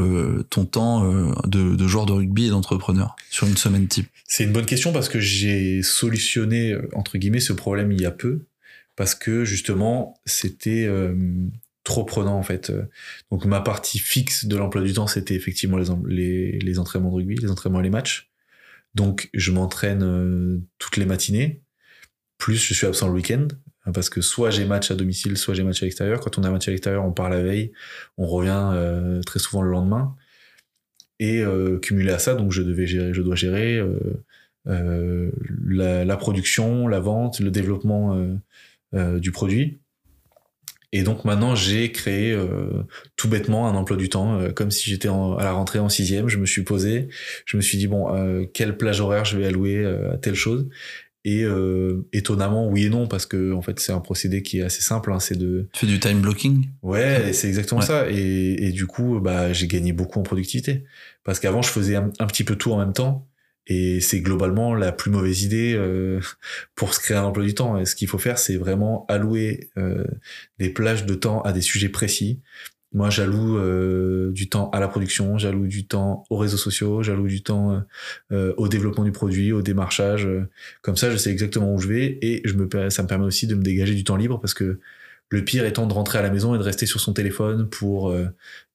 Speaker 2: ton temps de, de joueur de rugby et d'entrepreneur sur une semaine type?
Speaker 1: C'est une bonne question parce que j'ai solutionné entre guillemets ce problème il y a peu parce que justement c'était euh, trop prenant en fait. Donc ma partie fixe de l'emploi du temps c'était effectivement les, en- les les entraînements de rugby, les entraînements et les matchs. Donc je m'entraîne euh, toutes les matinées, plus je suis absent le week-end hein, parce que soit j'ai match à domicile, soit j'ai match à l'extérieur. Quand on a match à l'extérieur, on part la veille, on revient euh, très souvent le lendemain. Et cumulé à ça, donc je devais gérer, je dois gérer la, la production, la vente, le développement du produit. Et donc maintenant, j'ai créé euh, tout bêtement un emploi du temps, euh, comme si j'étais à la rentrée en sixième. Je me suis posé, je me suis dit bon, euh, quelle plage horaire je vais allouer euh, à telle chose. Et euh, étonnamment, oui et non, parce que en fait, c'est un procédé qui est assez simple. Hein, c'est de
Speaker 2: Tu fais du time blocking?
Speaker 1: Ouais, c'est exactement
Speaker 2: Ouais.
Speaker 1: ça. Et, et du coup, bah, j'ai gagné beaucoup en productivité. Parce qu'avant, je faisais un, un petit peu tout en même temps. Et c'est globalement la plus mauvaise idée euh, pour se créer un emploi du temps. Et ce qu'il faut faire, c'est vraiment allouer euh, des plages de temps à des sujets précis. Moi, j'alloue euh, du temps à la production, j'alloue du temps aux réseaux sociaux, j'alloue du temps euh, euh, au développement du produit, au démarchage. euh. Comme ça, je sais exactement où je vais et je me, ça me permet aussi de me dégager du temps libre parce que le pire étant de rentrer à la maison et de rester sur son téléphone pour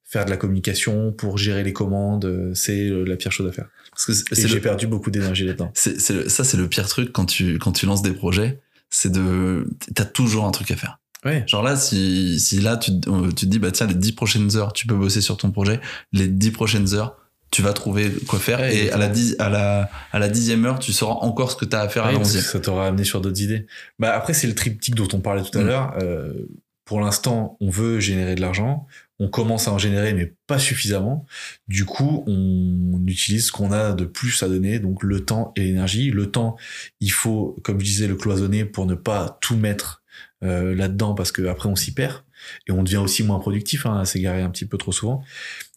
Speaker 1: faire de la communication, pour gérer les commandes. C'est la pire chose à faire. J'ai perdu beaucoup d'énergie là-dedans.
Speaker 2: ça, c'est le pire truc quand tu, quand tu lances des projets. C'est de. T'as toujours un truc à faire.
Speaker 1: Ouais.
Speaker 2: Genre là, si, si là, tu, tu te dis, bah tiens, les dix prochaines heures, tu peux bosser sur ton projet. Les dix prochaines heures, tu vas trouver quoi faire.
Speaker 1: Ouais,
Speaker 2: et à la, dix, à, la, à la dixième heure, tu sauras encore ce que tu as à faire à
Speaker 1: Ouais,
Speaker 2: onzième.
Speaker 1: ça t'aura amené sur d'autres idées. Bah après c'est le triptyque dont on parlait tout à
Speaker 2: Mm.
Speaker 1: l'heure. Euh, pour l'instant, on veut générer de l'argent. On commence à en générer, mais pas suffisamment. Du coup, on utilise ce qu'on a de plus à donner, donc le temps et l'énergie. Le temps, il faut, comme je disais, le cloisonner pour ne pas tout mettre euh, là-dedans, parce que après on s'y perd et on devient aussi moins productif, hein, à s'égarer un petit peu trop souvent.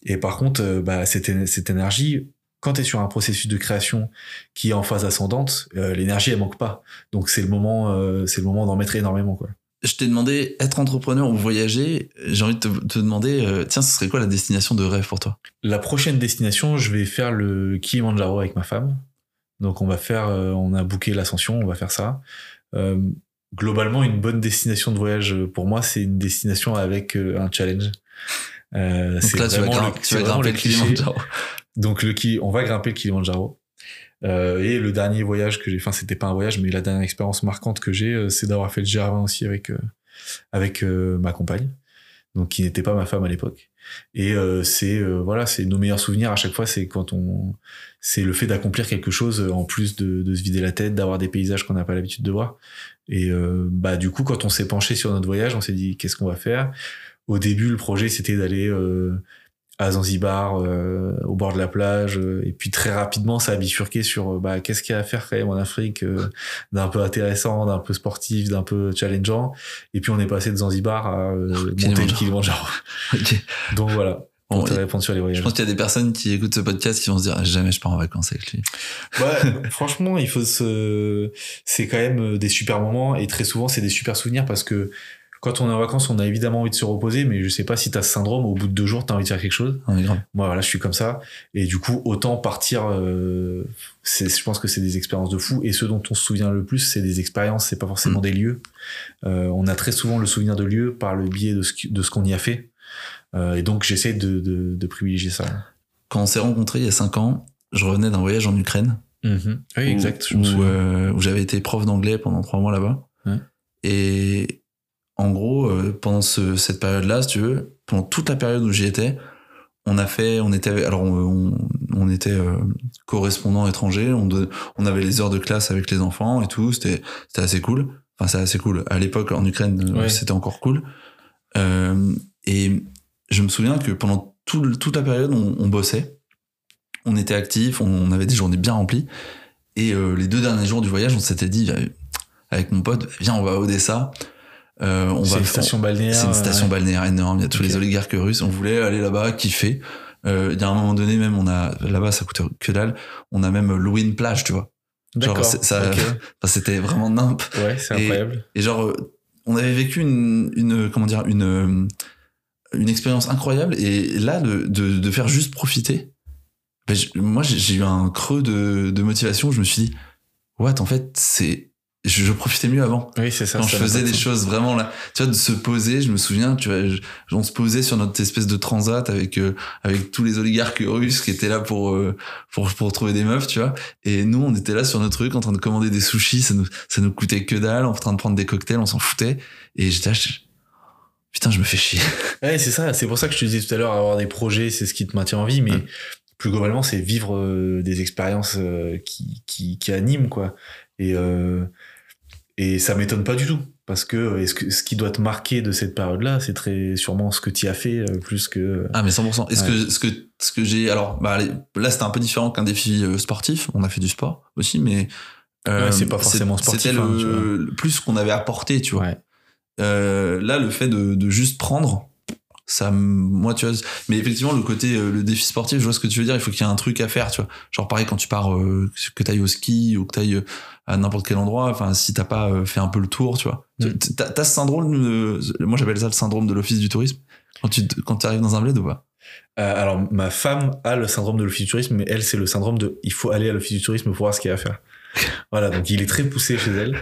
Speaker 1: Et par contre, euh, bah, cette, cette énergie, quand tu es sur un processus de création qui est en phase ascendante, euh, l'énergie elle manque pas. Donc c'est le moment, euh, c'est le moment d'en mettre énormément quoi.
Speaker 2: Je t'ai demandé être entrepreneur ou voyager. J'ai envie de te, te demander, euh, tiens, ce serait quoi la destination de rêve pour toi?
Speaker 1: La prochaine destination, je vais faire le Kilimanjaro avec ma femme. Donc on va faire, euh, on a booké l'ascension, on va faire ça. Euh, globalement, une bonne destination de voyage pour moi, c'est une destination avec un challenge.
Speaker 2: Donc
Speaker 1: c'est
Speaker 2: là, tu vas,
Speaker 1: vraiment le-
Speaker 2: tu vas
Speaker 1: vraiment
Speaker 2: grimper
Speaker 1: le
Speaker 2: le. Kilimanjaro.
Speaker 1: Donc le on va grimper le Kilimanjaro. Euh, et le dernier voyage que j'ai, enfin c'était pas un voyage, mais la dernière expérience marquante que j'ai, euh, c'est d'avoir fait le GR20 aussi avec euh, avec ma compagne, donc qui n'était pas ma femme à l'époque. Et c'est voilà, c'est nos meilleurs souvenirs à chaque fois, c'est quand on, c'est le fait d'accomplir quelque chose en plus de, de se vider la tête, d'avoir des paysages qu'on n'a pas l'habitude de voir. Et bah du coup, quand on s'est penché sur notre voyage, on s'est dit qu'est-ce qu'on va faire? Au début, le projet c'était d'aller à Zanzibar, euh, au bord de la plage, euh, et puis très rapidement, ça a bifurqué sur euh, bah, qu'est-ce qu'il y a à faire quand même en Afrique, euh, d'un peu intéressant, d'un peu sportif, d'un peu challengeant. Et puis on est passé de Zanzibar à euh, monter le
Speaker 2: Kilimanjaro.
Speaker 1: Kilimanjaro. [laughs]
Speaker 2: Ok.
Speaker 1: Donc voilà,
Speaker 2: Bon,
Speaker 1: pour te répondre sur les
Speaker 2: je
Speaker 1: voyages.
Speaker 2: pense qu'il y a des personnes qui écoutent ce podcast qui vont se dire jamais je pars en vacances avec lui.
Speaker 1: Ouais, [laughs] franchement, il faut se. C'est quand même des super moments et très souvent c'est des super souvenirs parce que quand on est en vacances, on a évidemment envie de se reposer, mais je sais pas si t'as ce syndrome. Au bout de deux jours, t'as envie de faire quelque chose.
Speaker 2: Est grave.
Speaker 1: Moi, voilà, je suis comme ça. Et du coup, autant partir. Euh, je pense que c'est des expériences de fou. Et ce dont on se souvient le plus, c'est des expériences. C'est pas forcément
Speaker 2: Mm.
Speaker 1: des lieux. Euh, on a très souvent le souvenir de lieux par le biais de ce, qui- de ce qu'on y a fait. Euh, et donc, j'essaie de, de, de privilégier ça.
Speaker 2: quand on s'est rencontrés il y a 5 ans, je revenais d'un voyage en Ukraine.
Speaker 1: Mhm. Oui,
Speaker 2: où-
Speaker 1: exact.
Speaker 2: Où,
Speaker 1: souviens.
Speaker 2: euh, où j'avais été prof d'anglais pendant 3 mois là-bas.
Speaker 1: Ouais.
Speaker 2: Et en gros, euh, pendant ce- cette période-là, si tu veux, pendant toute la période où j'y étais, on a fait, on était, alors on, on- on était euh, correspondant étranger, on, avait les heures de classe avec les enfants et tout, c'était c'était assez cool. Enfin, c'est assez cool. À l'époque, en Ukraine, euh,
Speaker 1: Ouais.
Speaker 2: c'était encore cool. Euh, et je me souviens que pendant tout toute la période, on, on bossait, on était actifs, on, avait des journées bien remplies. Et les deux derniers jours du voyage, on s'était dit avec mon pote, viens, on va à Odessa. Euh, on
Speaker 1: c'est
Speaker 2: va
Speaker 1: une station balnéaire.
Speaker 2: c'est une station
Speaker 1: ouais.
Speaker 2: balnéaire énorme. Il y a tous les oligarques russes. On voulait aller là-bas, kiffer. Euh, Il y a un moment donné, même, on a là-bas, ça coûte que dalle. On a même loué une plage, tu vois. Genre, ça- [laughs] c'était vraiment nimp.
Speaker 1: Ouais, c'est incroyable.
Speaker 2: Et genre, euh, on avait vécu une, une comment dire, une, euh, une expérience incroyable. Et là, de, de, de faire juste profiter, ben, je- moi, j'ai j'ai eu un creux de, de motivation. Je me suis dit, what, en fait, c'est, je, je profitais mieux avant
Speaker 1: Oui, c'est ça.
Speaker 2: quand
Speaker 1: ça
Speaker 2: je faisais des choses vraiment là tu vois de se poser je me souviens tu vois je- on se posait sur notre espèce de transat avec euh, avec tous les oligarques russes qui étaient là pour euh, pour pour trouver des meufs tu vois et nous on était là sur notre truc en train de commander des sushis ça nous ça nous coûtait que dalle en train de prendre des cocktails on s'en foutait et j'étais putain je me fais chier [laughs]
Speaker 1: Ouais, c'est ça. C'est pour ça que je te disais tout à l'heure, avoir des projets, c'est ce qui te maintient en vie, mais
Speaker 2: Ouais.
Speaker 1: plus globalement, c'est vivre euh, des expériences euh, qui, qui, qui animent, quoi. Et, euh, et ça m'étonne pas du tout. Parce que, euh, que ce qui doit te marquer de cette période-là, c'est très sûrement ce que tu as fait, euh, plus que.
Speaker 2: ah mais 100% est-ce que ce que ce que j'ai alors bah là c'était un peu différent qu'un défi euh, sportif on a fait du sport aussi mais euh,
Speaker 1: Ouais, c'est pas forcément sportif,
Speaker 2: c'était
Speaker 1: hein,
Speaker 2: le, le plus qu'on avait apporté tu vois
Speaker 1: Ouais.
Speaker 2: Euh, là, le fait de, de juste prendre, ça, moi, tu vois. Mais effectivement, le côté, euh, le défi sportif, je vois ce que tu veux dire. Il faut qu'il y ait un truc à faire, tu vois. Genre, pareil, quand tu pars, euh, que t'ailles au ski ou que t'ailles euh, à n'importe quel endroit. Enfin, si t'as pas euh, fait un peu le tour, tu vois.
Speaker 1: Mm.
Speaker 2: T'as ce syndrome, de- moi j'appelle ça le syndrome de l'office du tourisme. Quand tu, quand arrives dans un bled ou pas?
Speaker 1: Euh, alors, ma femme a le syndrome de l'office du tourisme, mais elle, c'est le syndrome de il faut aller à l'office du tourisme pour voir ce qu'il y a à faire. [laughs] voilà, donc il est très poussé chez elle.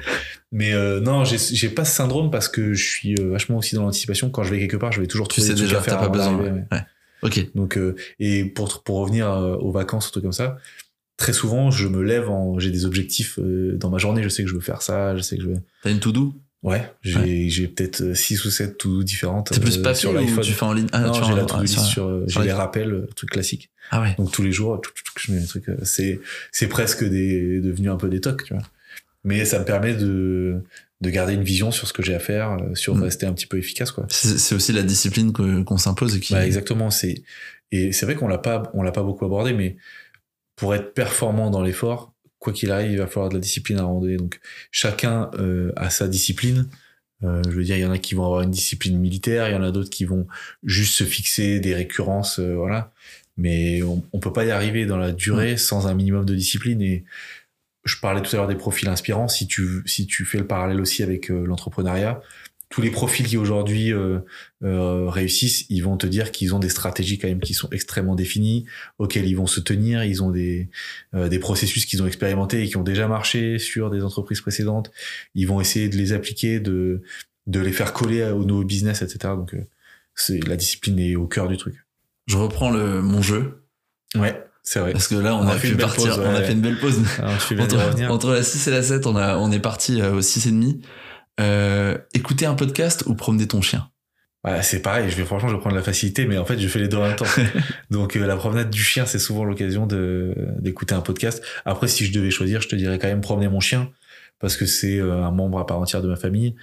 Speaker 1: Mais euh, non, j'ai pas ce syndrome parce que je suis euh, vachement aussi dans l'anticipation. Quand je vais quelque part, je vais toujours
Speaker 2: Tu
Speaker 1: trouver
Speaker 2: sais
Speaker 1: des trucs
Speaker 2: déjà t'as
Speaker 1: faire
Speaker 2: pas besoin.
Speaker 1: ouais.
Speaker 2: ouais. Ok.
Speaker 1: Donc, euh, et pour, pour revenir euh, aux vacances, un truc comme ça, très souvent, je me lève en, j'ai des objectifs euh, dans ma journée. Je sais que je veux faire ça, je sais que je veux.
Speaker 2: T'as une to-do?
Speaker 1: Ouais, j'ai j'ai peut-être 6 ou 7 to différentes.
Speaker 2: T'es plus papier
Speaker 1: sur l'iPhone.
Speaker 2: tu fais en ligne? Ah,
Speaker 1: non,
Speaker 2: tu
Speaker 1: j'ai la
Speaker 2: ah,
Speaker 1: to-do list
Speaker 2: sur-
Speaker 1: j'ai les
Speaker 2: les-
Speaker 1: rappels, trucs classiques.
Speaker 2: Ah ouais.
Speaker 1: Donc tous les jours, je mets des trucs. C'est c'est presque des devenu un peu des tocs, tu vois. Mais ça me permet de de garder une vision sur ce que j'ai à faire, euh, sur
Speaker 2: Mm.
Speaker 1: rester un petit peu efficace, quoi.
Speaker 2: C'est aussi la discipline qu'on s'impose et qui.
Speaker 1: Bah, exactement. C'est et c'est vrai qu'on l'a pas on l'a pas beaucoup abordé, mais pour être performant dans l'effort, quoi qu'il arrive, il va falloir de la discipline à un moment donné. Donc chacun euh, a sa discipline. Euh, je veux dire, il y en a qui vont avoir une discipline militaire, il y en a d'autres qui vont juste se fixer des récurrences, euh, voilà. Mais on, on peut pas y arriver dans la durée sans un minimum de discipline. Et je parlais tout à l'heure des profils inspirants. Si tu si tu fais le parallèle aussi avec euh, l'entrepreneuriat, tous les profils qui aujourd'hui euh, euh, réussissent, ils vont te dire qu'ils ont des stratégies quand même qui sont extrêmement définies, auxquelles ils vont se tenir. Ils ont des euh, des processus qu'ils ont expérimentés et qui ont déjà marché sur des entreprises précédentes. Ils vont essayer de les appliquer, de de les faire coller au nouveau business, etc. Donc euh, c'est la discipline est au cœur du truc.
Speaker 2: Je reprends le, mon jeu.
Speaker 1: Ouais, c'est vrai.
Speaker 2: Parce que là, on,
Speaker 1: On
Speaker 2: a, pu
Speaker 1: une belle
Speaker 2: partir.
Speaker 1: pause,
Speaker 2: On a fait une belle pause. [laughs]
Speaker 1: Alors, je
Speaker 2: entre, la 6 et la 7, on, a, on est parti euh, au 6 et demi. Euh, écouter un podcast ou promener ton chien?
Speaker 1: C'est pareil, je vais franchement je vais prendre la facilité, mais en fait je fais les deux en même temps. [laughs] Donc euh, la promenade du chien, c'est souvent l'occasion de d'écouter un podcast. Après, si je devais choisir, je te dirais quand même promener mon chien parce que c'est euh, un membre à part entière de ma famille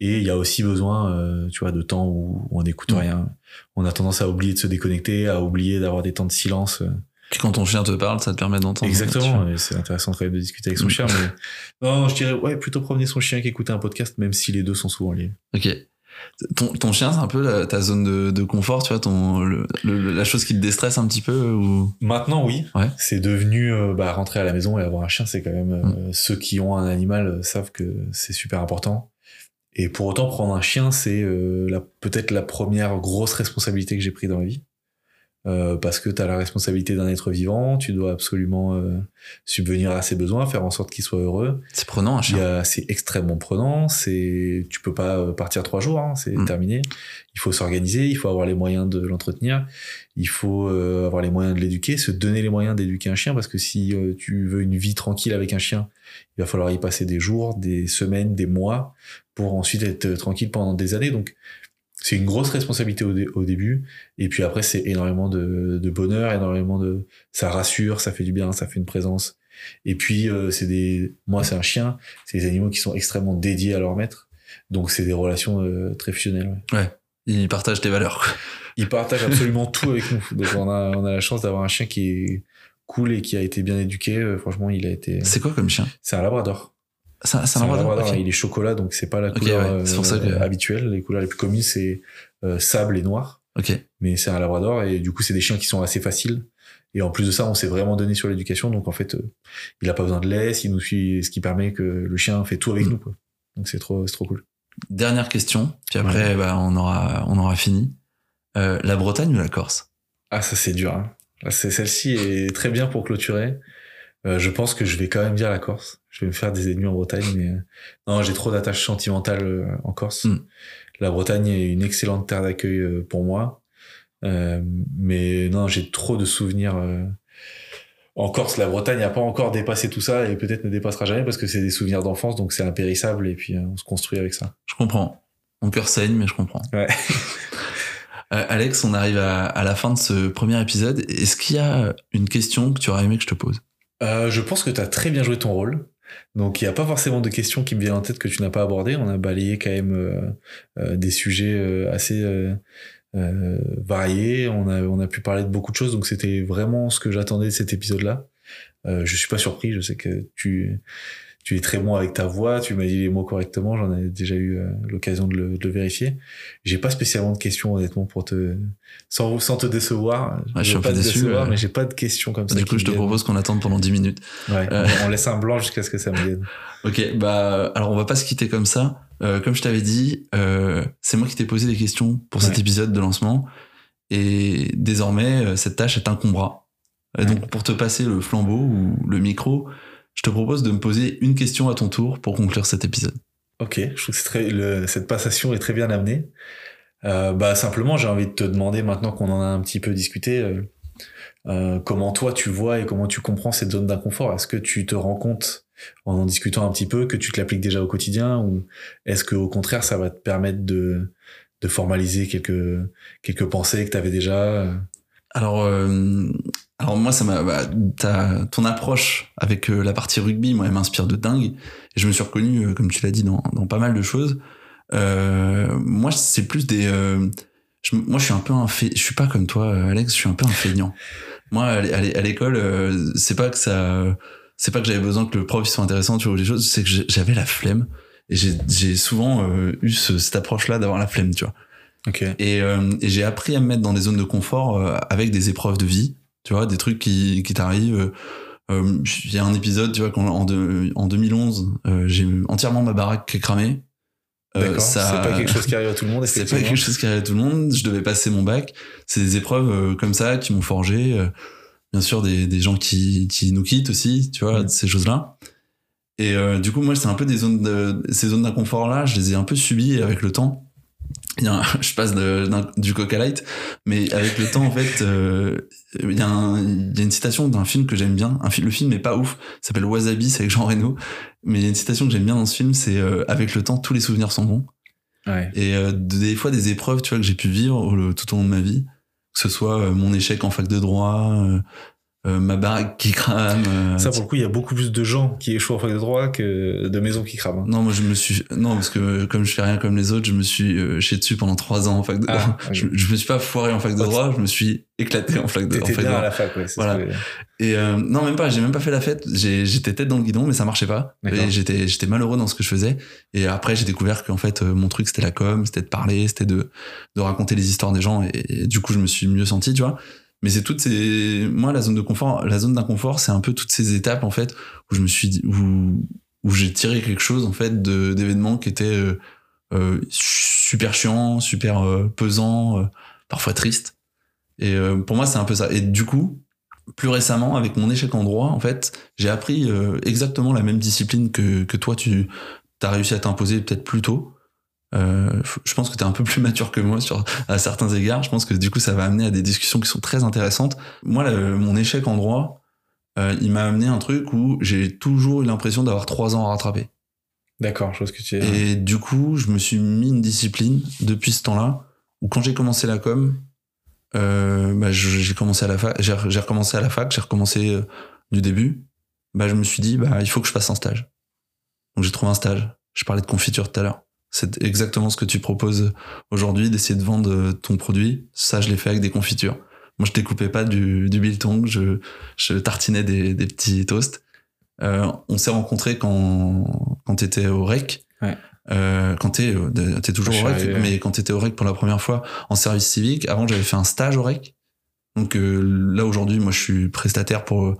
Speaker 1: et il y a aussi besoin, euh, tu vois, de temps où, où on n'écoute
Speaker 2: Mm.
Speaker 1: rien. On a tendance à oublier de se déconnecter, à oublier d'avoir des temps de silence.
Speaker 2: Puis quand ton chien te parle, ça te permet d'entendre.
Speaker 1: Exactement, c'est intéressant quand même de discuter avec son
Speaker 2: Mm.
Speaker 1: chien. Mais [laughs] non, je dirais ouais plutôt promener son chien qu'écouter un podcast, même si les deux sont souvent liés.
Speaker 2: Ok. Ton, ton chien, c'est un peu la- ta zone de, de confort, tu vois, ton, le- le- la chose qui te déstresse un petit peu ou...
Speaker 1: Maintenant, oui.
Speaker 2: Ouais.
Speaker 1: C'est devenu euh, bah, rentrer à la maison et avoir un chien, c'est quand même
Speaker 2: Mm.
Speaker 1: euh, ceux qui ont un animal euh, savent que c'est super important. Et pour autant, prendre un chien, c'est euh, peut-être la première grosse responsabilité que j'ai prise dans ma vie. Euh, parce que tu as la responsabilité d'un être vivant, tu dois absolument euh, subvenir à ses besoins, faire en sorte qu'il soit heureux.
Speaker 2: C'est prenant un chien.
Speaker 1: C'est extrêmement prenant, c'est tu peux pas euh, partir trois jours, hein, c'est
Speaker 2: Mm.
Speaker 1: terminé. Il faut s'organiser, il faut avoir les moyens de l'entretenir, il faut euh, avoir les moyens de l'éduquer, se donner les moyens d'éduquer un chien, parce que si euh, tu veux une vie tranquille avec un chien, il va falloir y passer des jours, des semaines, des mois, pour ensuite être tranquille pendant des années. Donc c'est une grosse responsabilité au, dé- au début, et puis après c'est énormément de, de bonheur, énormément de, ça rassure, ça fait du bien, ça fait une présence. Et puis euh, c'est des, moi c'est un chien, c'est des animaux qui sont extrêmement dédiés à leur maître, donc c'est des relations euh, très fusionnelles. ouais.
Speaker 2: Ils partagent tes valeurs.
Speaker 1: Ils partagent absolument tout avec nous, donc on a, on a la chance d'avoir un chien qui est cool et qui a été bien éduqué. Euh, Franchement, il a été,
Speaker 2: C'est quoi comme chien?
Speaker 1: c'est un labrador.
Speaker 2: C'est un, labrador,
Speaker 1: il est chocolat, donc c'est pas la couleur
Speaker 2: ouais, c'est pour ça que-
Speaker 1: euh, habituelle. Les couleurs les plus communes c'est euh, sable et noir. Mais c'est un labrador et du coup c'est des chiens qui sont assez faciles. Et en plus de ça on s'est vraiment donné sur l'éducation. Donc en fait euh, il a pas besoin de laisse. Il nous suit ce qui permet que le chien fait tout avec
Speaker 2: Mm.
Speaker 1: nous quoi. Donc c'est trop c'est trop cool.
Speaker 2: Dernière question, puis après bah, on aura on aura fini. Euh, la Bretagne ou la Corse?
Speaker 1: Ah ça c'est dur hein. Là, c'est celle-ci est très bien pour clôturer Euh, je pense que je vais quand même dire la Corse je vais me faire des ennemis en Bretagne mais euh, non j'ai trop d'attaches sentimentales euh, en Corse
Speaker 2: Mm.
Speaker 1: la Bretagne est une excellente terre d'accueil pour moi Euh, mais non j'ai trop de souvenirs en Corse, la Bretagne n'a pas encore dépassé tout ça et peut-être ne dépassera jamais parce que c'est des souvenirs d'enfance, donc c'est impérissable et puis on se construit avec ça.
Speaker 2: Je comprends. Mon cœur saigne, mais je comprends.
Speaker 1: Ouais. [laughs]
Speaker 2: Euh, Alex, on arrive à, à la fin de ce premier épisode. Est-ce qu'il y a une question que tu aurais aimé que je te pose?
Speaker 1: Euh, je pense que tu as très bien joué ton rôle. Donc il n'y a pas forcément de questions qui me viennent en tête que tu n'as pas abordées. On a balayé quand même euh, euh, des sujets assez variés. On a, on a pu parler de beaucoup de choses, donc c'était vraiment ce que j'attendais de cet épisode-là. Je suis pas surpris, je sais que tu, tu es très bon avec ta voix, tu m'as dit les mots correctement, j'en ai déjà eu euh, l'occasion de le, de le vérifier. J'ai pas spécialement de questions honnêtement pour te sans, sans te décevoir.
Speaker 2: Ouais, je suis un
Speaker 1: pas
Speaker 2: peu
Speaker 1: te
Speaker 2: déçu,
Speaker 1: décevoir,
Speaker 2: ouais.
Speaker 1: mais j'ai pas de questions comme ça.
Speaker 2: Du coup, je te
Speaker 1: viennent.
Speaker 2: propose qu'on attende pendant 10 minutes.
Speaker 1: Ouais,
Speaker 2: Euh.
Speaker 1: on laisse un blanc jusqu'à ce que ça me vienne. [laughs]
Speaker 2: Ok, bah alors on va pas se quitter comme ça. Euh, comme je t'avais dit, euh, c'est moi qui t'ai posé des questions pour cet épisode de lancement. Et désormais, euh, cette tâche est incombra. Et donc, pour te passer le flambeau ou le micro, je te propose de me poser une question à ton tour pour conclure cet épisode.
Speaker 1: Ok, je trouve que c'est très, le- cette passation est très bien amenée. Euh, bah simplement, j'ai envie de te demander maintenant qu'on en a un petit peu discuté, euh, euh, comment toi tu vois et comment tu comprends cette zone d'inconfort. Est-ce que tu te rends compte en en discutant un petit peu que tu te l'appliques déjà au quotidien ou est-ce que au contraire ça va te permettre de de formaliser quelques quelques pensées que tu avais déjà euh,
Speaker 2: Alors, euh, alors moi, ça m'a, bah, ton approche avec euh, la partie rugby, moi, elle m'inspire de dingue. Et je me suis reconnu, euh, comme tu l'as dit, dans, dans pas mal de choses. Euh, moi, c'est plus des. euh, je, moi, je suis un peu un fait. Je suis pas comme toi, Alex. Je suis un peu un feignant. Moi, à l'é- à l'é- à l'école, euh, c'est pas que ça. C'est pas que j'avais besoin que le prof il soit intéressant, tu vois, ou des choses. C'est que j'avais la flemme. Et j'ai souvent eu ce- cette approche-là d'avoir la flemme, tu vois.
Speaker 1: Ok.
Speaker 2: Et, euh, et j'ai appris à me mettre dans des zones de confort avec des épreuves de vie, tu vois, des trucs qui, qui t'arrivent. Euh, Il y a un épisode, tu vois, quand, en, de- en 2011, euh, j'ai entièrement ma baraque qui est cramée. Euh, ça-
Speaker 1: C'est pas quelque chose qui arrive à tout le monde.
Speaker 2: c'est pas quelque chose qui arrive à tout le monde. Je devais passer mon bac. C'est des épreuves euh, comme ça qui m'ont forgé. euh, bien sûr, des, des gens qui, qui nous quittent aussi, tu vois,
Speaker 1: Mm.
Speaker 2: ces choses-là. Et euh, du coup, moi, c'est un peu des zones de, ces zones d'inconfort-là, je les ai un peu subies avec le temps. Il y a [laughs] je passe de- du Coca Light, mais avec le temps, en fait, euh, il, y a un- il y a une citation d'un film que j'aime bien. Un film, le film n'est pas ouf, s'appelle Wasabi, c'est avec Jean Reno. Mais il y a une citation que j'aime bien dans ce film, c'est euh, Avec le temps, tous les souvenirs sont bons.
Speaker 1: Ouais.
Speaker 2: Et euh, des fois, des épreuves, tu vois, que j'ai pu vivre tout au long de ma vie, que ce soit euh, mon échec en fac de droit, euh, ma baraque qui crame. euh,
Speaker 1: Ça, pour le coup, il y a beaucoup plus de gens qui échouent en fac de droit que de maisons qui crament. hein.
Speaker 2: non, moi je me suis non parce que euh, comme je fais rien comme les autres, je me suis euh, dessus pendant trois ans en fac de
Speaker 1: Ah, [laughs]
Speaker 2: droit.
Speaker 1: ok.
Speaker 2: Je, je me suis pas foiré en fac de droit, je me suis éclaté en fac de, en fac de
Speaker 1: bien à
Speaker 2: droit.
Speaker 1: la fac, ouais.
Speaker 2: Voilà.
Speaker 1: que-
Speaker 2: Et non, même pas, j'ai même pas fait la fête. J'étais tête dans le guidon, mais ça marchait pas. Et j'étais, j'étais malheureux dans ce que je faisais. Et après, j'ai découvert qu'en fait, mon truc, c'était la com, c'était de parler, c'était de, de raconter les histoires des gens. Et, et du coup, je me suis mieux senti, tu vois. Mais c'est toutes ces, moi, la zone de confort, la zone d'inconfort, c'est un peu toutes ces étapes, en fait, où je me suis où, où j'ai tiré quelque chose, en fait, de, d'événements qui étaient, euh, euh, super chiants, super euh, pesants, euh, parfois tristes. Et pour moi, c'est un peu ça. Et du coup, plus récemment, avec mon échec en droit, en fait, j'ai appris exactement la même discipline que, que toi, tu as réussi à t'imposer peut-être plus tôt. Euh, je pense que tu es un peu plus [laughs] mature que moi sur à certains égards. Je pense que du coup, ça va amener à des discussions qui sont très intéressantes. Moi, mon échec en droit, euh, il m'a amené un truc où j'ai toujours eu l'impression d'avoir trois ans à rattraper.
Speaker 1: D'accord, chose que tu
Speaker 2: Et du coup, je me suis mis une discipline depuis ce temps-là où quand j'ai commencé la com, euh, bah, j'ai commencé à la fac, j'ai recommencé à la fac, j'ai recommencé du début. Bah, je me suis dit, bah, il faut que je fasse un stage. Donc j'ai trouvé un stage. Je parlais de confiture tout à l'heure. C'est exactement ce que tu proposes aujourd'hui, d'essayer de vendre euh, ton produit. Ça, je l'ai fait avec des confitures. Moi, je découpais pas du, du biltong, je, je tartinais des, des petits toasts. Euh, on s'est rencontrés quand, quand tu étais au REC.
Speaker 1: Ouais.
Speaker 2: Euh, quand t'es es toujours au REC, mais quand t'étais au REC pour la première fois en service civique, avant j'avais fait un stage au REC. Donc euh, là aujourd'hui, moi je suis prestataire pour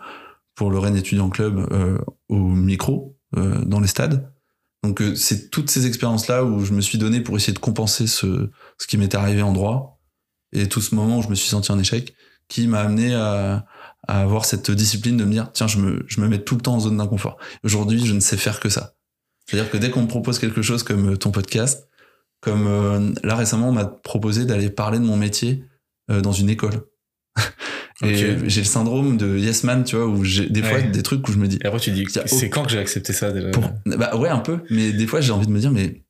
Speaker 2: pour le Rennes étudiant club au micro dans les stades. Donc c'est toutes ces expériences là où je me suis donné pour essayer de compenser ce qui m'était arrivé en droit et tout ce moment où je me suis senti en échec qui m'a amené à, avoir cette discipline de me dire tiens je me mets tout le temps en zone d'inconfort. Aujourd'hui, je ne sais faire que ça. C'est-à-dire que dès qu'on me propose quelque chose comme euh, ton podcast, comme euh, là récemment, on m'a proposé d'aller parler de mon métier euh, dans une école. Et j'ai le syndrome de yes man, tu vois, où j'ai des fois des trucs où je me dis.
Speaker 1: Et après tu dis, c'est quand que j'ai accepté ça déjà
Speaker 2: Bah ouais, un peu. Mais des fois j'ai envie de me dire, mais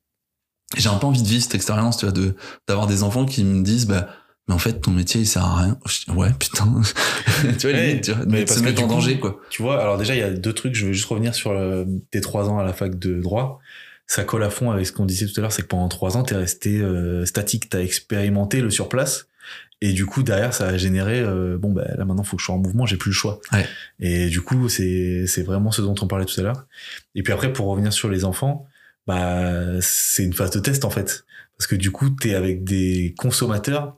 Speaker 2: j'ai un peu envie de vivre cette expérience, tu vois, de d'avoir des enfants qui me disent, bah mais en fait ton métier il sert à rien. Ouais putain. [laughs] Tu vois, limite, tu vois mais se mettre en danger quoi.
Speaker 1: tu vois alors déjà il y a deux trucs je veux juste revenir sur le, tes trois ans à la fac de droit. Ça colle à fond avec ce qu'on disait tout à l'heure c'est que pendant trois ans t'es resté euh, statique t'as expérimenté le sur place et du coup derrière ça a généré euh, bon bah là maintenant faut que je sois en mouvement j'ai plus le choix
Speaker 2: ouais.
Speaker 1: et du coup c'est c'est vraiment ce dont on parlait tout à l'heure et puis après pour revenir sur les enfants bah c'est une phase de test en fait parce que du coup t'es avec des consommateurs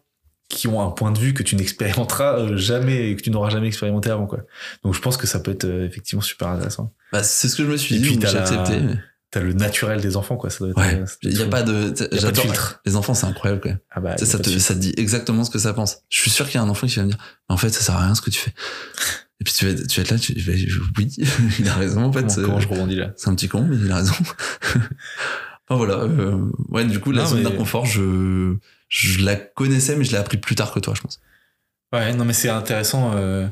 Speaker 1: qui ont un point de vue que tu n'expérimenteras euh, jamais et que tu n'auras jamais expérimenté avant quoi. Donc je pense que ça peut être euh, effectivement super intéressant.
Speaker 2: Bah, c'est ce que je me suis et dit, t'as accepté. Mais...
Speaker 1: T'as le naturel des enfants quoi, ça doit être,
Speaker 2: ouais. Il y a pas de j'adore les enfants, c'est incroyable quoi.
Speaker 1: Ah bah,
Speaker 2: ça, ça te, ça te dit exactement ce que ça pense. Je suis sûr qu'il y a un enfant qui va me dire en fait ça sert à rien ce que tu fais. Et puis tu vas, tu vas être là, tu vas, oui, [laughs] il a raison en fait.
Speaker 1: Comment, comment je rebondis là?
Speaker 2: C'est un petit con, mais il a raison. [laughs] enfin voilà, euh, ouais, du coup la non, zone mais... d'inconfort, je je la connaissais, mais je l'ai appris plus tard que toi, je pense.
Speaker 1: Ouais, non, mais c'est intéressant. Euh,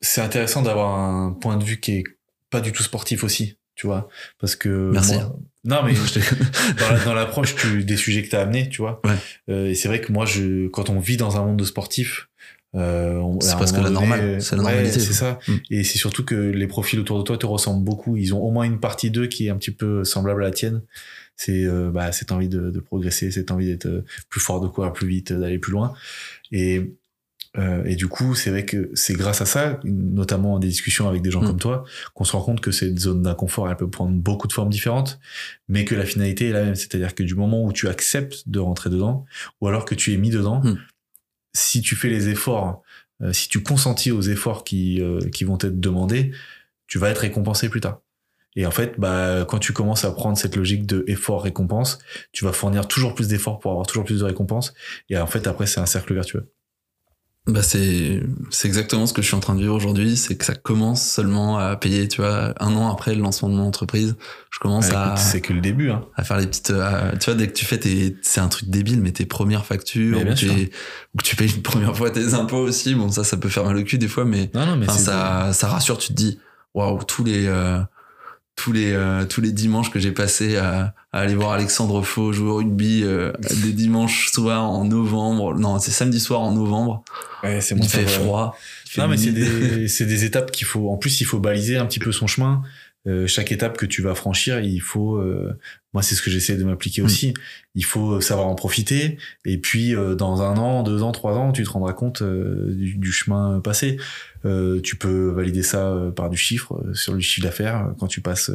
Speaker 1: c'est intéressant d'avoir un point de vue qui est pas du tout sportif aussi, tu vois, parce que.
Speaker 2: Merci.
Speaker 1: Moi, non, mais [laughs] dans l'approche la, des sujets que tu as amenés, tu vois.
Speaker 2: Ouais.
Speaker 1: Euh, et c'est vrai que moi, je, quand on vit dans un monde de sportifs, euh,
Speaker 2: c'est presque la normale, c'est la
Speaker 1: ouais,
Speaker 2: normalité.
Speaker 1: C'est ça.
Speaker 2: Mm.
Speaker 1: Et c'est surtout que les profils autour de toi te ressemblent beaucoup. Ils ont au moins une partie d'eux qui est un petit peu semblable à la tienne c'est euh, bah, cette envie de, de progresser, cette envie d'être euh, plus fort, de courir plus vite, d'aller plus loin. Et, euh, et du coup, c'est vrai que c'est grâce à ça, notamment des discussions avec des gens
Speaker 2: Mm.
Speaker 1: comme toi, qu'on se rend compte que cette zone d'inconfort, elle peut prendre beaucoup de formes différentes, mais que la finalité est la même. C'est-à-dire que du moment où tu acceptes de rentrer dedans, ou alors que tu es mis dedans,
Speaker 2: Mm.
Speaker 1: si tu fais les efforts, euh, si tu consentis aux efforts qui, euh, qui vont être demandés, tu vas être récompensé plus tard. Et en fait, bah, quand tu commences à prendre cette logique de effort-récompense, tu vas fournir toujours plus d'efforts pour avoir toujours plus de récompenses. Et en fait, après, c'est un cercle vertueux.
Speaker 2: Bah c'est c'est exactement ce que je suis en train de vivre aujourd'hui, c'est que ça commence seulement à payer, tu vois, un an après le lancement de mon entreprise, je commence
Speaker 1: Ah,
Speaker 2: à
Speaker 1: C'est que le début. Hein.
Speaker 2: à faire les petites à- tu vois dès que tu fais tes c'est un truc débile mais tes premières factures ou, tes- ou que tu payes une première fois tes impôts aussi, bon ça ça peut faire mal au cul des fois mais
Speaker 1: Non, non, mais
Speaker 2: Enfin,
Speaker 1: c'est
Speaker 2: ça, ça rassure, tu te dis, waouh, tous les, euh, tous les, euh, tous les dimanches que j'ai passé à aller voir Alexandre Faux jouer au rugby, euh, [laughs] des dimanches soirs en novembre, non, c'est samedi soir en novembre,
Speaker 1: ouais, c'est
Speaker 2: il
Speaker 1: moins
Speaker 2: fait froid. il fait
Speaker 1: Non, mais c'est des, [laughs] c'est des étapes qu'il faut. En plus, il faut baliser un petit peu son chemin. Euh, chaque étape que tu vas franchir, il faut. euh, moi, c'est ce que j'essaie de m'appliquer
Speaker 2: Mm.
Speaker 1: aussi. Il faut savoir en profiter. Et puis, euh, dans un an, deux ans, trois ans, tu te rendras compte euh, du, du chemin passé. Euh, tu peux valider ça euh, par du chiffre euh, sur le chiffre d'affaires. Quand tu passes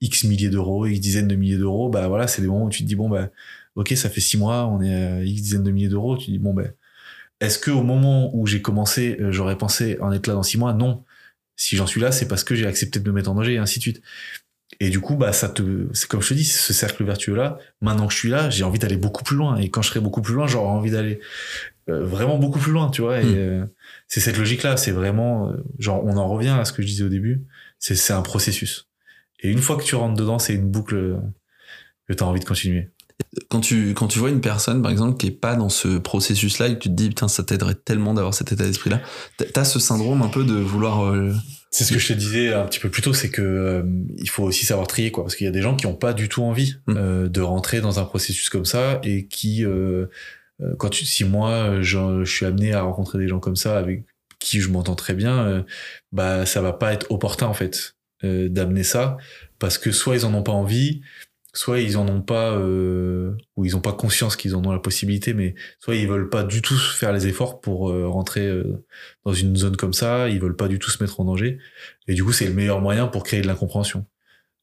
Speaker 1: x milliers d'euros, x dizaines de milliers d'euros, bah voilà, c'est des moments où tu te dis bon bah ok, ça fait six mois, on est à x dizaines de milliers d'euros. Tu te dis bon ben est-ce que au moment où j'ai commencé, j'aurais pensé en être là dans six mois? Non. Si j'en suis là, c'est parce que j'ai accepté de me mettre en danger et ainsi de suite. Et du coup, bah, ça te, c'est comme je te dis, ce cercle vertueux là. Maintenant que je suis là, j'ai envie d'aller beaucoup plus loin. Et quand je serai beaucoup plus loin, j'aurai envie d'aller euh, vraiment beaucoup plus loin, tu vois. Et
Speaker 2: Mm.
Speaker 1: euh, c'est cette logique là. C'est vraiment, euh, genre, on en revient à ce que je disais au début. C'est, c'est un processus. Et une fois que tu rentres dedans, c'est une boucle euh, que tu as envie de continuer.
Speaker 2: Quand tu, quand tu vois une personne, par exemple, qui est pas dans ce processus-là et que tu te dis, putain, ça t'aiderait tellement d'avoir cet état d'esprit-là, t'as- t'as ce syndrome un peu de vouloir.
Speaker 1: C'est ce que je te disais un petit peu plus tôt, c'est que euh, il faut aussi savoir trier quoi, parce qu'il y a des gens qui ont pas du tout envie
Speaker 2: Mm.
Speaker 1: euh, de rentrer dans un processus comme ça et qui, euh, euh, quand tu, si moi je, je suis amené à rencontrer des gens comme ça avec qui je m'entends très bien, euh, bah ça va pas être opportun en fait euh, d'amener ça parce que soit ils en ont pas envie, soit ils en ont pas euh, ou ils ont pas conscience qu'ils en ont la possibilité, mais soit ils veulent pas du tout faire les efforts pour euh, rentrer euh, dans une zone comme ça, ils veulent pas du tout se mettre en danger. Et du coup, c'est le meilleur moyen pour créer de l'incompréhension.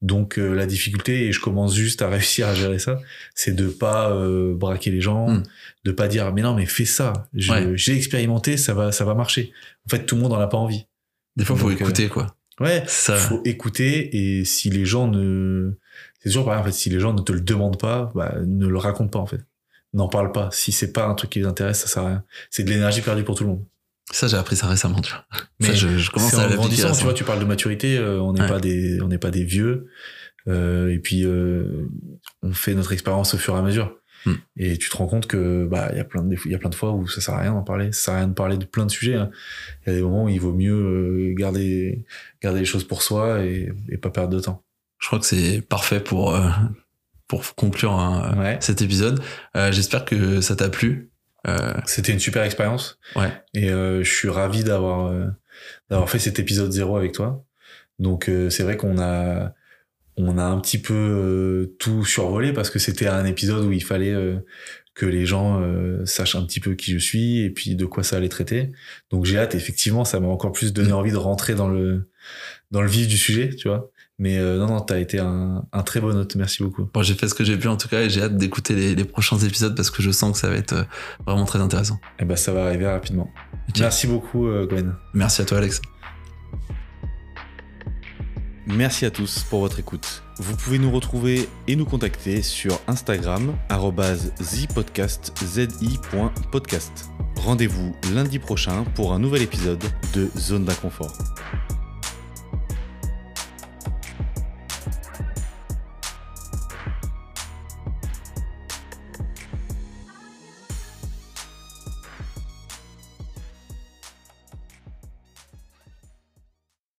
Speaker 1: Donc euh, la difficulté, et je commence juste à [laughs] réussir à gérer ça, c'est de pas euh, braquer les gens,
Speaker 2: Mm.
Speaker 1: de pas dire mais non mais fais ça,
Speaker 2: Ouais.
Speaker 1: j'ai expérimenté, ça va ça va marcher. En fait, tout le monde en a pas envie.
Speaker 2: Des fois, faut
Speaker 1: Donc, euh,
Speaker 2: écouter, quoi.
Speaker 1: Ouais,
Speaker 2: Ça,
Speaker 1: faut écouter et si les gens ne c'est toujours pareil en fait, si les gens ne te le demandent pas, bah, ne le raconte pas en fait. N'en parle pas. Si c'est pas un truc qui les intéresse, ça sert à rien. C'est de l'énergie perdue pour tout le monde.
Speaker 2: ça j'ai appris ça récemment, tu vois. [laughs]
Speaker 1: Mais
Speaker 2: ça, je, je commence à
Speaker 1: en grandissant, tu vois, tu parles de maturité, euh, on n'est
Speaker 2: Ouais.
Speaker 1: pas des, on n'est pas des vieux, euh, et puis euh, on fait notre expérience au fur et à mesure.
Speaker 2: Hmm.
Speaker 1: Et tu te rends compte que bah il y a plein de il y a plein de fois où ça sert à rien d'en parler, ça sert à rien de parler de plein de sujets. hein. Il y a des moments où il vaut mieux euh, garder garder les choses pour soi et, et pas perdre de temps.
Speaker 2: Je crois que c'est parfait pour, euh, pour conclure un-
Speaker 1: Ouais.
Speaker 2: cet épisode. Euh, J'espère que ça t'a plu. Euh,
Speaker 1: C'était une super expérience.
Speaker 2: Ouais.
Speaker 1: Et euh, je suis ravi d'avoir euh, d'avoir fait cet épisode zéro avec toi. Donc euh, c'est vrai qu'on a on a un petit peu euh, tout survolé parce que c'était un épisode où il fallait euh, que les gens euh, sachent un petit peu qui je suis et puis de quoi ça allait traiter. Donc j'ai hâte effectivement, ça m'a encore plus donné envie de rentrer dans le dans le vif du sujet, tu vois. Mais euh, non non, t'as été un, un très bon hôte, merci beaucoup.
Speaker 2: bon, j'ai fait ce que j'ai pu en tout cas et j'ai hâte d'écouter les, les prochains épisodes parce que je sens que ça va être euh, vraiment très intéressant.
Speaker 1: Et ben ça va arriver rapidement. Merci beaucoup euh, Gwen.
Speaker 2: Merci à toi, Alex.
Speaker 3: Merci à tous pour votre écoute. Vous pouvez nous retrouver et nous contacter sur Instagram @zpodcast zi.podcast. Rendez-vous lundi prochain pour un nouvel épisode de Zone d'inconfort.